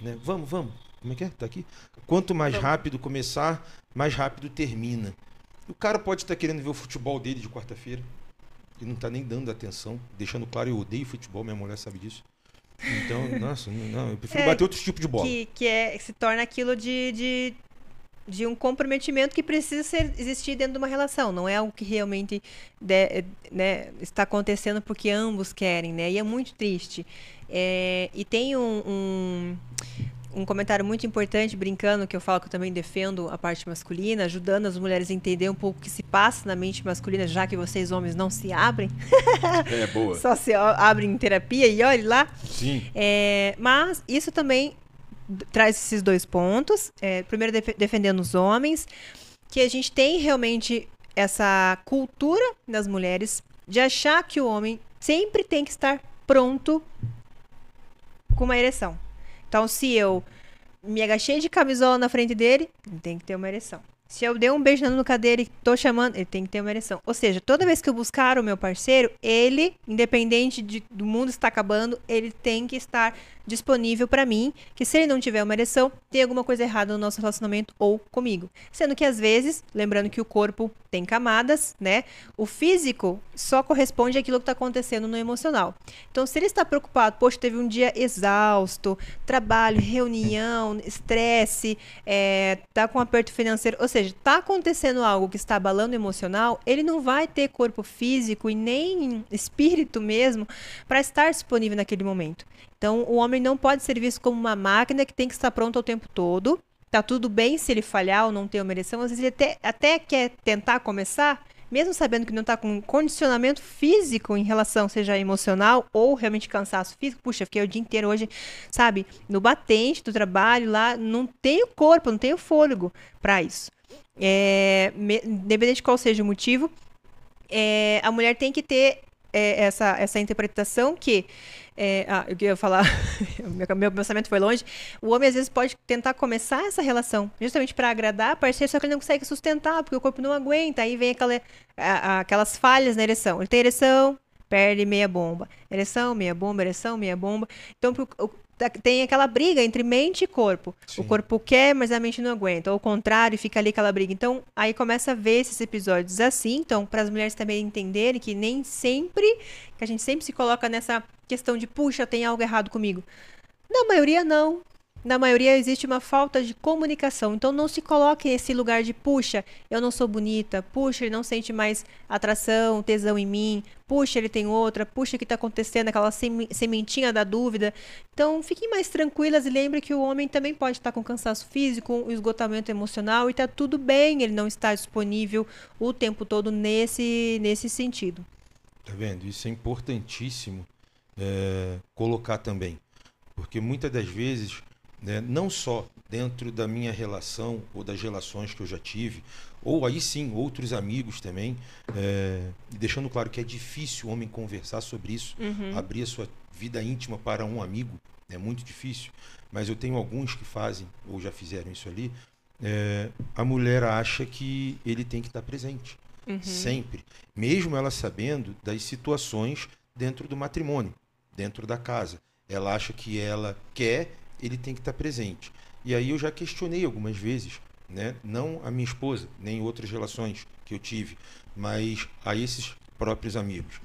Né? Vamos, vamos. Como é que é? Tá aqui? Quanto mais Vamos. rápido começar, mais rápido termina. O cara pode estar querendo ver o futebol dele de quarta-feira. E não tá nem dando atenção. Deixando claro, eu odeio futebol, minha mulher sabe disso. Então, nossa, não, eu prefiro É, bater outro tipo de bola. Que, que é, se torna aquilo de, de, de um comprometimento que precisa ser, existir dentro de uma relação. Não é algo que realmente de- né, está acontecendo porque ambos querem, né? E é muito triste. É, e tem um, um, um comentário muito importante, brincando, que eu falo que eu também defendo a parte masculina, ajudando as mulheres a entender um pouco o que se passa na mente masculina, já que vocês homens não se abrem, É, boa. só se abrem em terapia e olhe lá. Sim. É, mas isso também traz esses dois pontos. É, primeiro, def- defendendo os homens, que a gente tem realmente essa cultura das mulheres de achar que o homem sempre tem que estar pronto com uma ereção. Então, se eu me agachei de camisola na frente dele, ele tem que ter uma ereção. Se eu dei um beijo na nuca dele tô chamando, ele tem que ter uma ereção. Ou seja, toda vez que eu buscar o meu parceiro, ele, independente de- do mundo estar acabando, ele tem que estar disponível para mim, que se ele não tiver uma ereção, tem alguma coisa errada no nosso relacionamento ou comigo. Sendo que às vezes, lembrando que o corpo tem camadas, né? O físico só corresponde àquilo que está acontecendo no emocional. Então, se ele está preocupado, poxa, teve um dia exausto, trabalho, reunião, estresse, é, tá com aperto financeiro, ou seja, está acontecendo algo que está abalando o emocional, ele não vai ter corpo físico e nem espírito mesmo para estar disponível naquele momento. Então, o homem não pode ser visto como uma máquina que tem que estar pronta o tempo todo. Tá tudo bem se ele falhar ou não ter uma ereção. Às vezes ele até, até quer tentar começar, mesmo sabendo que não está com condicionamento físico em relação, seja emocional ou realmente cansaço físico. Puxa, fiquei o dia inteiro hoje, sabe, no batente do trabalho lá, não tenho corpo, não tenho fôlego para isso. É, independente de qual seja o motivo, é, a mulher tem que ter é, essa, essa interpretação que é, ah, eu ia falar, meu, meu pensamento foi longe. O homem às vezes pode tentar começar essa relação justamente para agradar a parceiro, só que ele não consegue sustentar, porque o corpo não aguenta. Aí vem aquela, a, a, aquelas falhas na ereção. Ele tem ereção, perde meia bomba. Ereção, meia bomba, ereção, meia bomba. Então, o, tem aquela briga entre mente e corpo. Sim. O corpo quer, mas a mente não aguenta. Ou o contrário, fica ali aquela briga. Então, aí começa a ver esses episódios assim. Então, para as mulheres também entenderem que nem sempre, que a gente sempre se coloca nessa questão de, puxa, tem algo errado comigo. Na maioria, não na maioria existe uma falta de comunicação. Então não se coloque nesse lugar de puxa, eu não sou bonita, puxa, ele não sente mais atração, tesão em mim, puxa, ele tem outra, puxa, o que está acontecendo, aquela sementinha da dúvida. Então fiquem mais tranquilas e lembre que o homem também pode estar com cansaço físico, um esgotamento emocional e está tudo bem, ele não está disponível o tempo todo nesse, nesse sentido. Tá vendo? Isso é importantíssimo é, colocar também. Porque muitas das vezes né? não só dentro da minha relação ou das relações que eu já tive, ou aí sim outros amigos também, é, deixando claro que é difícil o homem conversar sobre isso, uhum. abrir a sua vida íntima para um amigo, é muito difícil, mas eu tenho alguns que fazem, ou já fizeram isso ali, é, a mulher acha que ele tem que estar presente, uhum. sempre, mesmo ela sabendo das situações dentro do matrimônio, dentro da casa. Ela acha que ela quer ele tem que estar presente. E aí eu já questionei algumas vezes, né? não a minha esposa, nem outras relações que eu tive, mas a esses próprios amigos.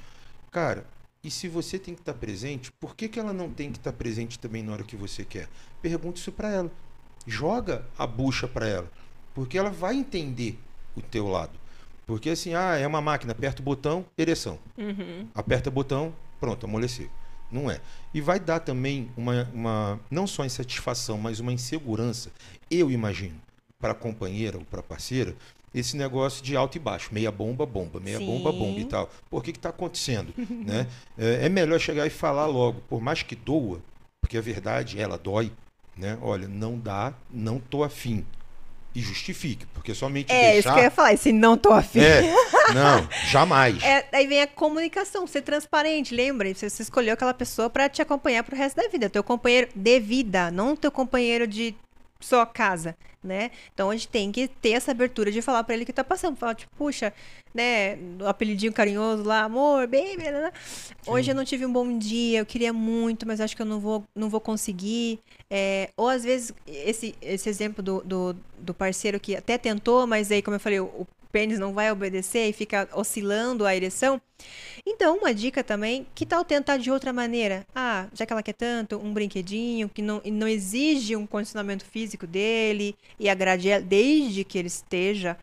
Cara, e se você tem que estar presente, por que, que ela não tem que estar presente também na hora que você quer? Pergunta isso para ela. Joga a bucha para ela, porque ela vai entender o teu lado. Porque assim, ah, é uma máquina, aperta o botão, ereção. Uhum. Aperta o botão, pronto, amoleceu. Não é. E vai dar também uma, uma não só insatisfação, mas uma insegurança, eu imagino, para a companheira ou para a parceira, esse negócio de alto e baixo, meia bomba, bomba, meia Sim. bomba, bomba e tal. Por que está acontecendo? né? É, é, melhor chegar e falar logo, por mais que doa, porque a verdade, ela dói, né? Olha, não dá, não tô afim e justifique, porque somente é, deixar... isso que eu ia falar, se não tô afim. É, não, jamais. É, aí vem a comunicação, ser transparente, lembra? Você, você escolheu aquela pessoa para te acompanhar pro resto da vida, teu companheiro de vida, não teu companheiro de sua casa, né? Então a gente tem que ter essa abertura de falar para ele que tá passando, falar tipo, puxa, né, o apelidinho carinhoso lá, amor, baby, hoje eu não tive um bom dia, eu queria muito, mas acho que eu não vou, não vou conseguir. É, ou às vezes esse, esse exemplo do, do, do, parceiro que até tentou, mas aí como eu falei, o, pênis não vai obedecer e fica oscilando a ereção. Então, uma dica também, que tal tentar de outra maneira? Ah, já que ela quer tanto, um brinquedinho que não, não exige um condicionamento físico dele e agrade desde que ele esteja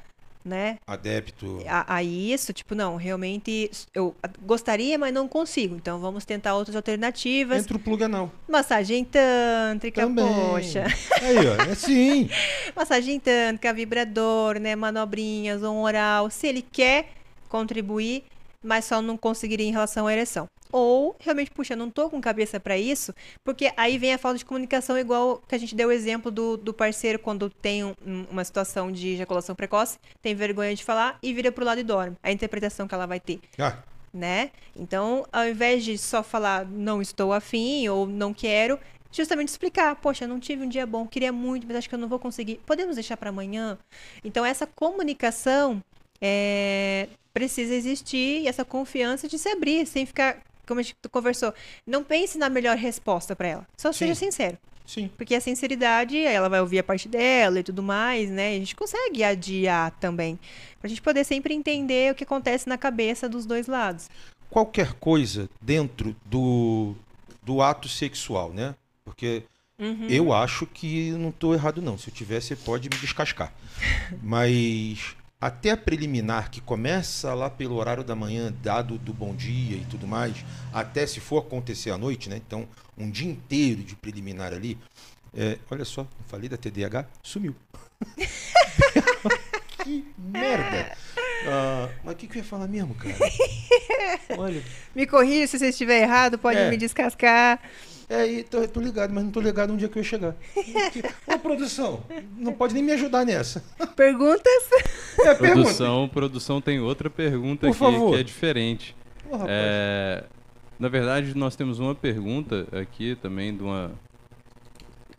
né? Adepto. A, a, isso, tipo, não, realmente eu gostaria, mas não consigo. Então vamos tentar outras alternativas. Entra o plug anal. Massagem tântrica, Também. poxa. Aí, ó, é sim. Massagem tântrica, vibrador, né? Manobrinhas, um oral. Se ele quer contribuir, mas só não conseguiria em relação à ereção. Ou realmente, puxa, não tô com cabeça para isso, porque aí vem a falta de comunicação, igual que a gente deu o exemplo do, do parceiro quando tem um, uma situação de ejaculação precoce, tem vergonha de falar e vira pro lado e dorme. A interpretação que ela vai ter. Ah. Né? Então, ao invés de só falar não estou afim ou não quero, justamente explicar, poxa, não tive um dia bom, queria muito, mas acho que eu não vou conseguir. Podemos deixar para amanhã? Então, essa comunicação é, precisa existir essa confiança de se abrir, sem ficar como a gente conversou, não pense na melhor resposta para ela. Só seja Sim. sincero. Sim. Porque a sinceridade, ela vai ouvir a parte dela e tudo mais, né? A gente consegue adiar também. Pra gente poder sempre entender o que acontece na cabeça dos dois lados. Qualquer coisa dentro do, do ato sexual, né? Porque Uhum. eu acho que não estou errado, não. Se eu tiver, você pode me descascar. Mas até a preliminar, que começa lá pelo horário da manhã, dado do bom dia e tudo mais, até se for acontecer à noite, né? Então, um dia inteiro de preliminar ali. é, olha só, falei da TDAH, sumiu. que merda! Ah, mas o que, que eu ia falar mesmo, cara? Olha, Me corrija se você estiver errado, pode É. me descascar. É, e tô, tô ligado, mas não tô ligado onde é que eu ia chegar. Ô, produção, não pode nem me ajudar nessa. Perguntas? É a pergunta. Produção, produção tem outra pergunta Por aqui favor. que é diferente. Rapaz. É, na verdade, nós temos uma pergunta aqui também de uma,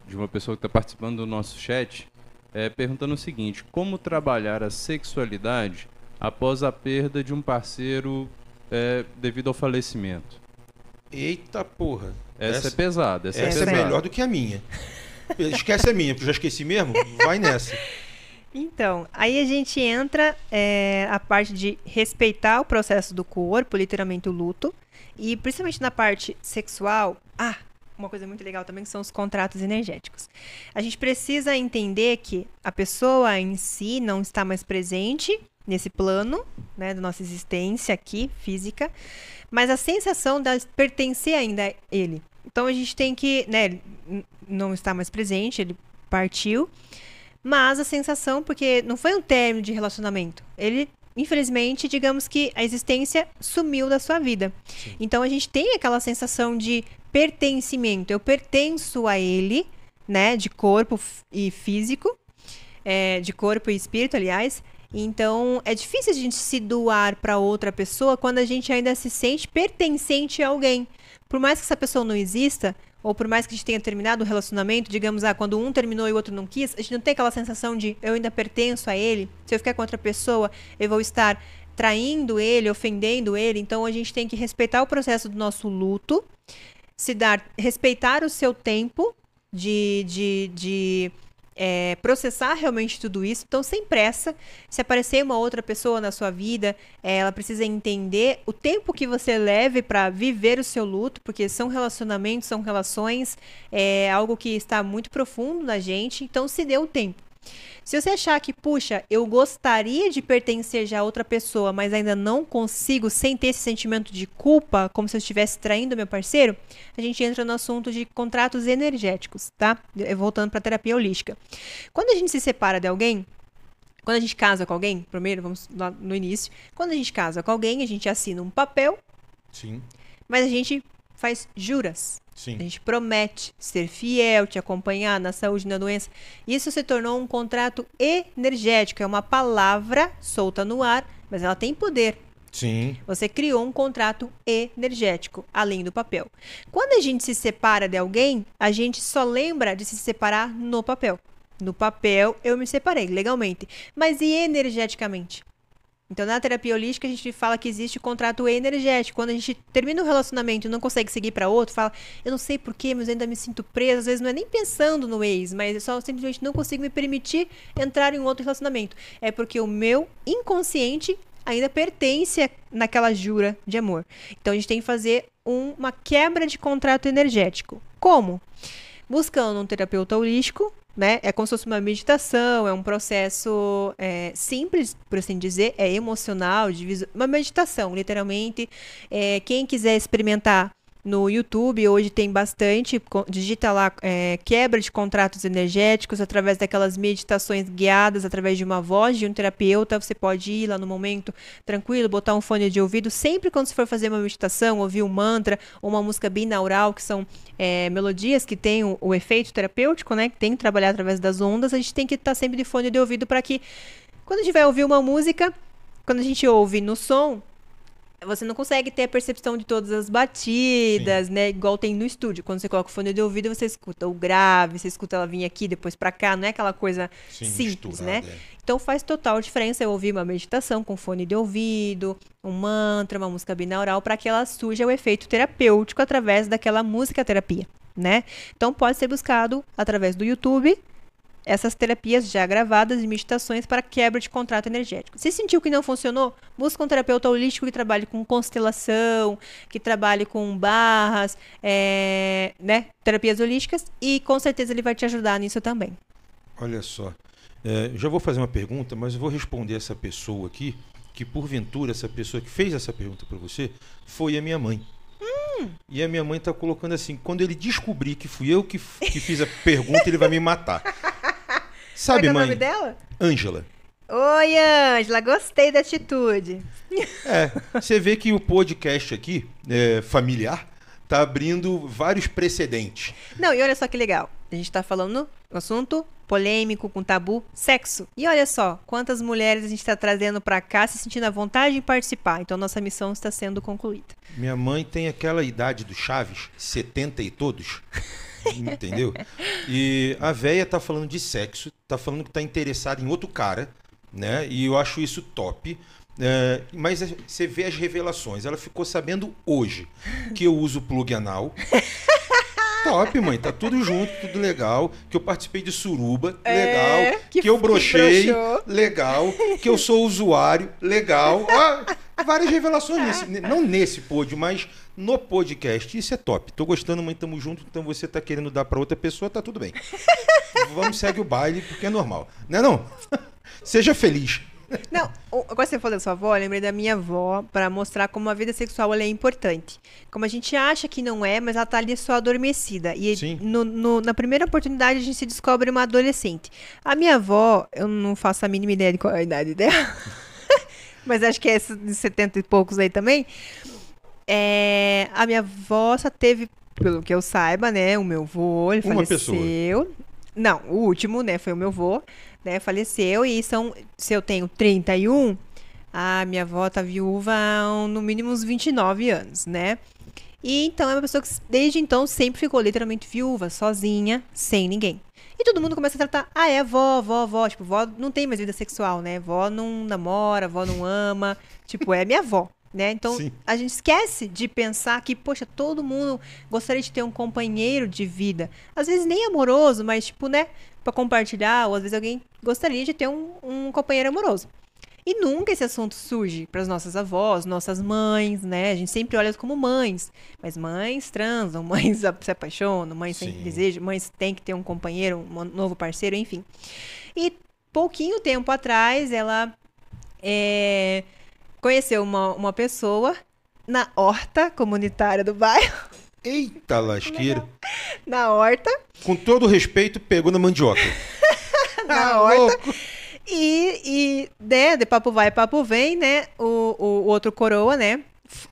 de uma pessoa que está participando do nosso chat, é, perguntando o seguinte: como trabalhar a sexualidade após a perda de um parceiro é, devido ao falecimento? Eita porra. Essa, é pesada. Essa, essa é é pesada. melhor do que a minha. Esquece a minha, porque eu já esqueci mesmo. Vai nessa. Então, aí a gente entra é, a parte de respeitar o processo do corpo, literalmente o luto. E principalmente na parte sexual, ah, uma coisa muito legal também que são os contratos energéticos. A gente precisa entender que a pessoa em si não está mais presente nesse plano, né, da nossa existência aqui, física, mas a sensação de pertencer ainda a ele. Então a gente tem que, né, não está mais presente, ele partiu, mas a sensação, porque não foi um término de relacionamento. Ele, infelizmente, digamos que a existência sumiu da sua vida. Então a gente tem aquela sensação de pertencimento. Eu pertenço a ele, né? De corpo e físico. é, de corpo e espírito, aliás. Então é difícil a gente se doar para outra pessoa quando a gente ainda se sente pertencente a alguém. Por mais que essa pessoa não exista, ou por mais que a gente tenha terminado o relacionamento, digamos, ah, quando um terminou e o outro não quis, a gente não tem aquela sensação de eu ainda pertenço a ele. Se eu ficar com outra pessoa, eu vou estar traindo ele, ofendendo ele. Então a gente tem que respeitar o processo do nosso luto, se dar, respeitar o seu tempo de, de, de é, processar realmente tudo isso. Então, sem pressa, se aparecer uma outra pessoa na sua vida, é, ela precisa entender o tempo que você leve para viver o seu luto, porque são relacionamentos, são relações, é algo que está muito profundo na gente. Então, se dê o tempo. Se você achar que, puxa, eu gostaria de pertencer já a outra pessoa, mas ainda não consigo sem ter esse sentimento de culpa, como se eu estivesse traindo meu parceiro, a gente entra no assunto de contratos energéticos, tá? Voltando para terapia holística. Quando a gente se separa de alguém, quando a gente casa com alguém, primeiro, vamos lá no início, quando a gente casa com alguém, a gente assina um papel, Sim, mas a gente faz juras. sim. A gente promete ser fiel, te acompanhar na saúde e na doença. Isso se tornou um contrato energético, é uma palavra solta no ar, mas ela tem poder. Sim. Você criou um contrato energético, além do papel. Quando a gente se separa de alguém, a gente só lembra de se separar no papel. No papel, eu me separei legalmente. Mas e energeticamente? Então, na terapia holística, a gente fala que existe o contrato energético. Quando a gente termina um relacionamento e não consegue seguir para outro, fala, eu não sei porquê, mas eu ainda me sinto presa. Às vezes não é nem pensando no ex, mas eu só simplesmente não consigo me permitir entrar em um outro relacionamento. É porque o meu inconsciente ainda pertence naquela jura de amor. Então, a gente tem que fazer um- uma quebra de contrato energético. Como? Buscando um terapeuta holístico, né? É como se fosse uma meditação, é um processo é, simples, por assim dizer, é emocional, de visu- uma meditação, literalmente. É, quem quiser experimentar no YouTube, hoje tem bastante, digita lá é, quebra de contratos energéticos através daquelas meditações guiadas, através de uma voz de um terapeuta. Você pode ir lá no momento tranquilo, botar um fone de ouvido. Sempre quando você for fazer uma meditação, ouvir um mantra ou uma música binaural, que são é, melodias que têm o, o efeito terapêutico, né? Que tem que trabalhar através das ondas, a gente tem que estar sempre de fone de ouvido para que, quando a gente vai ouvir uma música, quando a gente ouve no som, você não consegue ter a percepção de todas as batidas, né? Igual tem no estúdio. Quando você coloca o fone de ouvido, você escuta o grave, você escuta ela vir aqui, depois pra cá. Não é aquela coisa Sim, simples, né? é. Então faz total diferença eu ouvir uma meditação com fone de ouvido, um mantra, uma música binaural, para que ela surja o efeito terapêutico através daquela música terapia, né? Então pode ser buscado através do YouTube essas terapias já gravadas de meditações para quebra de contrato energético. Se sentiu que não funcionou, busca um terapeuta holístico que trabalhe com constelação, que trabalhe com barras, é, né, terapias holísticas e com certeza ele vai te ajudar nisso também. Olha só, é, já vou fazer uma pergunta, mas eu vou responder essa pessoa aqui, que porventura essa pessoa que fez essa pergunta para você foi a minha mãe. Hum. E a minha mãe está colocando assim: quando ele descobrir que fui eu que, que fiz a pergunta, ele vai me matar. Sabe, Qual é, o mãe? nome dela? Ângela. Oi, Ângela, gostei da atitude. É, você vê que o podcast aqui, é, familiar, tá abrindo vários precedentes. Não, e olha só que legal. A gente tá falando um assunto polêmico, com tabu, sexo. E olha só, quantas mulheres a gente está trazendo para cá se sentindo à vontade em participar. Então nossa missão está sendo concluída. Minha mãe tem aquela idade do Chaves, 70 e todos. Entendeu? E a véia tá falando de sexo, tá falando que tá interessada em outro cara, né? E eu acho isso top. É, mas você vê as revelações. Ela ficou sabendo hoje que eu uso plug anal. Top, mãe, tá tudo junto, tudo legal. Que eu participei de suruba, É, legal. que- Que, eu brochei, legal. Que eu sou usuário, legal. Ó, várias revelações nesse, não nesse pódio, mas no podcast. Isso é top. Tô gostando, mãe, tamo junto. Então você tá querendo dar pra outra pessoa, tá tudo bem. Vamos segue o baile, porque é normal. Não é não? Seja feliz. Não, agora você falou da sua avó, eu lembrei da minha avó para mostrar como a vida sexual é importante. Como a gente acha que não é, mas ela tá ali só adormecida. E no- no- na primeira oportunidade a gente se descobre uma adolescente. A minha avó, eu não faço a mínima ideia de qual é a idade dela, mas acho que é essa de 70 e poucos aí também. É, a minha avó só teve, pelo que eu saiba, né, o meu avô, ele Uma faleceu. Não, o último, né, foi o meu avô, né, faleceu e são, se eu tenho 31, a minha avó tá viúva há no mínimo uns 29 anos, né? E então é uma pessoa que desde então sempre ficou literalmente viúva, sozinha, sem ninguém. E todo mundo começa a tratar, ah, é vó, vó, vó. Tipo, vó não tem mais vida sexual, né? Vó não namora, vó não ama. tipo, é minha avó, né? Então Sim. a gente esquece de pensar que, poxa, todo mundo gostaria de ter um companheiro de vida. Às vezes nem amoroso, mas tipo, né? Pra compartilhar, ou às vezes alguém gostaria de ter um, um companheiro amoroso. E nunca esse assunto surge para as nossas avós, nossas mães, né? A gente sempre olha como mães. Mas mães transam, mães se apaixonam, mães têm desejo, mães têm que ter um companheiro, um novo parceiro, enfim. E pouquinho tempo atrás, ela é, conheceu uma, uma pessoa na horta comunitária do bairro, Eita lasqueira. na horta, Com todo respeito, pegou na mandioca. na Ah, horta. louco. E, e, né, de papo vai, papo vem, né? O, o, o outro coroa, né?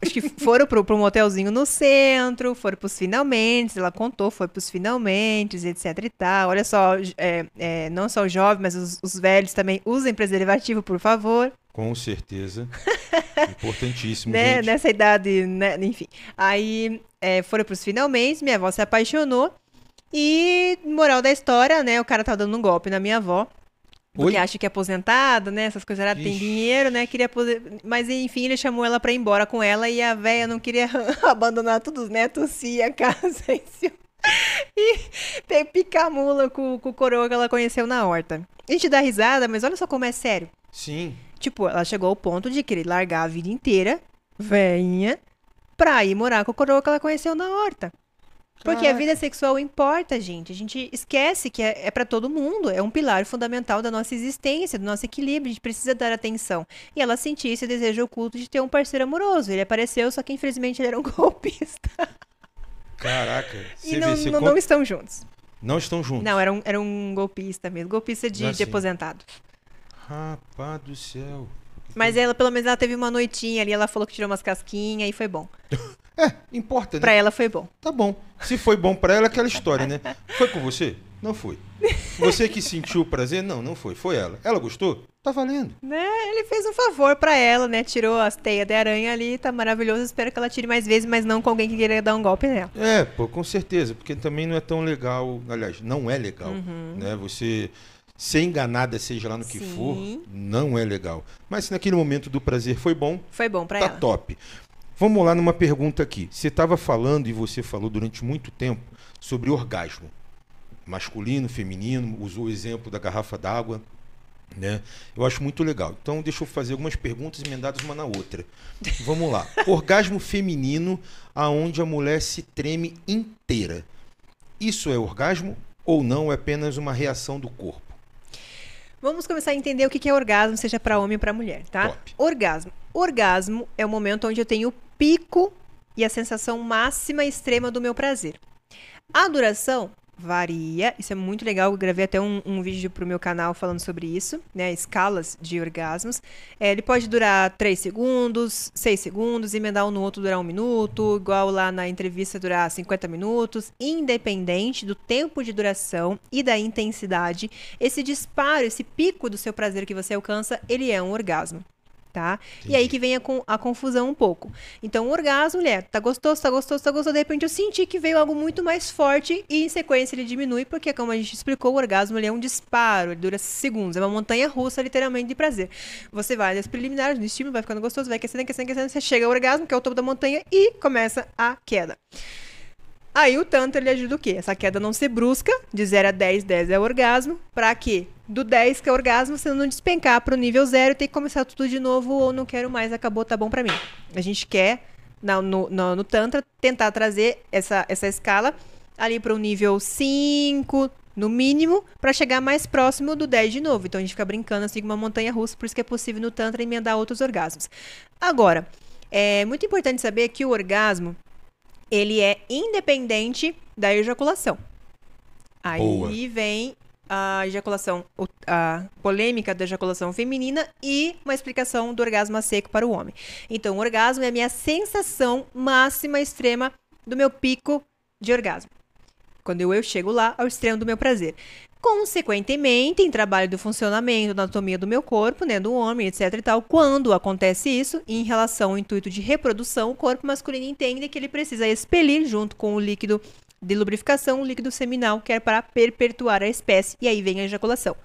Acho que foram pro, pro motelzinho no centro, foram pros finalmente, ela contou, foi pros finalmente, etc e tal. Olha só, é, é, não só os jovens, mas os, os velhos também usem preservativo, por favor. Com certeza. Importantíssimo, né, gente. nessa idade, né, enfim. Aí é, foram pros finalmente, minha avó se apaixonou. E, moral da história, né, o cara tá dando um golpe na minha avó. Porque Oi? acha que é aposentado, né? Essas coisas, ela tem dinheiro, né? Queria apose- Mas enfim, ele chamou ela pra ir embora com ela e a véia não queria abandonar todos os netos e a casa e se- e pe- picar a mula com, com o coroa que ela conheceu na horta. A gente dá risada, mas olha só como é sério. Sim. Tipo, ela chegou ao ponto de querer largar a vida inteira, veinha, pra ir morar com o coroa que ela conheceu na horta. Porque a vida sexual importa, gente. A gente esquece que é, é para todo mundo. É um pilar fundamental da nossa existência, do nosso equilíbrio. A gente precisa dar atenção. E ela sentia esse desejo oculto de ter um parceiro amoroso. Ele apareceu, só que infelizmente ele era um golpista. Caraca. E não, não, não estão juntos. não estão juntos. Não, era um, era um golpista mesmo. Golpista de, Ah, de aposentado. Rapaz do céu. Mas ela, pelo menos, ela teve uma noitinha ali. Ela falou que tirou umas casquinhas e foi bom. É, importa, né? Pra ela foi bom. Tá bom. Se foi bom pra ela, aquela história, né? Foi com você? Não foi. Você que sentiu o prazer? Não, não foi. Foi ela. Ela gostou? Tá valendo. Né? Ele fez um favor pra ela, né? Tirou as teias de aranha ali, tá maravilhoso. Espero que ela tire mais vezes, mas não com alguém que queira dar um golpe nela. É, pô, com certeza. Porque também não é tão legal. Aliás, não é legal, Uhum. né? Você ser enganada, seja lá no que Sim. for, não é legal. Mas se naquele momento do prazer foi bom, Foi bom pra tá ela. top. Vamos lá numa pergunta aqui. Você estava falando e você falou durante muito tempo sobre orgasmo. Masculino, feminino, usou o exemplo da garrafa d'água. Né? Eu acho muito legal. Então, deixa eu fazer algumas perguntas emendadas uma na outra. Vamos lá. Orgasmo feminino, aonde a mulher se treme inteira. Isso é orgasmo ou não? É apenas uma reação do corpo? Vamos começar a entender o que é orgasmo, seja para homem ou para mulher, tá? Top. Orgasmo. Orgasmo é o momento onde eu tenho pico e a sensação máxima extrema do meu prazer. A duração varia, isso é muito legal. Eu gravei até um, um vídeo pro meu canal falando sobre isso, né? Escalas de orgasmos. É, ele pode durar 3 segundos, 6 segundos, emendar um no outro durar um minuto, igual lá na entrevista durar 50 minutos, independente do tempo de duração e da intensidade. Esse disparo, esse pico do seu prazer que você alcança, ele é um orgasmo. Tá? E aí que vem a, a confusão um pouco. Então, o orgasmo, mulher, tá gostoso, tá gostoso, tá gostoso. De repente eu senti que veio algo muito mais forte e em sequência ele diminui, porque, como a gente explicou, o orgasmo ele é um disparo, ele dura segundos, é uma montanha russa, literalmente, de prazer. Você vai das preliminares, no estímulo, vai ficando gostoso, vai aquecendo, aquecendo, aquecendo, você chega ao orgasmo, que é o topo da montanha, e começa a queda. Aí o Tantra ele ajuda o quê? Essa queda não ser brusca, de 0 a 10, 10 é orgasmo, pra quê? Do 10, que é orgasmo, você não despencar pro nível 0 e ter que começar tudo de novo, ou não quero mais, acabou, tá bom pra mim. A gente quer, no, no, no Tantra, tentar trazer essa, essa escala ali pro nível 5, no mínimo, pra chegar mais próximo do 10 de novo. Então a gente fica brincando assim com uma montanha russa, por isso que é possível no Tantra emendar outros orgasmos. Agora, é muito importante saber que o orgasmo, ele é independente da ejaculação. Aí Boa. vem a ejaculação, a polêmica da ejaculação feminina e uma explicação do orgasmo a seco para o homem. Então, o orgasmo é a minha sensação máxima extrema do meu pico de orgasmo. Quando eu, eu chego lá ao extremo do meu prazer. Consequentemente, em trabalho do funcionamento, da anatomia do meu corpo, né, do homem, etc e tal, quando acontece isso, em relação ao intuito de reprodução, o corpo masculino entende que ele precisa expelir junto com o líquido de lubrificação, o líquido seminal, que é para perpetuar a espécie, e aí vem a ejaculação.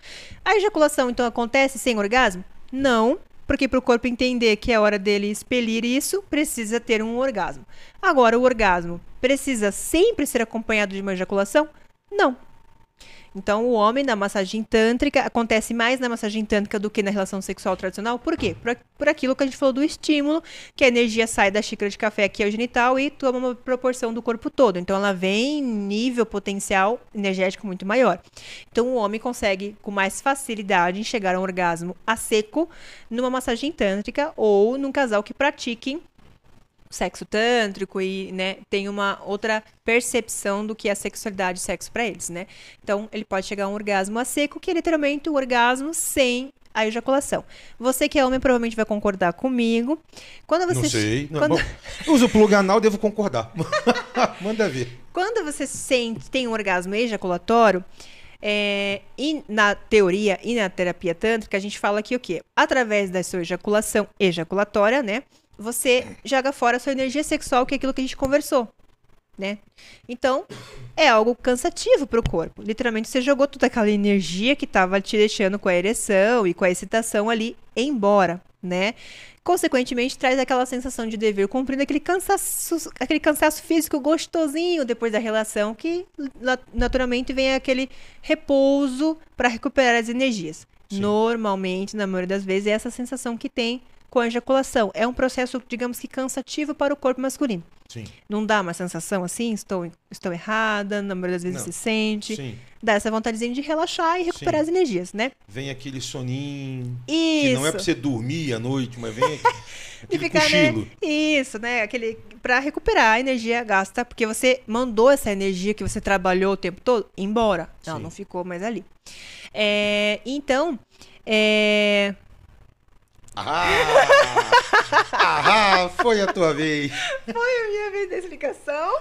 A ejaculação, então, acontece sem orgasmo? Não, porque para o corpo entender que é hora dele expelir isso, precisa ter um orgasmo. Agora, o orgasmo precisa sempre ser acompanhado de uma ejaculação? Não. Então, o homem na massagem tântrica acontece mais na massagem tântrica do que na relação sexual tradicional. Por quê? Por, por aquilo que a gente falou do estímulo, que a energia sai da xícara de café aqui ao genital e toma uma proporção do corpo todo. Então, ela vem em nível potencial energético muito maior. Então, o homem consegue com mais facilidade chegar a um orgasmo a seco numa massagem tântrica ou num casal que pratiquem sexo tântrico e, né, tem uma outra percepção do que é sexualidade e sexo para eles, né? Então, ele pode chegar a um orgasmo a seco, que é literalmente o orgasmo sem a ejaculação. Você que é homem provavelmente vai concordar comigo. Quando você Não sei. Não, quando- bom, eu uso plug anal, devo concordar. Manda ver. Quando você sente, tem um orgasmo ejaculatório, é, e na teoria e na terapia tântrica, a gente fala que o quê? Através da sua ejaculação ejaculatória, né? Você joga fora a sua energia sexual, que é aquilo que a gente conversou, né? Então, é algo cansativo pro corpo. Literalmente, você jogou toda aquela energia que tava te deixando com a ereção e com a excitação ali embora, né? Consequentemente, traz aquela sensação de dever cumprido, aquele cansaço, aquele cansaço físico gostosinho depois da relação, que na- naturalmente vem aquele repouso para recuperar as energias. Sim. Normalmente, na maioria das vezes, é essa sensação que tem com a ejaculação. É um processo, digamos que cansativo para o corpo masculino. Sim, Não dá uma sensação assim? Estou, estou errada, na maioria das vezes Não. se sente. sim. Dá essa vontadezinha de relaxar e recuperar Sim. as energias, né? Vem aquele soninho. Que Isso. não é pra você dormir à noite, mas vem aquele ficar, cochilo. né? Isso, né? Aquele para recuperar a energia gasta, porque você mandou essa energia que você trabalhou o tempo todo embora. Não, não ficou mais ali. É, então, é, Ah, ah, foi a tua vez. foi a minha vez da explicação.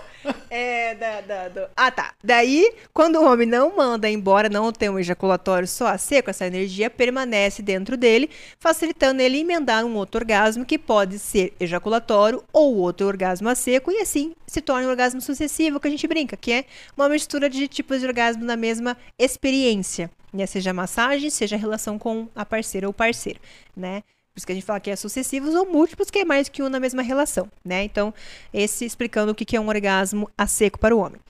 É, da, da- do- Ah, tá. Daí, quando o homem não manda embora, não tem um ejaculatório só a seco, essa energia permanece dentro dele, facilitando ele emendar um outro orgasmo que pode ser ejaculatório ou outro orgasmo a seco, e assim se torna um orgasmo sucessivo, que a gente brinca, que é uma mistura de tipos de orgasmo na mesma experiência, né? Seja massagem, seja relação com a parceira ou parceiro, né? Por isso que a gente fala que é sucessivos ou múltiplos, que é mais que um na mesma relação, né? Então, esse explicando o que é um orgasmo a seco para o homem.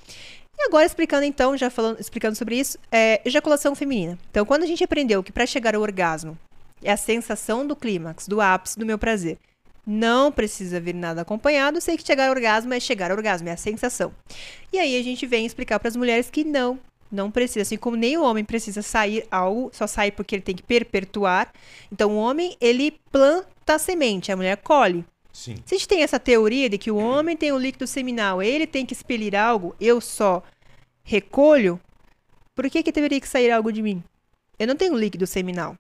E agora explicando então, já falando, explicando sobre isso, é, ejaculação feminina. Então, quando a gente aprendeu que para chegar ao orgasmo é a sensação do clímax, do ápice do meu prazer, não precisa vir nada acompanhado, sei que chegar ao orgasmo é chegar ao orgasmo, é a sensação. E aí a gente vem explicar para as mulheres que não, não precisa, assim como nem o homem precisa sair algo, só sai porque ele tem que perpetuar. Então o homem, ele planta a semente, a mulher colhe. Sim. Se a gente tem essa teoria de que o homem tem o líquido seminal, ele tem que expelir algo, eu só recolho, por que, que teria que sair algo de mim? Eu não tenho líquido seminal.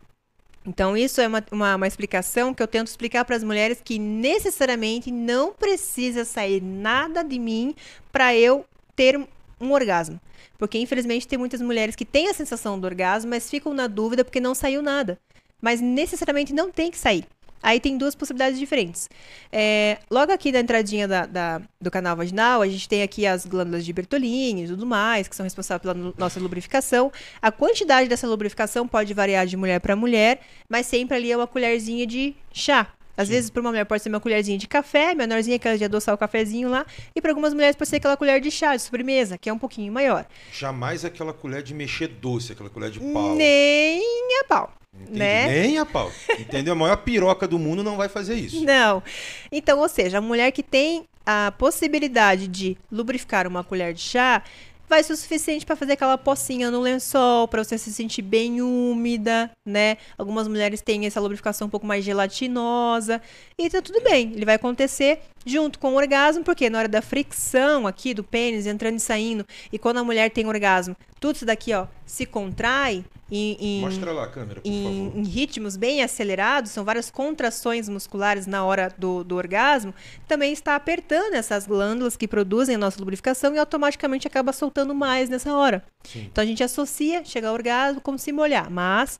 Então, isso é uma, uma, uma explicação que eu tento explicar para as mulheres que necessariamente não precisa sair nada de mim para eu ter um orgasmo. Porque, infelizmente, tem muitas mulheres que têm a sensação do orgasmo, mas ficam na dúvida porque não saiu nada. Mas necessariamente não tem que sair. Aí tem duas possibilidades diferentes. É, logo aqui na entradinha da, da- do canal vaginal, a gente tem aqui as glândulas de Bertolini e tudo mais, que são responsáveis pela nossa lubrificação. A quantidade dessa lubrificação pode variar de mulher para mulher, mas sempre ali é uma colherzinha de chá. Às vezes, para uma mulher pode ser uma colherzinha de café, menorzinha, aquela de adoçar o cafezinho lá. E para algumas mulheres pode ser aquela colher de chá, de sobremesa, que é um pouquinho maior. Jamais aquela colher de mexer doce, aquela colher de pau. Nem a pau. Entendi. né? Nem a pau. Entendeu? A maior piroca do mundo não vai fazer isso. Não. Então, ou seja, a mulher que tem a possibilidade de lubrificar uma colher de chá vai ser o suficiente para fazer aquela pocinha no lençol, para você se sentir bem úmida, né? Algumas mulheres têm essa lubrificação um pouco mais gelatinosa. E tá tudo bem. Ele vai acontecer junto com o orgasmo, porque na hora da fricção aqui do pênis entrando e saindo, e quando a mulher tem orgasmo, tudo isso daqui, ó, se contrai em, em- lá câmera, em, em ritmos bem acelerados, são várias contrações musculares na hora do, do orgasmo, também está apertando essas glândulas que produzem a nossa lubrificação e automaticamente acaba soltando mais nessa hora. Sim. Então a gente associa chegar ao orgasmo como se molhar, mas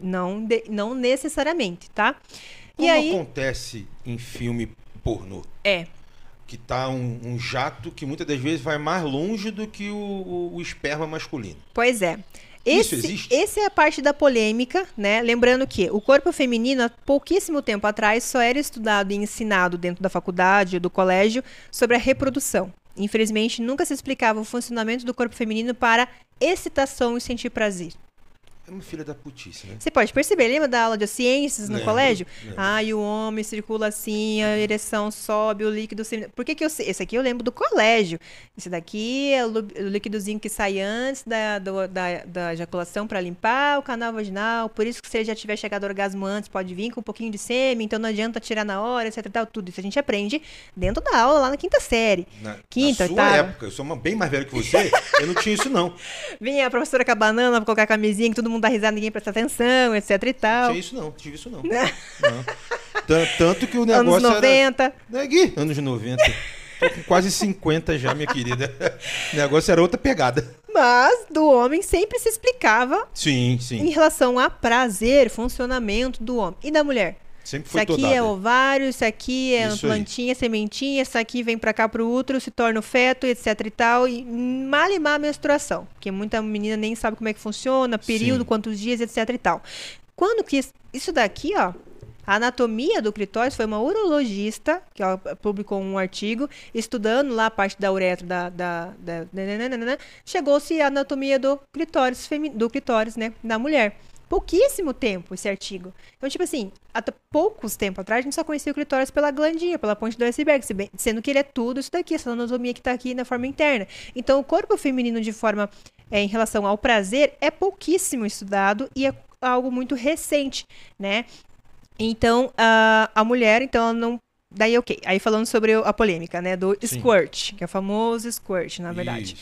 não, de- não necessariamente, tá? Como e aí, acontece em filme pornô? é, Que tá um, um jato que muitas das vezes vai mais longe do que o, o- o esperma masculino. Pois é. Isso Esse, existe? esse é a parte da polêmica, né? Lembrando que o corpo feminino, há pouquíssimo tempo atrás, só era estudado e ensinado dentro da faculdade ou do colégio sobre a reprodução. Infelizmente, nunca se explicava o funcionamento do corpo feminino para excitação e sentir prazer. É uma filha da putice, né? Você pode perceber, lembra da aula de ciências no Lembro, colégio? lembro. Ah, e o homem circula assim, a ereção sobe, o líquido... Por que que eu sei? Esse aqui eu lembro do colégio. Esse daqui é o líquidozinho que sai antes da, do- da, da ejaculação para limpar o canal vaginal. Por isso que se ele já tiver chegado ao orgasmo antes, pode vir com um pouquinho de sêmen, então não adianta tirar na hora, etc tal. Tudo isso a gente aprende dentro da aula, lá na quinta série. Na, Quinta, na sua oitava. época, eu sou uma bem mais velho que você, eu não tinha isso não. Vinha a professora com a banana pra colocar a camisinha, que todo mundo dá risada, ninguém presta atenção, etc e Não tal. tinha isso não, não tive isso não. Não. Tan- Tanto que o negócio Anos 90. era... Né, Gui? Anos 90. Tô com quase 50 já, minha querida. O negócio era outra pegada. Mas do homem sempre se explicava Sim, em sim. relação a prazer, funcionamento do homem. E da mulher? Sempre Isso foi aqui toda. é ovário, isso aqui é Isso aí. plantinha, sementinha, isso aqui vem pra cá pro útero, se torna o feto, etc e tal. E mal e mal a menstruação. Porque muita menina nem sabe como é que funciona, período, Sim. quantos dias, etc e tal. Quando que isso- isso daqui, ó, a anatomia do clitóris foi uma urologista que ó, publicou um artigo estudando lá a parte da uretra da, da, da- chegou-se a anatomia do clitóris do clitóris, né, da mulher. Pouquíssimo tempo esse artigo. Então, tipo assim, até poucos tempos atrás a gente só conhecia o clitóris pela glandinha, pela ponte do iceberg, sendo que ele é tudo isso daqui, essa anatomia que tá aqui na forma interna. Então, o corpo feminino de forma é, em relação ao prazer é pouquíssimo estudado e é algo muito recente, né? Então, a, a mulher, então, ela não. Daí, ok. Aí falando sobre a polêmica, né? Do Sim. squirt, que é o famoso squirt, na verdade.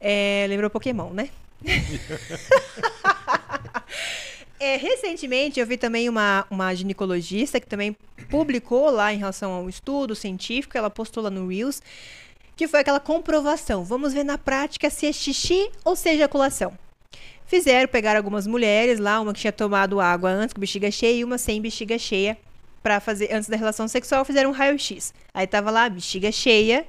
É, lembrou Pokémon, né? É, recentemente eu vi também uma, uma ginecologista que também publicou lá em relação a um estudo científico, ela postou lá no Reels, que foi aquela comprovação. Vamos ver na prática se é xixi ou se é ejaculação. Fizeram, pegaram algumas mulheres lá, uma que tinha tomado água antes com bexiga cheia e uma sem bexiga cheia para fazer antes da relação sexual, fizeram um raio-x. Aí tava lá bexiga cheia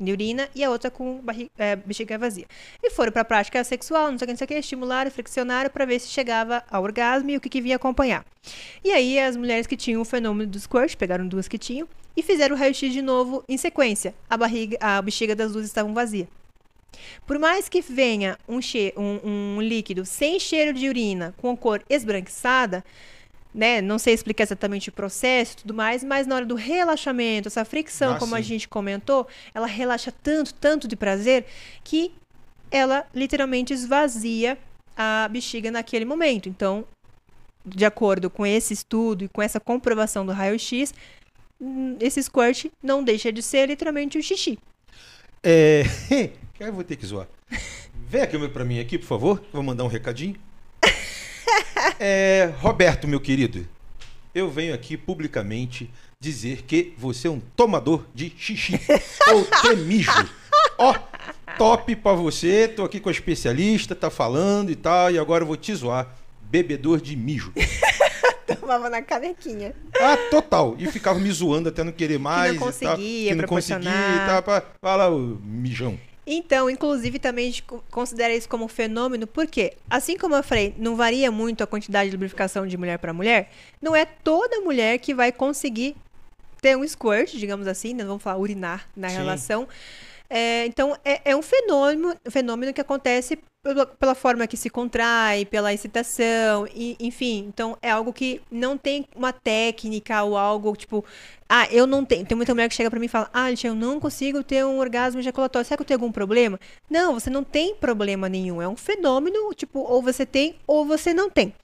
de urina e a outra com barriga, é, bexiga vazia. E foram para a prática sexual, não sei o que, não sei o que, estimularam, friccionaram para ver se chegava ao orgasmo e o que, que vinha acompanhar. E aí as mulheres que tinham o fenômeno do squirt, pegaram duas que tinham e fizeram o raio-x de novo em sequência. A barriga, a bexiga das duas estavam vazia. Por mais que venha um, um, um líquido sem cheiro de urina, com cor esbranquiçada, né? Não sei explicar exatamente o processo e tudo mais, mas na hora do relaxamento, essa fricção, ah, como sim. a gente comentou, ela relaxa tanto, tanto de prazer, que ela literalmente esvazia a bexiga naquele momento. Então, de acordo com esse estudo e com essa comprovação do raio-x, hum, esse squirt não deixa de ser literalmente o xixi. É. Eu vou ter que zoar. Vem aqui para mim aqui, por favor. Vou mandar um recadinho. É, Roberto, meu querido, eu venho aqui publicamente dizer que você é um tomador de xixi ou temijo. Ó, top pra você, tô aqui com a especialista, tá falando e tal, e agora eu vou te zoar. Bebedor de mijo. Tomava na canequinha. Ah, total. E ficava me zoando até não querer mais. Que não conseguia, e tal, que não conseguia e tal. Fala o mijão. Então, inclusive, também a gente considera isso como um fenômeno, porque, assim como eu falei, não varia muito a quantidade de lubrificação de mulher para mulher, não é toda mulher que vai conseguir ter um squirt, digamos assim, né? vamos falar urinar na Sim. relação. É, então, é, é, um fenômeno, fenômeno que acontece pela, pela, forma que se contrai, pela excitação, e, enfim. Então, é algo que não tem uma técnica ou algo, tipo, ah, eu não tenho. Tem muita mulher que chega para mim e fala: Ah, eu não consigo ter um orgasmo ejaculatório. Será que eu tenho algum problema? Não, você não tem problema nenhum. É um fenômeno, tipo, ou você tem ou você não tem.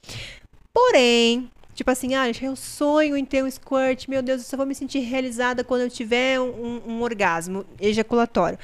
Porém, tipo assim, ah, eu sonho em ter um squirt. Meu Deus, eu só vou me sentir realizada quando eu tiver um, um orgasmo ejaculatório.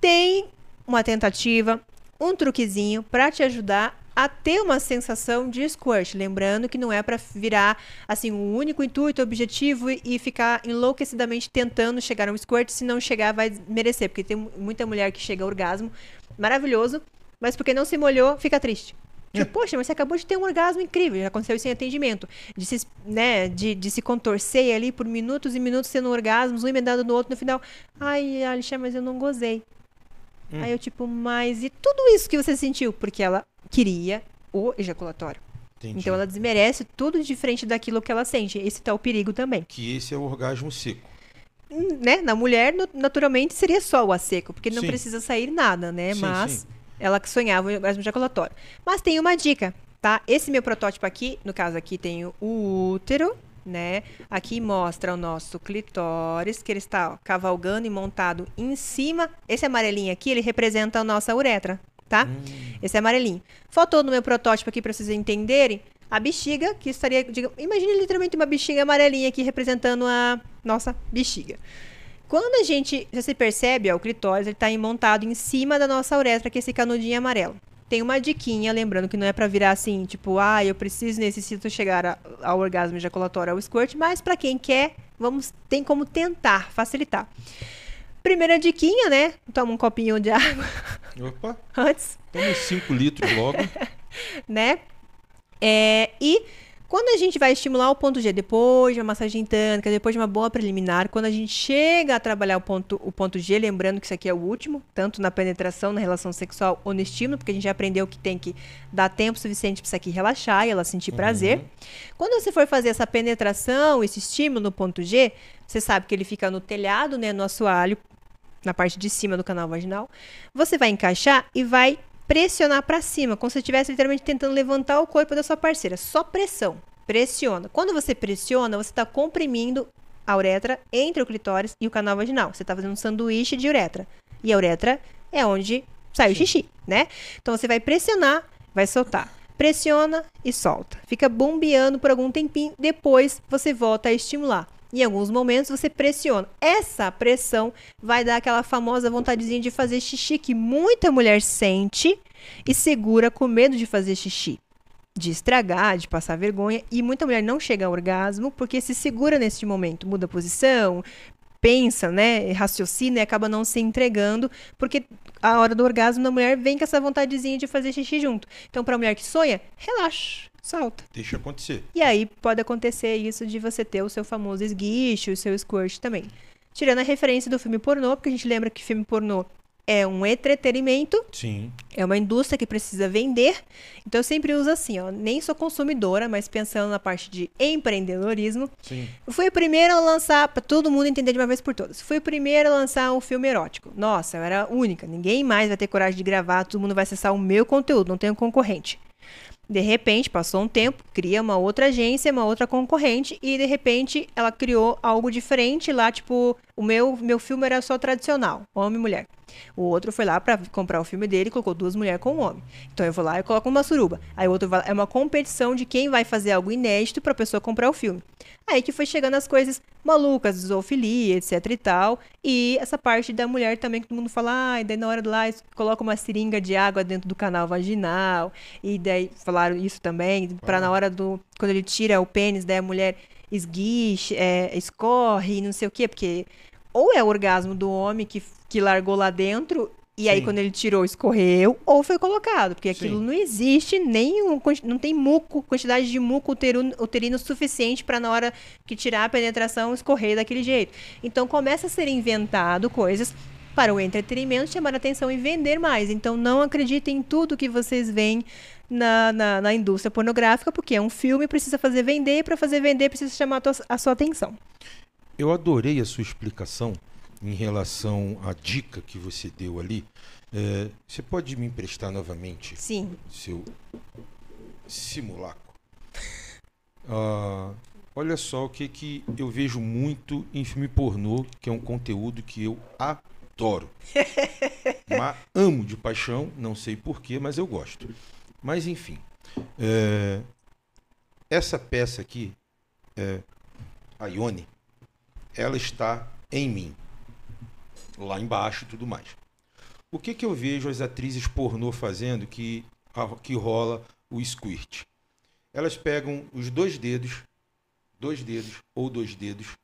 Tem uma tentativa, um truquezinho para te ajudar a ter uma sensação de squirt. Lembrando que não é para virar assim o um único intuito, objetivo e ficar enlouquecidamente tentando chegar a um squirt. Se não chegar, vai merecer. Porque tem muita mulher que chega ao orgasmo maravilhoso, mas porque não se molhou, fica triste. Tipo, poxa, mas você acabou de ter um orgasmo incrível, já aconteceu isso em atendimento. De se, né, de, de se contorcer ali por minutos e minutos tendo orgasmos, um emendado no outro, no final. Ai, Alexandre, mas eu não gozei. Hum. Aí eu, tipo, mas e tudo isso que você sentiu? Porque ela queria o ejaculatório. Entendi. Então ela desmerece tudo diferente daquilo que ela sente. Esse tá o perigo também. Que esse é o orgasmo seco. Hum, né? Na mulher, naturalmente, seria só o a seco, porque não sim. precisa sair nada, né? Sim, Mas sim. Ela que sonhava o orgasmo ejaculatório. Mas tem uma dica, tá? Esse meu protótipo aqui, no caso aqui, tem o útero, né? Aqui mostra o nosso clitóris, que ele está ó, cavalgando e montado em cima. Esse amarelinho aqui, ele representa a nossa uretra, tá? Hum. Esse é amarelinho. Faltou no meu protótipo aqui para vocês entenderem a bexiga, que estaria, diga, imagine literalmente uma bexiga amarelinha aqui representando a nossa bexiga. Quando a gente, você percebe, ó, o clitóris está montado em cima da nossa uretra, que é esse canudinho amarelo tem uma diquinha, lembrando que não é para virar assim, tipo, ah, eu preciso, necessito chegar a, ao orgasmo ejaculatório, ao squirt, mas para quem quer, vamos, tem como tentar facilitar. Primeira diquinha, né? Toma um copinho de água. Opa. Antes. Toma 5 litros logo. né? É, e quando a gente vai estimular o ponto G, depois de uma massagem tântrica, depois de uma boa preliminar, quando a gente chega a trabalhar o ponto, o ponto G, lembrando que isso aqui é o último, tanto na penetração, na relação sexual ou no estímulo, porque a gente já aprendeu que tem que dar tempo suficiente para isso aqui relaxar e ela sentir uhum. prazer. Quando você for fazer essa penetração, esse estímulo no ponto G, você sabe que ele fica no telhado, né, no assoalho, na parte de cima do canal vaginal. Você vai encaixar e vai pressionar para cima, como se estivesse literalmente tentando levantar o corpo da sua parceira. Só pressão. Pressiona. Quando você pressiona, você está comprimindo a uretra entre o clitóris e o canal vaginal. Você está fazendo um sanduíche de uretra. E a uretra é onde sai o xixi, né? Então você vai pressionar, vai soltar. Pressiona e solta. Fica bombeando por algum tempinho, depois você volta a estimular. Em alguns momentos você pressiona. Essa pressão vai dar aquela famosa vontadezinha de fazer xixi que muita mulher sente e segura com medo de fazer xixi, de estragar, de passar vergonha. E muita mulher não chega ao orgasmo porque se segura nesse momento, muda a posição, pensa, né, raciocina e acaba não se entregando, porque a hora do orgasmo da mulher vem com essa vontadezinha de fazer xixi junto. Então, para a mulher que sonha, relaxa, salta. Deixa acontecer. E aí pode acontecer isso de você ter o seu famoso esguicho, o seu squirt também. Tirando a referência do filme pornô, porque a gente lembra que filme pornô é um entretenimento, Sim. é uma indústria que precisa vender. Então eu sempre uso assim, ó, nem sou consumidora, mas pensando na parte de empreendedorismo, Sim. eu fui a primeira a lançar, pra todo mundo entender de uma vez por todas, fui a primeira a lançar um filme erótico. Nossa, eu era a única, ninguém mais vai ter coragem de gravar, todo mundo vai acessar o meu conteúdo, não tenho concorrente. De repente, passou um tempo, cria uma outra agência, uma outra concorrente, e de repente ela criou algo diferente lá, tipo, o meu, meu filme era só tradicional, homem e mulher. O outro foi lá pra comprar o filme dele e colocou duas mulheres com um homem. Então eu vou lá e coloco uma suruba. Aí o outro vai, é uma competição de quem vai fazer algo inédito pra pessoa comprar o filme. Aí que foi chegando as coisas malucas, zoofilia, etc e tal. E essa parte da mulher também que todo mundo fala, ah, e daí na hora do lá coloca uma seringa de água dentro do canal vaginal. E daí falaram isso também, pra na hora do. Quando ele tira o pênis, daí a mulher esguiche, é, escorre, não sei o quê, porque ou é o orgasmo do homem que, que largou lá dentro. E aí, Sim. quando ele tirou, escorreu, ou foi colocado, porque aquilo Sim. não existe, nem não tem muco, quantidade de muco uterino, uterino suficiente para na hora que tirar a penetração escorrer daquele jeito. Então começa a ser inventado coisas para o entretenimento, chamar a atenção e vender mais. Então não acreditem em tudo que vocês veem na, na, na indústria pornográfica, porque é um filme, precisa fazer vender, e para fazer vender precisa chamar a, tua- a sua atenção. Eu adorei a sua explicação em relação à dica que você deu ali. É, você pode me emprestar novamente Sim. seu simulacro? Ah, olha só o que, que eu vejo muito em filme pornô, que é um conteúdo que eu adoro. mas amo de paixão, não sei porquê, mas eu gosto. Mas enfim, é, essa peça aqui, é, a Ione, ela está em mim, lá embaixo e tudo mais. O que, que eu vejo as atrizes pornô fazendo que, que rola o squirt? Elas pegam os dois dedos, dois dedos ou dois dedos,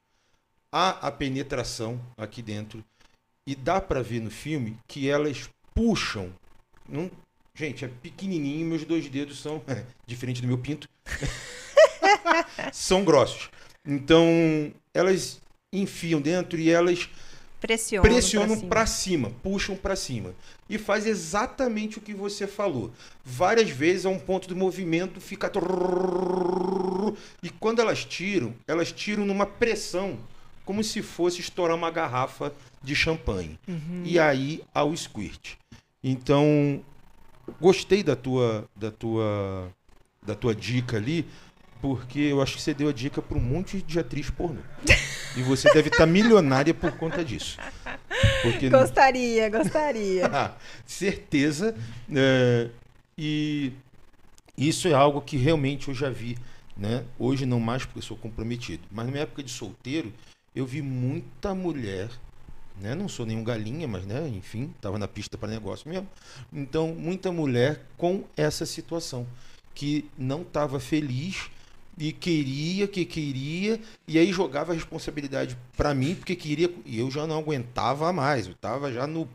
há a penetração aqui dentro e dá para ver no filme que elas puxam. Não, gente, é pequenininho, meus dois dedos são diferente do meu pinto, são grossos. Então elas enfiam dentro e elas Pressionam. pressionam para cima. cima, puxam para cima e faz exatamente o que você falou. Várias vezes a um ponto do movimento fica e quando elas tiram, elas tiram numa pressão como se fosse estourar uma garrafa de champanhe. E aí há o squirt. Então, gostei da tua da tua da tua dica ali, porque eu acho que você deu a dica para um monte de atriz pornô. E você deve estar milionária por conta disso. Porque Gostaria, gostaria. ah, certeza. é, e isso é algo que realmente eu já vi. Né? Hoje não mais porque sou comprometido. Mas na minha época de solteiro, eu vi muita mulher. Né? Não sou nenhum galinha, mas né? enfim, estava na pista para negócio mesmo. Então, muita mulher com essa situação. Que não estava feliz e queria, que queria, e aí jogava a responsabilidade para mim, porque queria, e eu já não aguentava mais, eu tava já no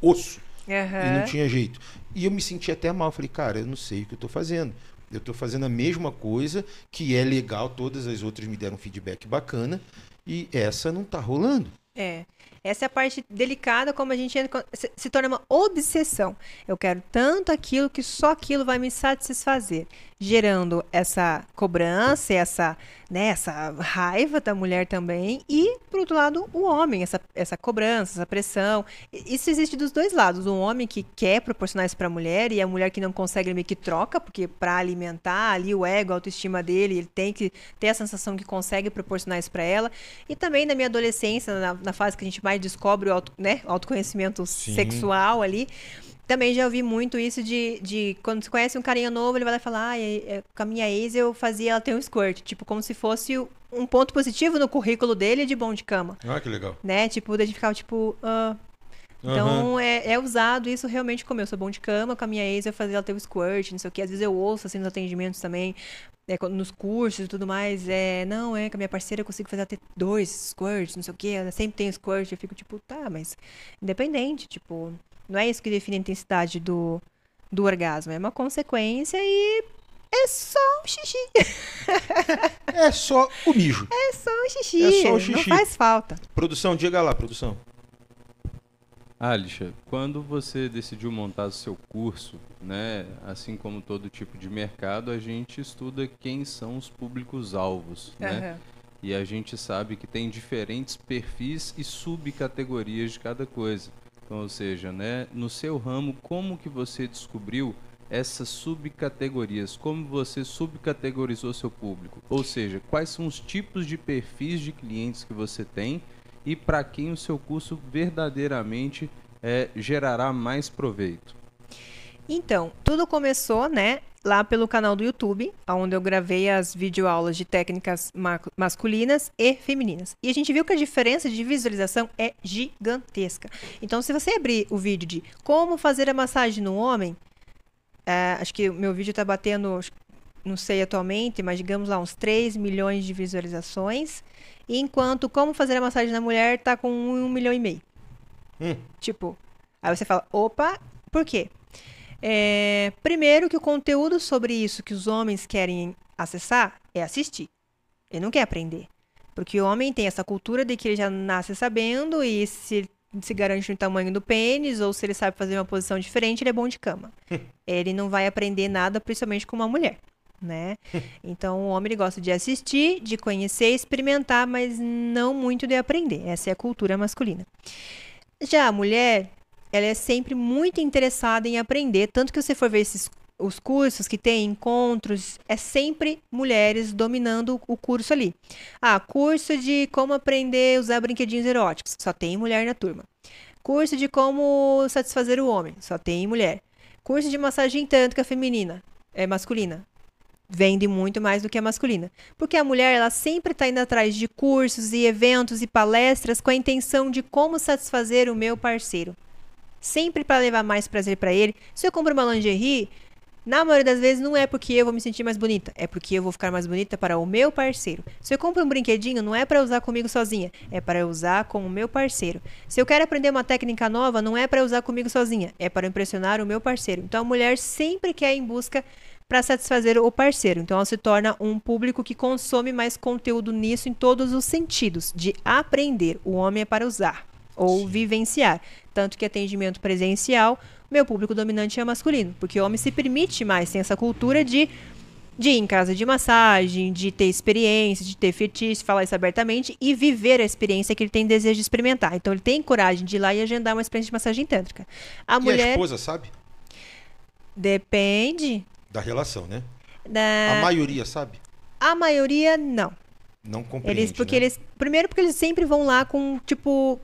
osso e não tinha jeito. E eu me senti até mal, falei, cara, eu não sei o que eu tô fazendo. Eu tô fazendo a mesma coisa, que é legal, todas as outras me deram feedback bacana, e essa não tá rolando. É. Essa é a parte delicada, como a gente se, torna uma obsessão. Eu quero tanto aquilo que só aquilo vai me satisfazer, gerando essa cobrança, essa, né, essa raiva da mulher também, e, por outro lado, o homem, essa, essa cobrança, essa pressão. Isso existe dos dois lados. O homem que quer proporcionar isso para a mulher e a mulher que não consegue, meio que troca, porque para alimentar ali o ego, a autoestima dele, ele tem que ter a sensação que consegue proporcionar isso para ela. E também na minha adolescência, na, na fase que a gente mais descobre o auto, né, autoconhecimento Sim. sexual ali, também já ouvi muito isso de, de quando você conhece um carinha novo, ele vai lá e falar, ah, é- é, com a minha ex eu fazia ela ter um squirt. Tipo, como se fosse um ponto positivo no currículo dele de bom de cama Ah, que legal. né? Tipo, daí a gente ficava tipo, ah, Então é, é usado isso realmente como eu sou bom de cama, com a minha ex eu fazia ela ter o squirt, não sei o que. Às vezes eu ouço assim nos atendimentos também, é, quando- nos cursos e tudo mais. É, não, é, com a minha parceira eu consigo fazer ela ter dois squirts, não sei o que. Ela sempre tem squirt. Eu fico tipo, tá, mas independente, tipo, não é isso que define a intensidade do, do orgasmo. É uma consequência e é só um xixi. É só o mijo. É só um xixi. É só o Não xixi. faz falta. Produção, diga lá, produção. Alicia, quando você decidiu montar o seu curso, né, assim como todo tipo de mercado, a gente estuda quem são os públicos-alvos, né? Aham. E a gente sabe que tem diferentes perfis e subcategorias de cada coisa. Então, ou seja, né, no seu ramo, como que você descobriu essas subcategorias? Como você subcategorizou seu público? Ou seja, quais são os tipos de perfis de clientes que você tem e para quem o seu curso verdadeiramente é, gerará mais proveito? Então, tudo começou, né, lá pelo canal do YouTube, onde eu gravei as videoaulas de técnicas ma- masculinas e femininas. E a gente viu que a diferença de visualização é gigantesca. Então, se você abrir o vídeo de como fazer a massagem no homem, é, acho que o meu vídeo está batendo, não sei atualmente, mas digamos lá, uns 3 milhões de visualizações. Enquanto como fazer a massagem na mulher tá com um milhão e meio. Hum. Tipo, aí você fala, opa, por quê? É, primeiro que o conteúdo sobre isso que os homens querem acessar é assistir. Ele não quer aprender. Porque o homem tem essa cultura de que ele já nasce sabendo e se se garante no tamanho do pênis ou se ele sabe fazer uma posição diferente, ele é bom de cama. ele não vai aprender nada, principalmente com uma mulher, né? Então o homem ele gosta de assistir, de conhecer, experimentar, mas não muito de aprender. Essa é a cultura masculina. Já a mulher, ela é sempre muito interessada em aprender, tanto que você for ver esses os cursos que tem encontros, é sempre mulheres dominando o curso ali. Ah, curso de como aprender a usar brinquedinhos eróticos, só tem mulher na turma. Curso de como satisfazer o homem, só tem mulher. Curso de massagem tântrica feminina, é masculina. Vende muito mais do que a masculina. Porque a mulher, ela sempre está indo atrás de cursos e eventos e palestras com a intenção de como satisfazer o meu parceiro. Sempre para levar mais prazer para ele. Se eu compro uma lingerie, na maioria das vezes não é porque eu vou me sentir mais bonita, é porque eu vou ficar mais bonita para o meu parceiro. Se eu compro um brinquedinho, não é para usar comigo sozinha, é para usar com o meu parceiro. Se eu quero aprender uma técnica nova, não é para usar comigo sozinha, é para impressionar o meu parceiro. Então a mulher sempre quer em busca para satisfazer o parceiro. Então ela se torna um público que consome mais conteúdo nisso em todos os sentidos, de aprender. O homem é para usar ou vivenciar. Tanto que atendimento presencial, meu público dominante é masculino, porque o homem se permite mais, tem essa cultura de, de ir em casa de massagem, de ter experiência, de ter fetiche, falar isso abertamente e viver a experiência que ele tem desejo de experimentar. Então ele tem coragem de ir lá e agendar uma experiência de massagem tântrica. A e a mulher esposa sabe? depende Da relação, né? da A maioria sabe? a maioria não. Não compreende, Eles, porque né? eles. Primeiro, porque eles sempre vão lá com, tipo.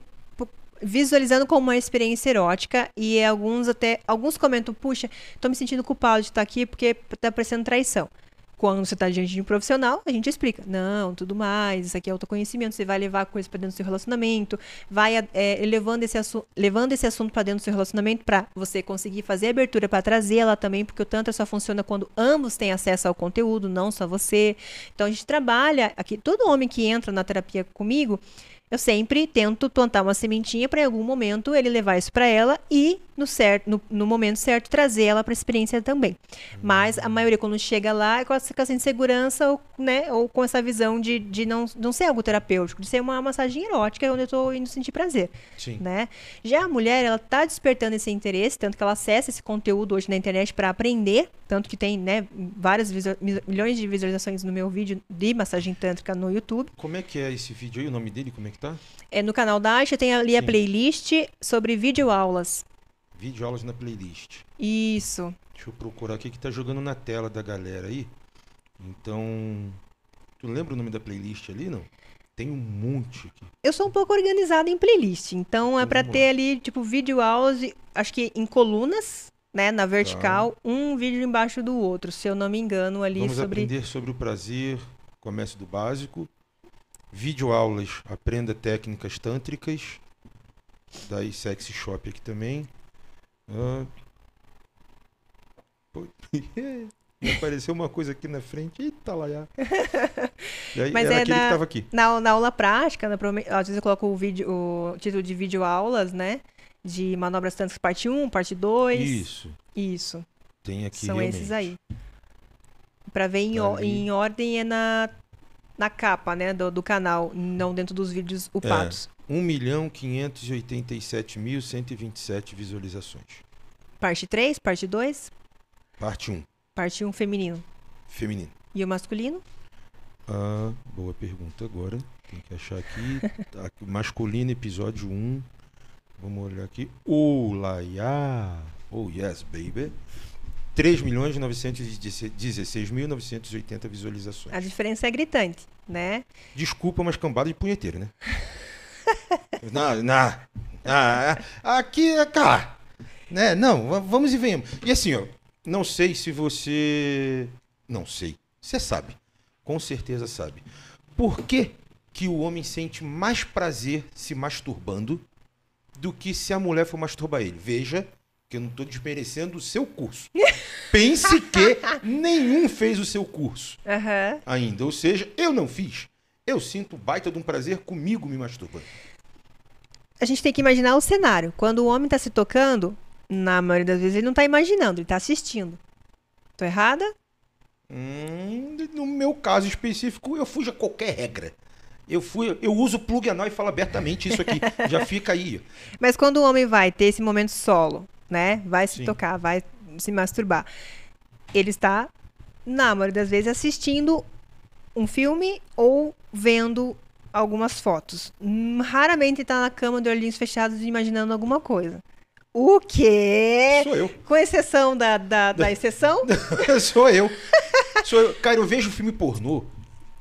Visualizando como uma experiência erótica. E alguns até. Alguns comentam, puxa, tô me sentindo culpado de estar aqui porque tá parecendo traição. Quando você tá diante de um profissional, a gente explica. Não, tudo mais, isso aqui é autoconhecimento, você vai levar coisas para dentro do seu relacionamento, vai é, levando, esse levando esse assunto para dentro do seu relacionamento para você conseguir fazer abertura para trazer ela também, porque o Tantra só funciona quando ambos têm acesso ao conteúdo, não só você. Então a gente trabalha aqui, todo homem que entra na terapia comigo, eu sempre tento plantar uma sementinha para em algum momento ele levar isso para ela e no certo, no, no momento certo trazer ela para a experiência também. Mas a maioria quando chega lá é com essa, insegurança ou, né, ou com essa visão de, de não, não ser algo terapêutico, de ser uma massagem erótica onde eu estou indo sentir prazer Sim. né? Já a mulher, ela tá despertando esse interesse, tanto que ela acessa esse conteúdo hoje na internet para aprender, tanto que tem, né, várias milhões de visualizações no meu vídeo de massagem tântrica no YouTube. Como é que é esse vídeo aí? O nome dele, como é que tá? É, no canal da Aisha tem ali a Sim. playlist sobre videoaulas. Vídeo aulas na playlist. Isso. Deixa eu procurar aqui que tá jogando na tela da galera aí. Então. Tu lembra o nome da playlist ali, não? Tem um monte aqui. Eu sou um pouco organizada em playlist, então é para ter ali, tipo, videoaulas, acho que em colunas, né, na vertical, um vídeo embaixo do outro, se eu não me engano, ali Vamos sobre... aprender sobre o prazer. Comece do básico. Vídeo aulas. Aprenda técnicas tântricas. Daí Sexy Shop aqui também. Ah. Apareceu uma coisa aqui na frente. Eita lá já. E aí, Mas é na- que tava aqui. Na, na aula prática, na prome- às vezes eu coloco o, vídeo, o título de vídeo aulas, né? De manobras tanques parte 1, parte 2. Isso. Isso. Tem aqui São realmente. esses aí. Pra ver em, Tá em ordem é na, na capa, né? Do, do canal, não dentro dos vídeos upados. 1 milhão 587 mil 127 visualizações. Parte 3, parte 2, Parte 1, parte 1 feminino. feminino. E o masculino? Ah, boa pergunta agora. Tem que achar aqui. Tá Masculino, episódio 1. Vamos olhar aqui. Oh, Laia. Oh, yes, baby. 3 milhões 916 mil 980 visualizações. A diferença é gritante, né? Desculpa, mas cambada de punheteiro, né? não, não. Ah, aqui é cá. Né? Não, va- vamos e venhamos. E assim, ó, não sei se você. Não sei. Você sabe. Com certeza sabe. Por que, que o homem sente mais prazer se masturbando do que se a mulher for masturbar ele? Veja que eu não estou desmerecendo o seu curso. Pense que nenhum fez o seu curso Aham. ainda. Ou seja, eu não fiz. Eu sinto baita de um prazer comigo me masturbando. A gente tem que imaginar o cenário. Quando o homem tá se tocando, na maioria das vezes ele não tá imaginando, ele tá assistindo. Tô errada? Hum, no meu caso específico, eu fujo a qualquer regra. Eu fui, eu uso plug anal e falo abertamente isso aqui. Já fica aí. Mas quando o homem vai ter esse momento solo, né? Vai se Sim. tocar, vai se masturbar. Ele está, na maioria das vezes, assistindo um filme ou vendo algumas fotos. Hum, Raramente está na cama de olhinhos fechados imaginando alguma coisa. O quê? Sou eu. Com exceção da, da, da exceção? Sou eu. Sou eu. Cara, eu vejo filme pornô.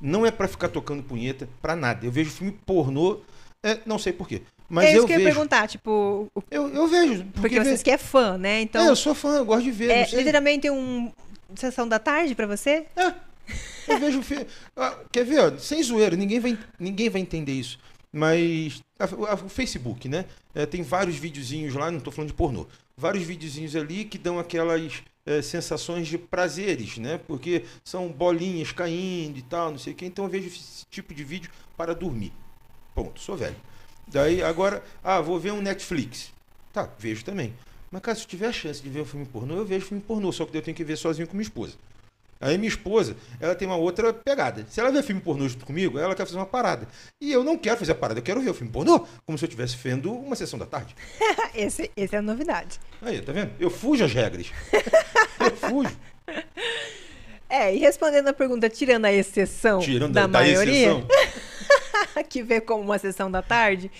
Não é pra ficar tocando punheta, pra nada. Eu vejo filme pornô, é, não sei por quê. Mas é isso eu que eu ia vejo. perguntar, tipo, o- Eu, eu vejo. porque, Porque, vocês que é fã, né? É, Então, eu sou fã, eu gosto de ver. é literalmente um sessão da tarde pra você? É, eu vejo. Ah, quer ver, ó, sem zoeira, ninguém vai, ninguém vai entender isso. Mas a- a- o Facebook, né? É, tem vários videozinhos lá, não tô falando de pornô. Vários videozinhos ali que dão aquelas é, sensações de prazeres, né? Porque são bolinhas caindo e tal, não sei o que. Então eu vejo esse tipo de vídeo para dormir. Ponto, sou velho. Daí agora, ah, vou ver um Netflix. Tá, vejo também. Mas, cara, se eu tiver a chance de ver um filme pornô, eu vejo filme pornô, só que eu tenho que ver sozinho com minha esposa. Aí minha esposa, ela tem uma outra pegada. Se ela ver filme pornô junto comigo, ela quer fazer uma parada. E eu não quero fazer a parada, eu quero ver o filme pornô, como se eu estivesse vendo uma sessão da tarde. Esse, esse é a novidade. Aí, tá vendo? Eu fujo às regras. eu fujo. É, e respondendo a pergunta, tirando a exceção Tirando da, da, da maioria, exceção. que vê como uma sessão da tarde,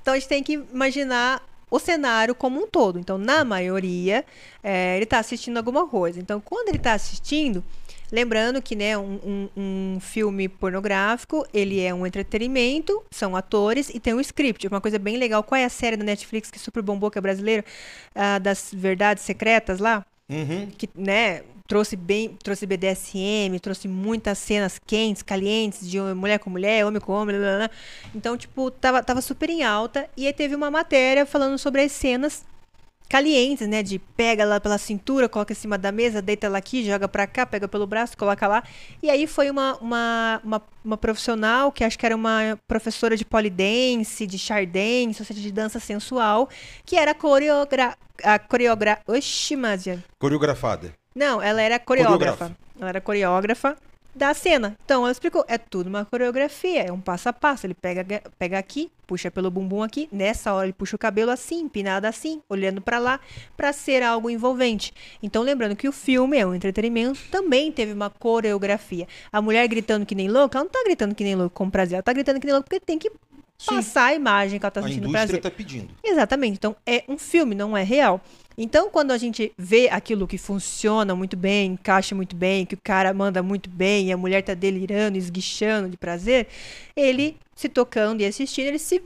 então a gente tem que imaginar o cenário como um todo. Então, na maioria, é, ele está assistindo alguma coisa. Então, quando ele está assistindo, lembrando que né, um, um- um filme pornográfico, ele é um entretenimento, são atores e tem um script. Uma coisa bem legal, qual é a série da Netflix que super bombou, que é brasileira, Ah, das verdades secretas lá? Uhum. que, né, trouxe bem, trouxe BDSM, trouxe muitas cenas quentes, calientes, de mulher com mulher, homem com homem, blá, blá, blá. Então, tipo, tava, tava super em alta. E aí teve uma matéria falando sobre as cenas calientes, né, de pega ela pela cintura, coloca em cima da mesa, deita ela aqui, joga pra cá, pega pelo braço, coloca lá. E aí foi uma, uma, uma, uma profissional, que acho que era uma professora de polidense, de chardance, ou seja, de dança sensual, que era coreogra... A coreogra... Oxi, Másia. Coreografada. Não, ela era coreógrafa. Ela era coreógrafa da cena. Então, ela explicou, é tudo uma coreografia, é um passo a passo. Ele pega, pega aqui, puxa pelo bumbum aqui, nessa hora ele puxa o cabelo assim, empinado assim, olhando pra lá, pra ser algo envolvente. Então, lembrando que o filme é um entretenimento, também teve uma coreografia. A mulher gritando que nem louca, ela não tá gritando que nem louca com prazer, ela tá gritando que nem louca porque tem que Sim, passar a imagem que ela tá a sentindo indústria prazer. está pedindo. Exatamente. Então, é um filme, não é real. Então, quando a gente vê aquilo que funciona muito bem, encaixa muito bem, que o cara manda muito bem e a mulher tá delirando, esguichando de prazer, ele se tocando e assistindo, ele se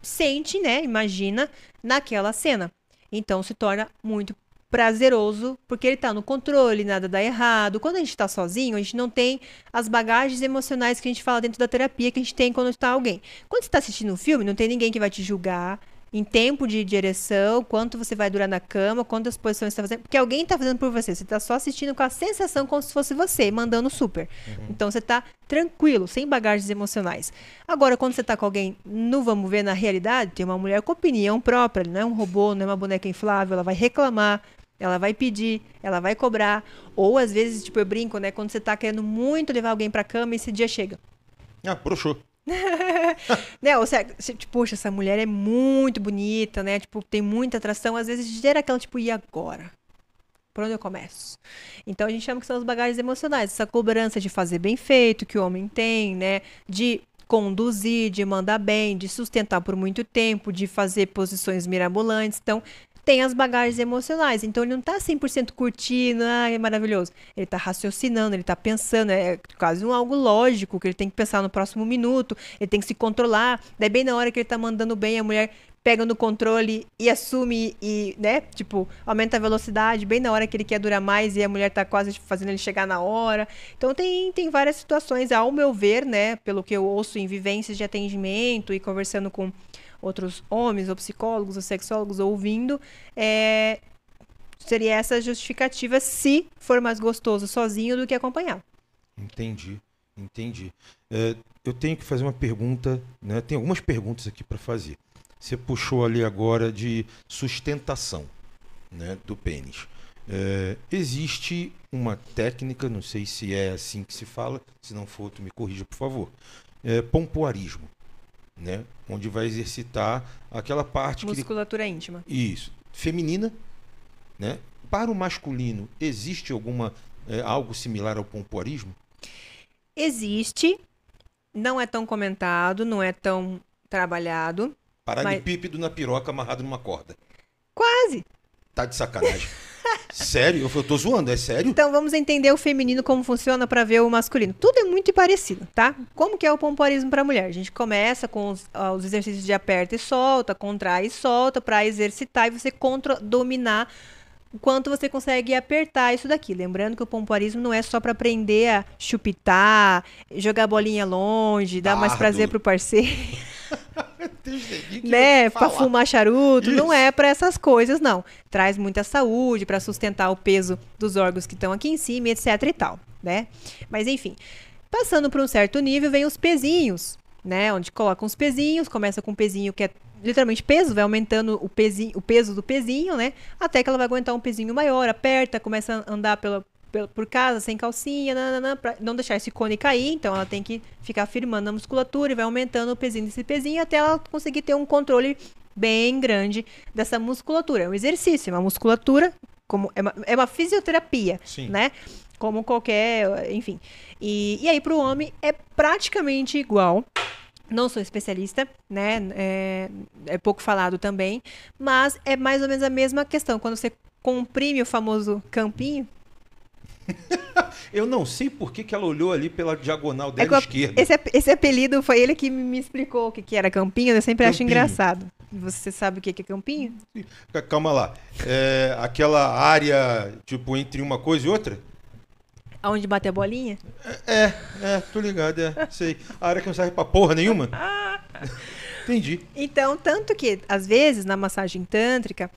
sente, né, imagina, naquela cena. Então, se torna muito prazeroso, porque ele tá no controle, nada dá errado. Quando a gente tá sozinho, a gente não tem as bagagens emocionais que a gente fala dentro da terapia que a gente tem quando está alguém. Quando você tá assistindo um filme, não tem ninguém que vai te julgar, em tempo de direção, quanto você vai durar na cama, quantas posições você está fazendo. Porque alguém está fazendo por você. Você está só assistindo com a sensação como se fosse você, mandando super. Então você está tranquilo, sem bagagens emocionais. Agora, quando você está com alguém no vamos ver na realidade, tem uma mulher com opinião própria, não é um robô, não é uma boneca inflável, ela vai reclamar. Ela vai pedir, ela vai cobrar. Ou às vezes, tipo, eu brinco, né? Quando você tá querendo muito levar alguém pra cama, esse dia chega. Ah, broxou. né? Ou seja, você, tipo, poxa, essa mulher é muito bonita, né? Tipo, tem muita atração. Às vezes gera aquela, tipo, e agora? Por onde eu começo? Então a gente chama que são as bagagens emocionais. Essa cobrança de fazer bem feito, que o homem tem, né? De conduzir, de mandar bem, de sustentar por muito tempo, de fazer posições mirabolantes. Então, tem as bagagens emocionais. Então ele não tá 100% curtindo, ah, é maravilhoso. Ele tá raciocinando, ele tá pensando, é quase um algo lógico, que ele tem que pensar no próximo minuto, ele tem que se controlar. Daí bem na hora que ele tá mandando bem, a mulher pega no controle e assume e, né, tipo, aumenta a velocidade bem na hora que ele quer durar mais e a mulher tá quase fazendo ele chegar na hora. Então tem, tem várias situações, ao meu ver, né, pelo que eu ouço em vivências de atendimento e conversando com outros homens, ou psicólogos, ou sexólogos ouvindo, é, seria essa justificativa se for mais gostoso sozinho do que acompanhado. Entendi, entendi. É, eu tenho que fazer uma pergunta, né? Tem algumas perguntas aqui para fazer. Você puxou ali agora de sustentação, né, do pênis. É, existe uma técnica, não sei se é assim que se fala, se não for, tu me corrija, por favor. É, pompoarismo né? Onde vai exercitar aquela parte musculatura que... íntima. Isso, feminina, né? Para o masculino, existe alguma é, algo similar ao pompoarismo? Existe, não é tão comentado, não é tão trabalhado. Paralelepípedo mas... na piroca amarrado numa corda. Quase. Tá de sacanagem. sério? Eu tô zoando, é sério? Então vamos entender o feminino como funciona para ver o masculino. Tudo é muito parecido, tá? Como que é o pompoarismo para mulher? A gente começa com os, uh, os, exercícios de aperta e solta, contrai e solta para exercitar e você contra dominar o quanto você consegue apertar isso daqui. Lembrando que o pompoarismo não é só para aprender a chupitar, jogar bolinha longe, dar mais prazer pro parceiro. né, para fumar charuto, Isso. não é para essas coisas não. Traz muita saúde para sustentar o peso dos órgãos que estão aqui em cima, etc e tal, né? Mas enfim, passando para um certo nível vem os pezinhos, né, onde coloca uns pezinhos, começa com um pezinho que é literalmente peso, vai aumentando o, pezinho, o peso do pezinho, né? Até que ela vai aguentar um pezinho maior, aperta, começa a andar pela, por casa, sem calcinha, nanana, pra não deixar esse cone cair. Então ela tem que ficar firmando a musculatura e vai aumentando o pezinho desse pezinho até ela conseguir ter um controle bem grande dessa musculatura. É um exercício, é uma musculatura, como é uma, é uma fisioterapia, Sim. né? Como qualquer, enfim. E, e aí para o homem é praticamente igual. Não sou especialista, né? É, é pouco falado também, mas é mais ou menos a mesma questão. Quando você comprime o famoso campinho, eu não sei por que, que ela olhou ali pela diagonal dela é esquerda. Esse, esse apelido foi ele que me explicou o que, que era campinho, eu sempre campinho. acho engraçado. Você sabe o que, que é campinho? Calma lá. É aquela área, tipo, entre uma coisa e outra? Aonde bate a bolinha? É, é, é tô ligado, é. Sei. A área que não serve pra porra nenhuma. Entendi. Então, tanto que, às vezes, na massagem tântrica,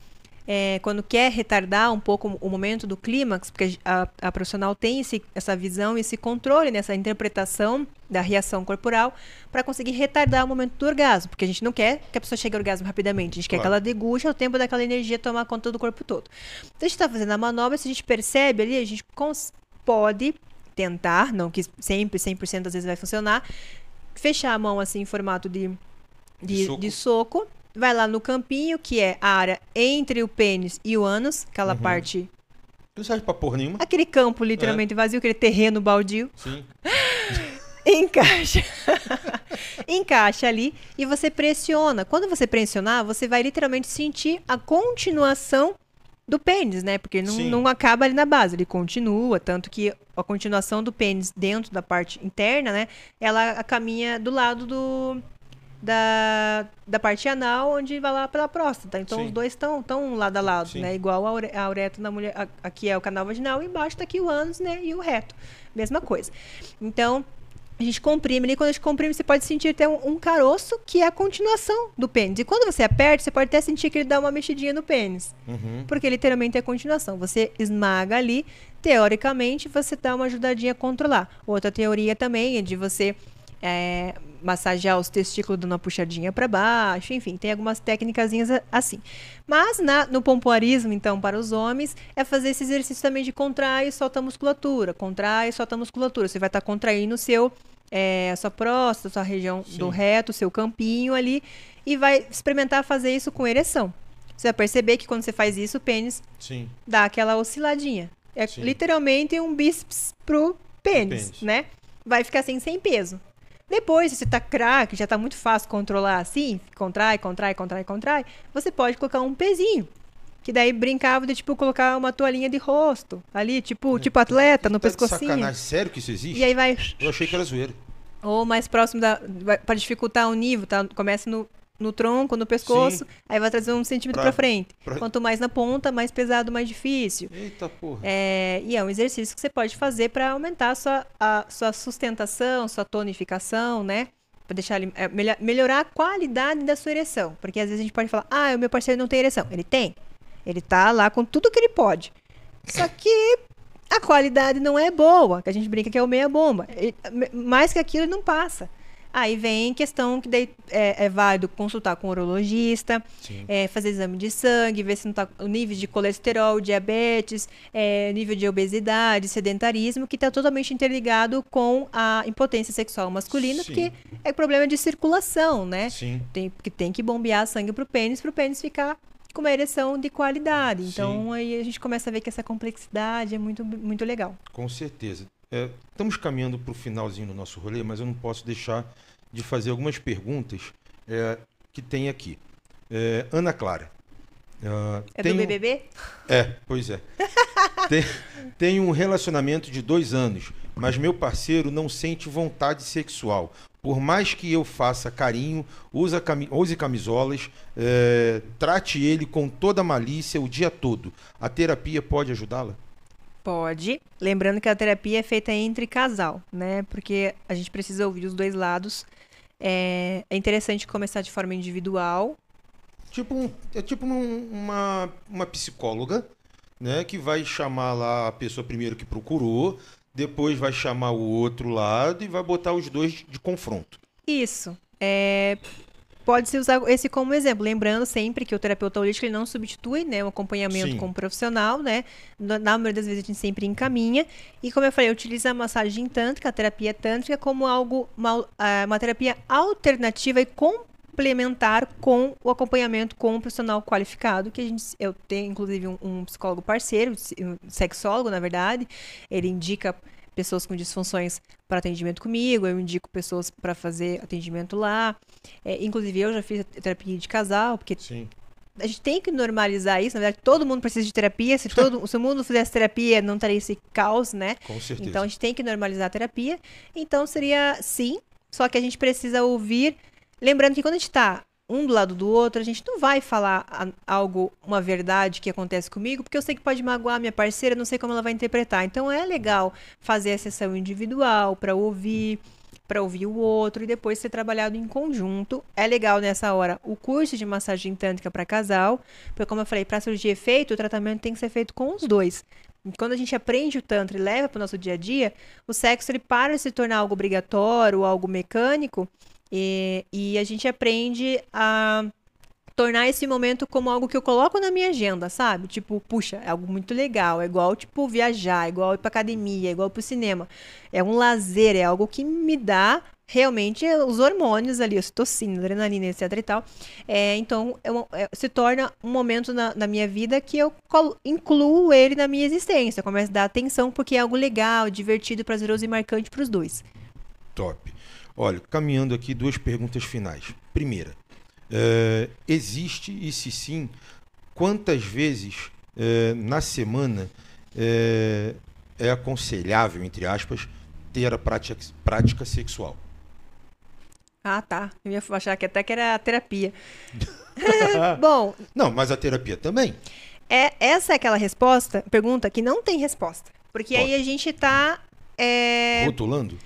é, quando quer retardar um pouco o momento do clímax, porque a, a profissional tem esse, essa visão, esse controle, nessa interpretação da reação corporal, para conseguir retardar o momento do orgasmo, porque a gente não quer que a pessoa chegue ao orgasmo rapidamente, a gente claro. quer que ela deguste o tempo daquela energia tomar conta do corpo todo. Então a gente está fazendo a manobra, se a gente percebe ali, a gente pode tentar, não que sempre 100% das vezes vai funcionar, fechar a mão assim em formato de, de, de soco, de soco vai lá no campinho, que é a área entre o pênis e o ânus, aquela uhum. parte. Não serve pra porra nenhuma. Aquele campo literalmente é. vazio, aquele terreno baldio. Sim. Encaixa. Encaixa ali e você pressiona. Quando você pressionar, você vai literalmente sentir a continuação do pênis, né? Porque não, não acaba ali na base, ele continua. Tanto que a continuação do pênis dentro da parte interna, né? Ela caminha do lado do, da, da parte anal, onde vai lá pela próstata. Então Sim. os dois estão tão lado a lado, Sim. né? Igual a, ure, a uretra na mulher, aqui é o canal vaginal e embaixo está aqui o ânus, né? E o reto. Mesma coisa. Então, A gente comprime ali, quando a gente comprime, você pode sentir até um, um caroço que é a continuação do pênis. E quando você aperta, você pode até sentir que ele dá uma mexidinha no pênis. Uhum. Porque literalmente é a continuação. Você esmaga ali, teoricamente, você dá uma ajudadinha a controlar. Outra teoria também é de você é, massagear os testículos dando uma puxadinha para baixo, enfim, tem algumas técnicas assim. Mas na, no pompoarismo, então, para os homens, é fazer esse exercício também de contrair e solta a musculatura, contrai e solta a musculatura. Você vai estar tá contraindo o seu, é, a sua próstata, a sua região Sim. do reto, o seu campinho ali, e vai experimentar fazer isso com ereção. Você vai perceber que quando você faz isso, o pênis Sim. dá aquela osciladinha. É Sim. literalmente um bíceps pro pênis, Pênis. né? Vai ficar assim sem peso. Depois, se você tá craque, já tá muito fácil controlar assim, contrai, contrai, contrai, contrai, você pode colocar um pezinho. Que daí brincava de, tipo, colocar uma toalhinha de rosto ali, tipo, tipo atleta, no Tá pescocinho. Sacanagem, sério que isso existe? E aí vai. Eu achei que era zoeira. Ou mais próximo da. Pra dificultar o nível, tá? Começa no, no tronco, no pescoço, Sim. aí vai trazer um centímetro Pra- pra, frente. pra- Quanto mais na ponta, mais pesado, mais difícil. Eita porra. É, e é um exercício que você pode fazer para aumentar a sua, a sua sustentação, sua tonificação, né? Para deixar é, melhor- melhorar a qualidade da sua ereção. Porque às vezes a gente pode falar, ah, o meu parceiro não tem ereção. Ele tem. Ele tá lá com tudo que ele pode. Só que a qualidade não é boa, que a gente brinca que é o meia bomba. Ele- me- mais que aquilo ele não passa. Aí vem questão que daí é, é válido consultar com o urologista, é, fazer exame de sangue, ver se não tá o nível de colesterol, diabetes, é, nível de obesidade, sedentarismo, que está totalmente interligado com a impotência sexual masculina, Sim. porque é problema de circulação, né? Sim. Tem, porque tem que bombear sangue pro pênis, pro pênis ficar com uma ereção de qualidade. Então aí a gente começa a ver que essa complexidade é muito, muito legal. Com certeza. É, estamos caminhando para o finalzinho do nosso rolê, mas eu não posso deixar de fazer algumas perguntas é, que tem aqui. É, Ana Clara. ah, É tem do um- BBB? É, pois é. Tem, tenho um relacionamento de dois anos, mas meu parceiro não sente vontade sexual. Por mais que eu faça carinho, use camisolas, é, trate ele com toda a malícia o dia todo. A terapia pode ajudá-la? Pode. Lembrando que a terapia é feita entre casal, né? Porque a gente precisa ouvir os dois lados. É, é interessante começar de forma individual. Tipo, um- é tipo um- uma, uma psicóloga, né? Que vai chamar lá a pessoa primeiro que procurou, depois vai chamar o outro lado e vai botar os dois de confronto. Isso. É, Pode-se usar esse como exemplo. Lembrando sempre que o terapeuta holístico ele não substitui né, o acompanhamento Sim. com o profissional, né? Na maioria das vezes a gente sempre encaminha. E como eu falei, utiliza a massagem tântrica, a terapia tântrica, como algo, uma, ah, uma terapia alternativa e complementar com o acompanhamento com um profissional qualificado, que a gente, eu tenho inclusive um, um psicólogo parceiro, um sexólogo, na verdade, ele indica pessoas com disfunções para atendimento comigo, eu indico pessoas para fazer atendimento lá. É, inclusive, eu já fiz terapia de casal, porque Sim. a gente tem que normalizar isso. Na verdade, todo mundo precisa de terapia. Se todo se o mundo fizesse terapia, não teria esse caos, né? Com certeza. Então, a gente tem que normalizar a terapia. Então, seria sim, só que a gente precisa ouvir. Lembrando que quando a gente está um do lado do outro, a gente não vai falar algo, uma verdade que acontece comigo, porque eu sei que pode magoar minha parceira, não sei como ela vai interpretar. Então, é legal fazer a sessão individual para ouvir, para ouvir o outro e depois ser trabalhado em conjunto. É legal nessa hora o curso de massagem tântrica para casal, porque como eu falei, para surgir efeito, o tratamento tem que ser feito com os dois. Quando a gente aprende o tantra e leva para o nosso dia a dia, o sexo ele para de se tornar algo obrigatório, algo mecânico, e, e a gente aprende a tornar esse momento como algo que eu coloco na minha agenda, sabe? Tipo, puxa, é algo muito legal, é igual, tipo, viajar, é igual ir pra academia, é igual ir pro cinema. É um lazer, é algo que me dá realmente os hormônios ali, ocitocina, adrenalina, etc e tal. É, então, é é- se torna um momento na, na minha vida que eu incluo ele na minha existência. Começo a dar atenção porque é algo legal, divertido, prazeroso e marcante pros dois. Top. Olha, caminhando aqui, duas perguntas finais. Primeira, é, existe, e se sim, quantas vezes é, na semana é, é aconselhável, entre aspas, ter a prática, prática sexual? Ah, tá. Eu ia achar que até que era terapia. Bom, Não, mas a terapia também. É, essa é aquela resposta, pergunta que não tem resposta. Porque aí a gente tá. é, Rotulando?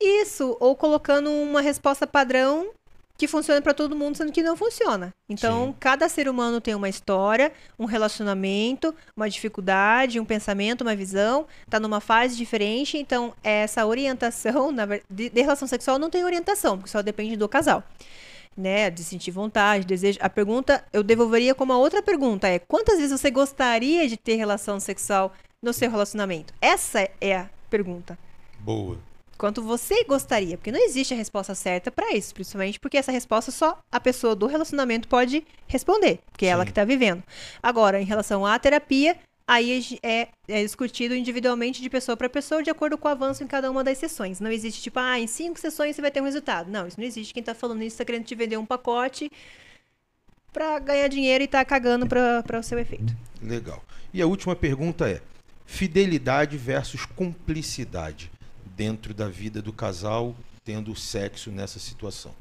Isso, ou colocando uma resposta padrão que funciona para todo mundo, sendo que não funciona. Então, Sim. cada ser humano tem uma história, um relacionamento, uma dificuldade, um pensamento, uma visão, tá numa fase diferente, então essa orientação na de, de relação sexual não tem orientação, porque só depende do casal. Né, de sentir vontade, desejo. A pergunta eu devolveria como a outra pergunta é: quantas vezes você gostaria de ter relação sexual no seu relacionamento? Essa é a pergunta Boa. Quanto você gostaria, porque não existe a resposta certa para isso, principalmente porque essa resposta só a pessoa do relacionamento pode responder, porque é ela que está vivendo. Agora, em relação à terapia, aí é, é discutido individualmente de pessoa para pessoa, de acordo com o avanço em cada uma das sessões. Não existe tipo, ah, em cinco sessões você vai ter um resultado. Não, isso não existe. Quem está falando isso está querendo te vender um pacote para ganhar dinheiro e tá cagando para o seu efeito. Legal. E a última pergunta é: fidelidade versus cumplicidade dentro da vida do casal tendo sexo nessa situação.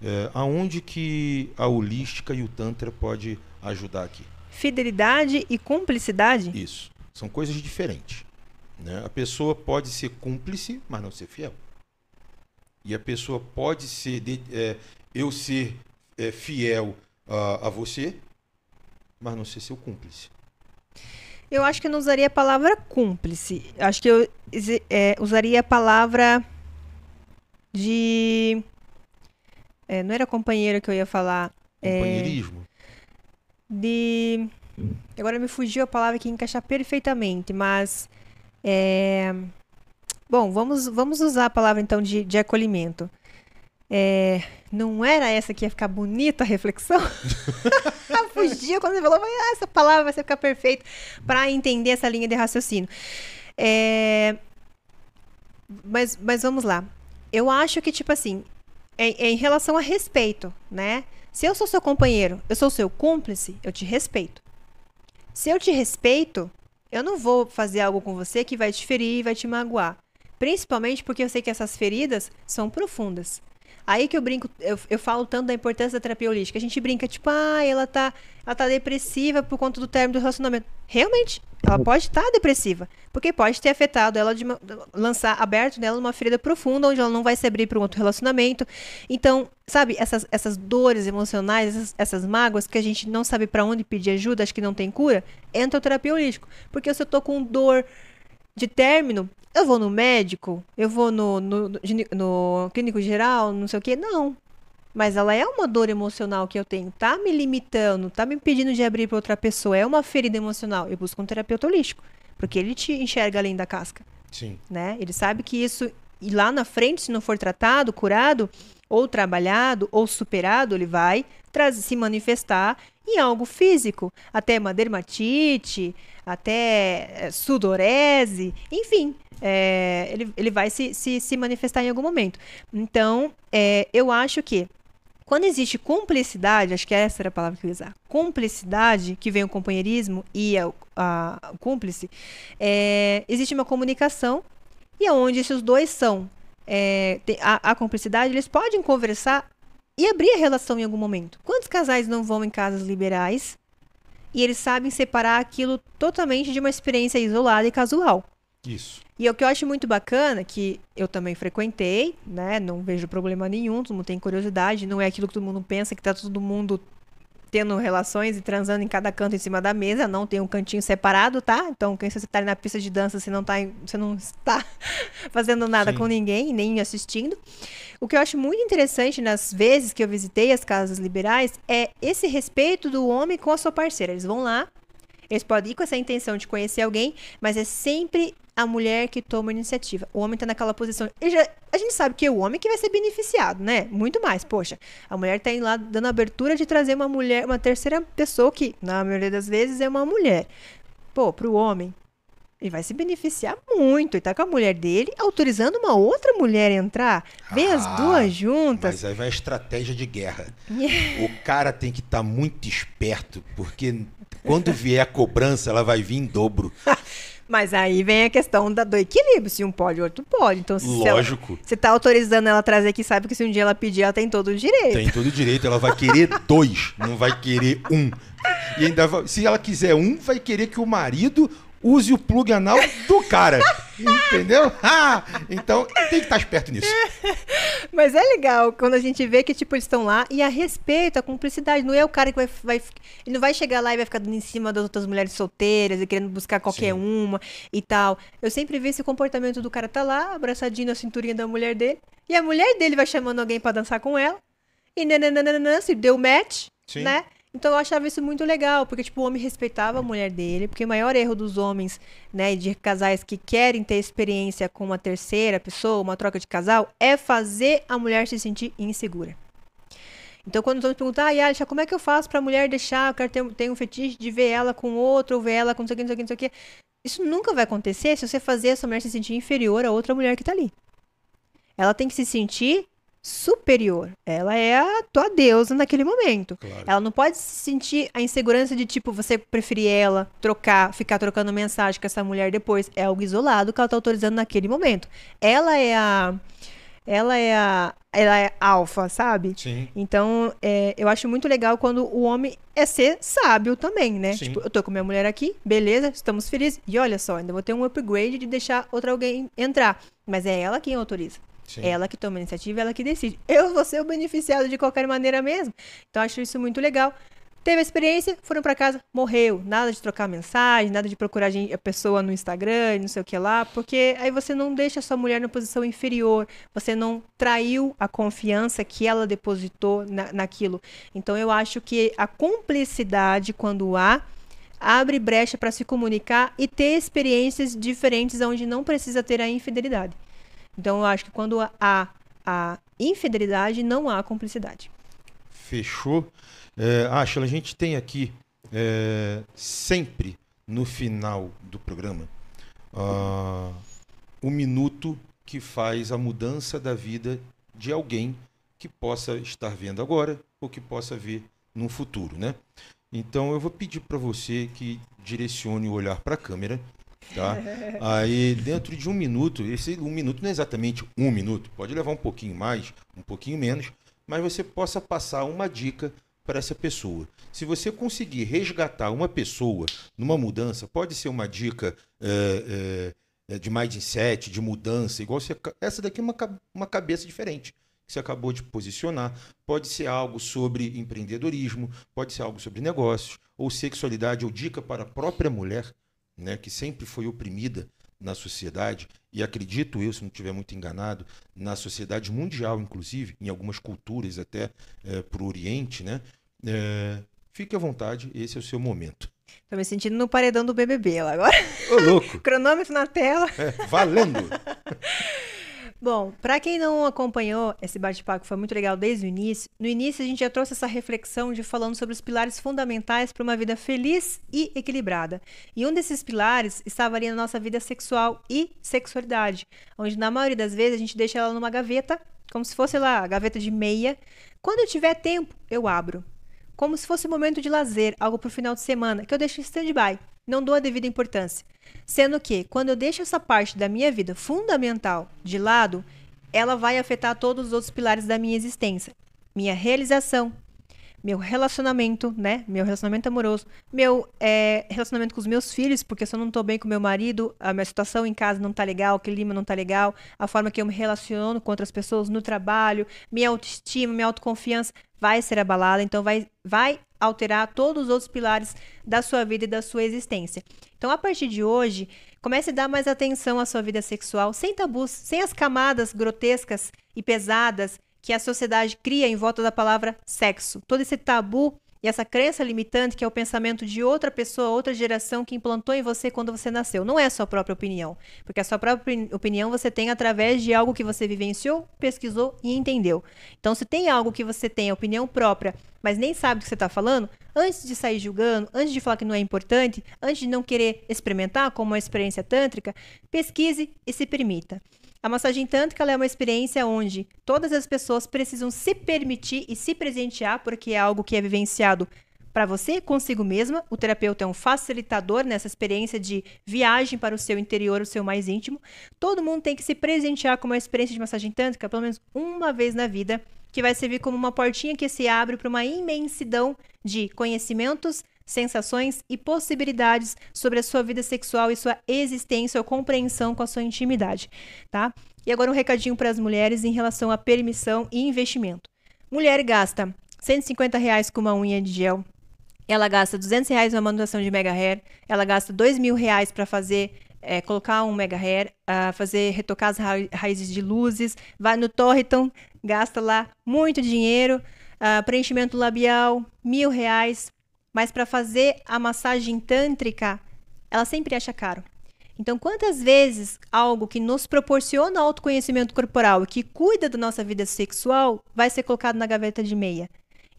É, aonde que a holística e o tantra pode ajudar aqui? Fidelidade e cumplicidade? Isso. São coisas diferentes. Né? A pessoa pode ser cúmplice, mas não ser fiel. E a pessoa pode ser de- é, eu ser é, fiel a, a você, mas não ser seu cúmplice. Eu acho que eu não usaria a palavra cúmplice. Acho que eu é, usaria a palavra de. é, não era companheiro que eu ia falar. É, Companheirismo. de. Agora me fugiu a palavra que ia encaixar perfeitamente, mas. é, Bom, vamos, vamos usar a palavra então de, de acolhimento. É, Não era essa que ia ficar bonita a reflexão? Fugiu quando você falou, ah, essa palavra vai ficar perfeita para entender essa linha de raciocínio. É, Mas, mas vamos lá. Eu acho que, tipo assim, é, é em relação a respeito, né? Se eu sou seu companheiro, eu sou seu cúmplice, eu te respeito. Se eu te respeito, eu não vou fazer algo com você que vai te ferir e vai te magoar. Principalmente porque eu sei que essas feridas são profundas. Aí que eu brinco, eu, eu falo tanto da importância da terapia holística. A gente brinca, tipo, ah, ela tá, ela tá depressiva por conta do término do relacionamento. Realmente, ela pode estar depressiva. Porque pode ter afetado ela de uma- lançar aberto nela uma ferida profunda, onde ela não vai se abrir para um outro relacionamento. Então, sabe, essas, essas dores emocionais, essas, essas mágoas que a gente não sabe para onde pedir ajuda, acho que não tem cura, entra o terapia holístico. Porque se eu tô com dor de término, eu vou no médico, eu vou no, no, no no clínico geral, não sei o quê. Não. Mas ela é uma dor emocional que eu tenho, tá me limitando, tá me impedindo de abrir para outra pessoa, é uma ferida emocional. Eu busco um terapeuta holístico, porque ele te enxerga além da casca Sim. né? Ele sabe que isso e lá na frente, se não for tratado, curado, ou trabalhado, ou superado, ele vai trazer, se manifestar em algo físico, até uma dermatite, até eh, sudorese, enfim, é, ele, ele vai se, se, se manifestar em algum momento. Então, é, eu acho que quando existe cumplicidade, acho que essa era a palavra que eu ia usar, cumplicidade, que vem o companheirismo e a- a- cúmplice, é, existe uma comunicação e aonde esses dois são é, a, a cumplicidade, eles podem conversar e abrir a relação em algum momento. Quantos casais não vão em casas liberais e eles sabem separar aquilo totalmente de uma experiência isolada e casual? Isso. E o que eu acho muito bacana, que eu também frequentei, né? Não vejo problema nenhum, todo mundo tem curiosidade, não é aquilo que todo mundo pensa, que tá todo mundo tendo relações e transando em cada canto em cima da mesa, não tem um cantinho separado, tá? Então, quem você tá ali na pista de dança, você não tá, você não está fazendo nada Sim. com ninguém, nem assistindo. O que eu acho muito interessante nas vezes que eu visitei as casas liberais é esse respeito do homem com a sua parceira. Eles vão lá, eles podem ir com essa intenção de conhecer alguém, mas é sempre a mulher que toma a iniciativa. O homem tá naquela posição. Já- a gente sabe que é o homem que vai ser beneficiado, né? Muito mais. Poxa, a mulher tá indo lá dando abertura de trazer uma mulher, uma terceira pessoa que, na maioria das vezes, é uma mulher. Pô, pro homem, ele vai se beneficiar muito. Ele tá com a mulher dele, autorizando uma outra mulher a entrar. Vem as Ah, duas juntas. Mas aí vai a estratégia de guerra. O cara tem que estar muito esperto, porque quando vier a cobrança, ela vai vir em dobro. Mas aí vem a questão da, do equilíbrio. Se um pode, o outro pode. Então, se Lógico. Você tá autorizando ela a trazer aqui, sabe que se um dia ela pedir, ela tem todo o direito. Tem todo direito, ela vai querer dois, não vai querer um. E ainda vai- se ela quiser um, vai querer que o marido use o plug anal do cara. Entendeu? Ah, então tem que estar esperto nisso. Mas é legal quando a gente vê que, tipo, eles estão lá e a respeito, a cumplicidade. Não é o cara que vai, vai. Ele não vai chegar lá e vai ficar dando em cima das outras mulheres solteiras e querendo buscar qualquer Sim. uma e tal. Eu sempre vi esse comportamento do cara tá lá, abraçadinho na cinturinha da mulher dele. E a mulher dele vai chamando alguém pra dançar com ela. E nananana, se deu match, Sim. né? Então eu achava isso muito legal, porque tipo, o homem respeitava a mulher dele, porque o maior erro dos homens, né, de casais que querem ter experiência com uma terceira pessoa, uma troca de casal, é fazer a mulher se sentir insegura. Então quando os homens perguntam, ah, Yalisha, como é que eu faço pra mulher deixar, eu quero ter, ter um fetiche de ver ela com outro, ou ver ela com não sei o que, não sei o que, não sei o que. Isso nunca vai acontecer se você fazer essa mulher se sentir inferior a outra mulher que tá ali. Ela tem que se sentir superior. Ela é a tua deusa naquele momento. Claro. Ela não pode se sentir a insegurança de, tipo, você preferir ela, trocar, ficar trocando mensagem com essa mulher depois. É algo isolado que ela tá autorizando naquele momento. Ela é a. Ela é a. Ela é alfa, sabe? Sim. Então, é, eu acho muito legal quando o homem é ser sábio também, né? Sim. Tipo, eu tô com minha mulher aqui, beleza, estamos felizes. E olha só, ainda vou ter um upgrade de deixar outra alguém entrar. Mas é ela quem autoriza. Sim. Ela que toma a iniciativa, ela que decide. Eu vou ser o beneficiado de qualquer maneira mesmo. Então acho isso muito legal. Teve a experiência, foram pra casa, morreu. Nada de trocar mensagem, nada de procurar a pessoa no Instagram, não sei o que lá, porque aí você não deixa a sua mulher na posição inferior, você não traiu a confiança que ela depositou na, naquilo. Então eu acho que a cumplicidade, quando há, abre brecha para se comunicar e ter experiências diferentes onde não precisa ter a infidelidade. Então eu acho que quando há a infidelidade, não há cumplicidade. Fechou. É, Ashla, a gente tem aqui é, sempre no final do programa ah, o minuto que faz a mudança da vida de alguém que possa estar vendo agora ou que possa ver no futuro, né? Então eu vou pedir para você que direcione o olhar para a câmera, tá? Aí dentro de um minuto, esse um minuto não é exatamente um minuto, pode levar um pouquinho mais, um pouquinho menos, mas você possa passar uma dica para essa pessoa. Se você conseguir resgatar uma pessoa numa mudança, pode ser uma dica é, é, de mindset, de mudança, igual você, essa daqui é uma, uma cabeça diferente que você acabou de posicionar. Pode ser algo sobre empreendedorismo, pode ser algo sobre negócios, ou sexualidade, ou dica para a própria mulher, né, que sempre foi oprimida na sociedade, e acredito eu, se não estiver muito enganado, na sociedade mundial, inclusive, em algumas culturas até para o Oriente, né? É, fique à vontade, esse é o seu momento. Tô me sentindo no paredão do BBB lá agora. Ô, louco! Cronômetro na tela. É, valendo! Bom, para quem não acompanhou esse bate-papo, foi muito legal desde o início. No início a gente já trouxe essa reflexão de falando sobre os pilares fundamentais para uma vida feliz e equilibrada. E um desses pilares estava ali na nossa vida sexual e sexualidade, onde na maioria das vezes a gente deixa ela numa gaveta, como se fosse lá a gaveta de meia. Quando eu tiver tempo, eu abro. Como se fosse um momento de lazer, algo para o final de semana, que eu deixo em stand-by. Não dou a devida importância. Sendo que, quando eu deixo essa parte da minha vida fundamental de lado, ela vai afetar todos os outros pilares da minha existência. Minha realização, meu relacionamento, né? Meu relacionamento amoroso, meu é, relacionamento com os meus filhos, porque se eu não tô bem com meu marido, a minha situação em casa não tá legal, o clima não tá legal, a forma que eu me relaciono com outras pessoas no trabalho, minha autoestima, minha autoconfiança vai ser abalada, então vai, vai alterar todos os outros pilares da sua vida e da sua existência. Então, a partir de hoje, comece a dar mais atenção à sua vida sexual, sem tabus, sem as camadas grotescas e pesadas que a sociedade cria em volta da palavra sexo. Todo esse tabu e essa crença limitante que é o pensamento de outra pessoa, outra geração que implantou em você quando você nasceu. Não é a sua própria opinião, porque a sua própria opinião você tem através de algo que você vivenciou, pesquisou e entendeu. Então, se tem algo que você tem a opinião própria, mas nem sabe do que você está falando, antes de sair julgando, antes de falar que não é importante, antes de não querer experimentar como uma experiência tântrica, pesquise e se permita. A massagem tântrica é uma experiência onde todas as pessoas precisam se permitir e se presentear, porque é algo que é vivenciado para você, consigo mesma. O terapeuta é um facilitador nessa experiência de viagem para o seu interior, o seu mais íntimo. Todo mundo tem que se presentear com uma experiência de massagem tântrica pelo menos uma vez na vida, que vai servir como uma portinha que se abre para uma imensidão de conhecimentos, sensações e possibilidades sobre a sua vida sexual e sua existência ou compreensão com a sua intimidade, tá? E agora um recadinho para as mulheres em relação à permissão e investimento. Mulher gasta 150 reais com uma unha de gel, ela gasta 200 reais na manutenção de mega hair, ela gasta 2 mil reais para fazer é, colocar um mega hair, uh, fazer retocar as ra raízes de luzes, vai no Torriton, gasta lá muito dinheiro, uh, preenchimento labial, mil reais, mas para fazer a massagem tântrica, ela sempre acha caro. Então, quantas vezes algo que nos proporciona autoconhecimento corporal e que cuida da nossa vida sexual vai ser colocado na gaveta de meia?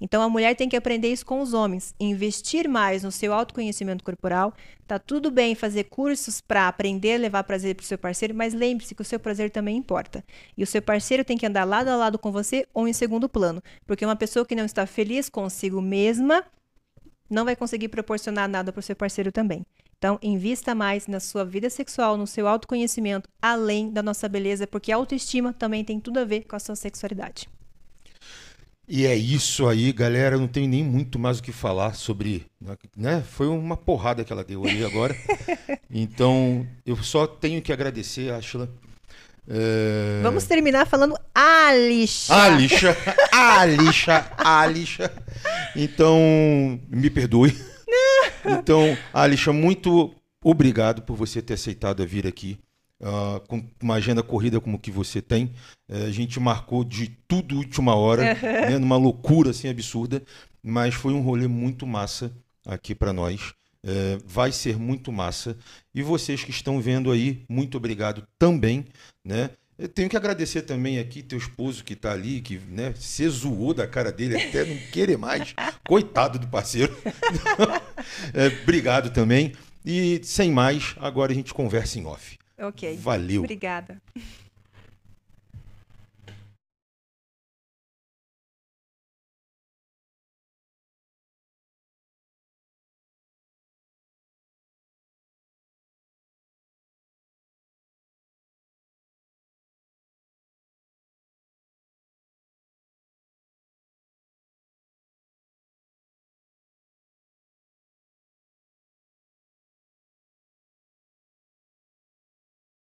Então a mulher tem que aprender isso com os homens, investir mais no seu autoconhecimento corporal. Tá tudo bem fazer cursos para aprender a levar prazer para o seu parceiro, mas lembre-se que o seu prazer também importa. E o seu parceiro tem que andar lado a lado com você ou em segundo plano, porque uma pessoa que não está feliz consigo mesma não vai conseguir proporcionar nada para o seu parceiro também. Então, invista mais na sua vida sexual, no seu autoconhecimento, além da nossa beleza, porque a autoestima também tem tudo a ver com a sua sexualidade. E é isso aí, galera. Eu não tenho nem muito mais o que falar sobre. Né? Foi uma porrada que ela deu ali agora. então, eu só tenho que agradecer, Ashla. É... Vamos terminar falando Alixa. Alixa, Alixa, Alixa. Então, me perdoe. Então, Alixa, muito obrigado por você ter aceitado vir aqui uh, com uma agenda corrida como que você tem. Uh, a gente marcou de tudo última hora, né, numa loucura assim absurda, mas foi um rolê muito massa aqui para nós. Uh, vai ser muito massa. E vocês que estão vendo aí, muito obrigado também, né? Eu tenho que agradecer também aqui teu esposo que está ali, que né, se zoou da cara dele até não querer mais. Coitado do parceiro. é, obrigado também. E sem mais, agora a gente conversa em off. Ok. Valeu. Obrigada.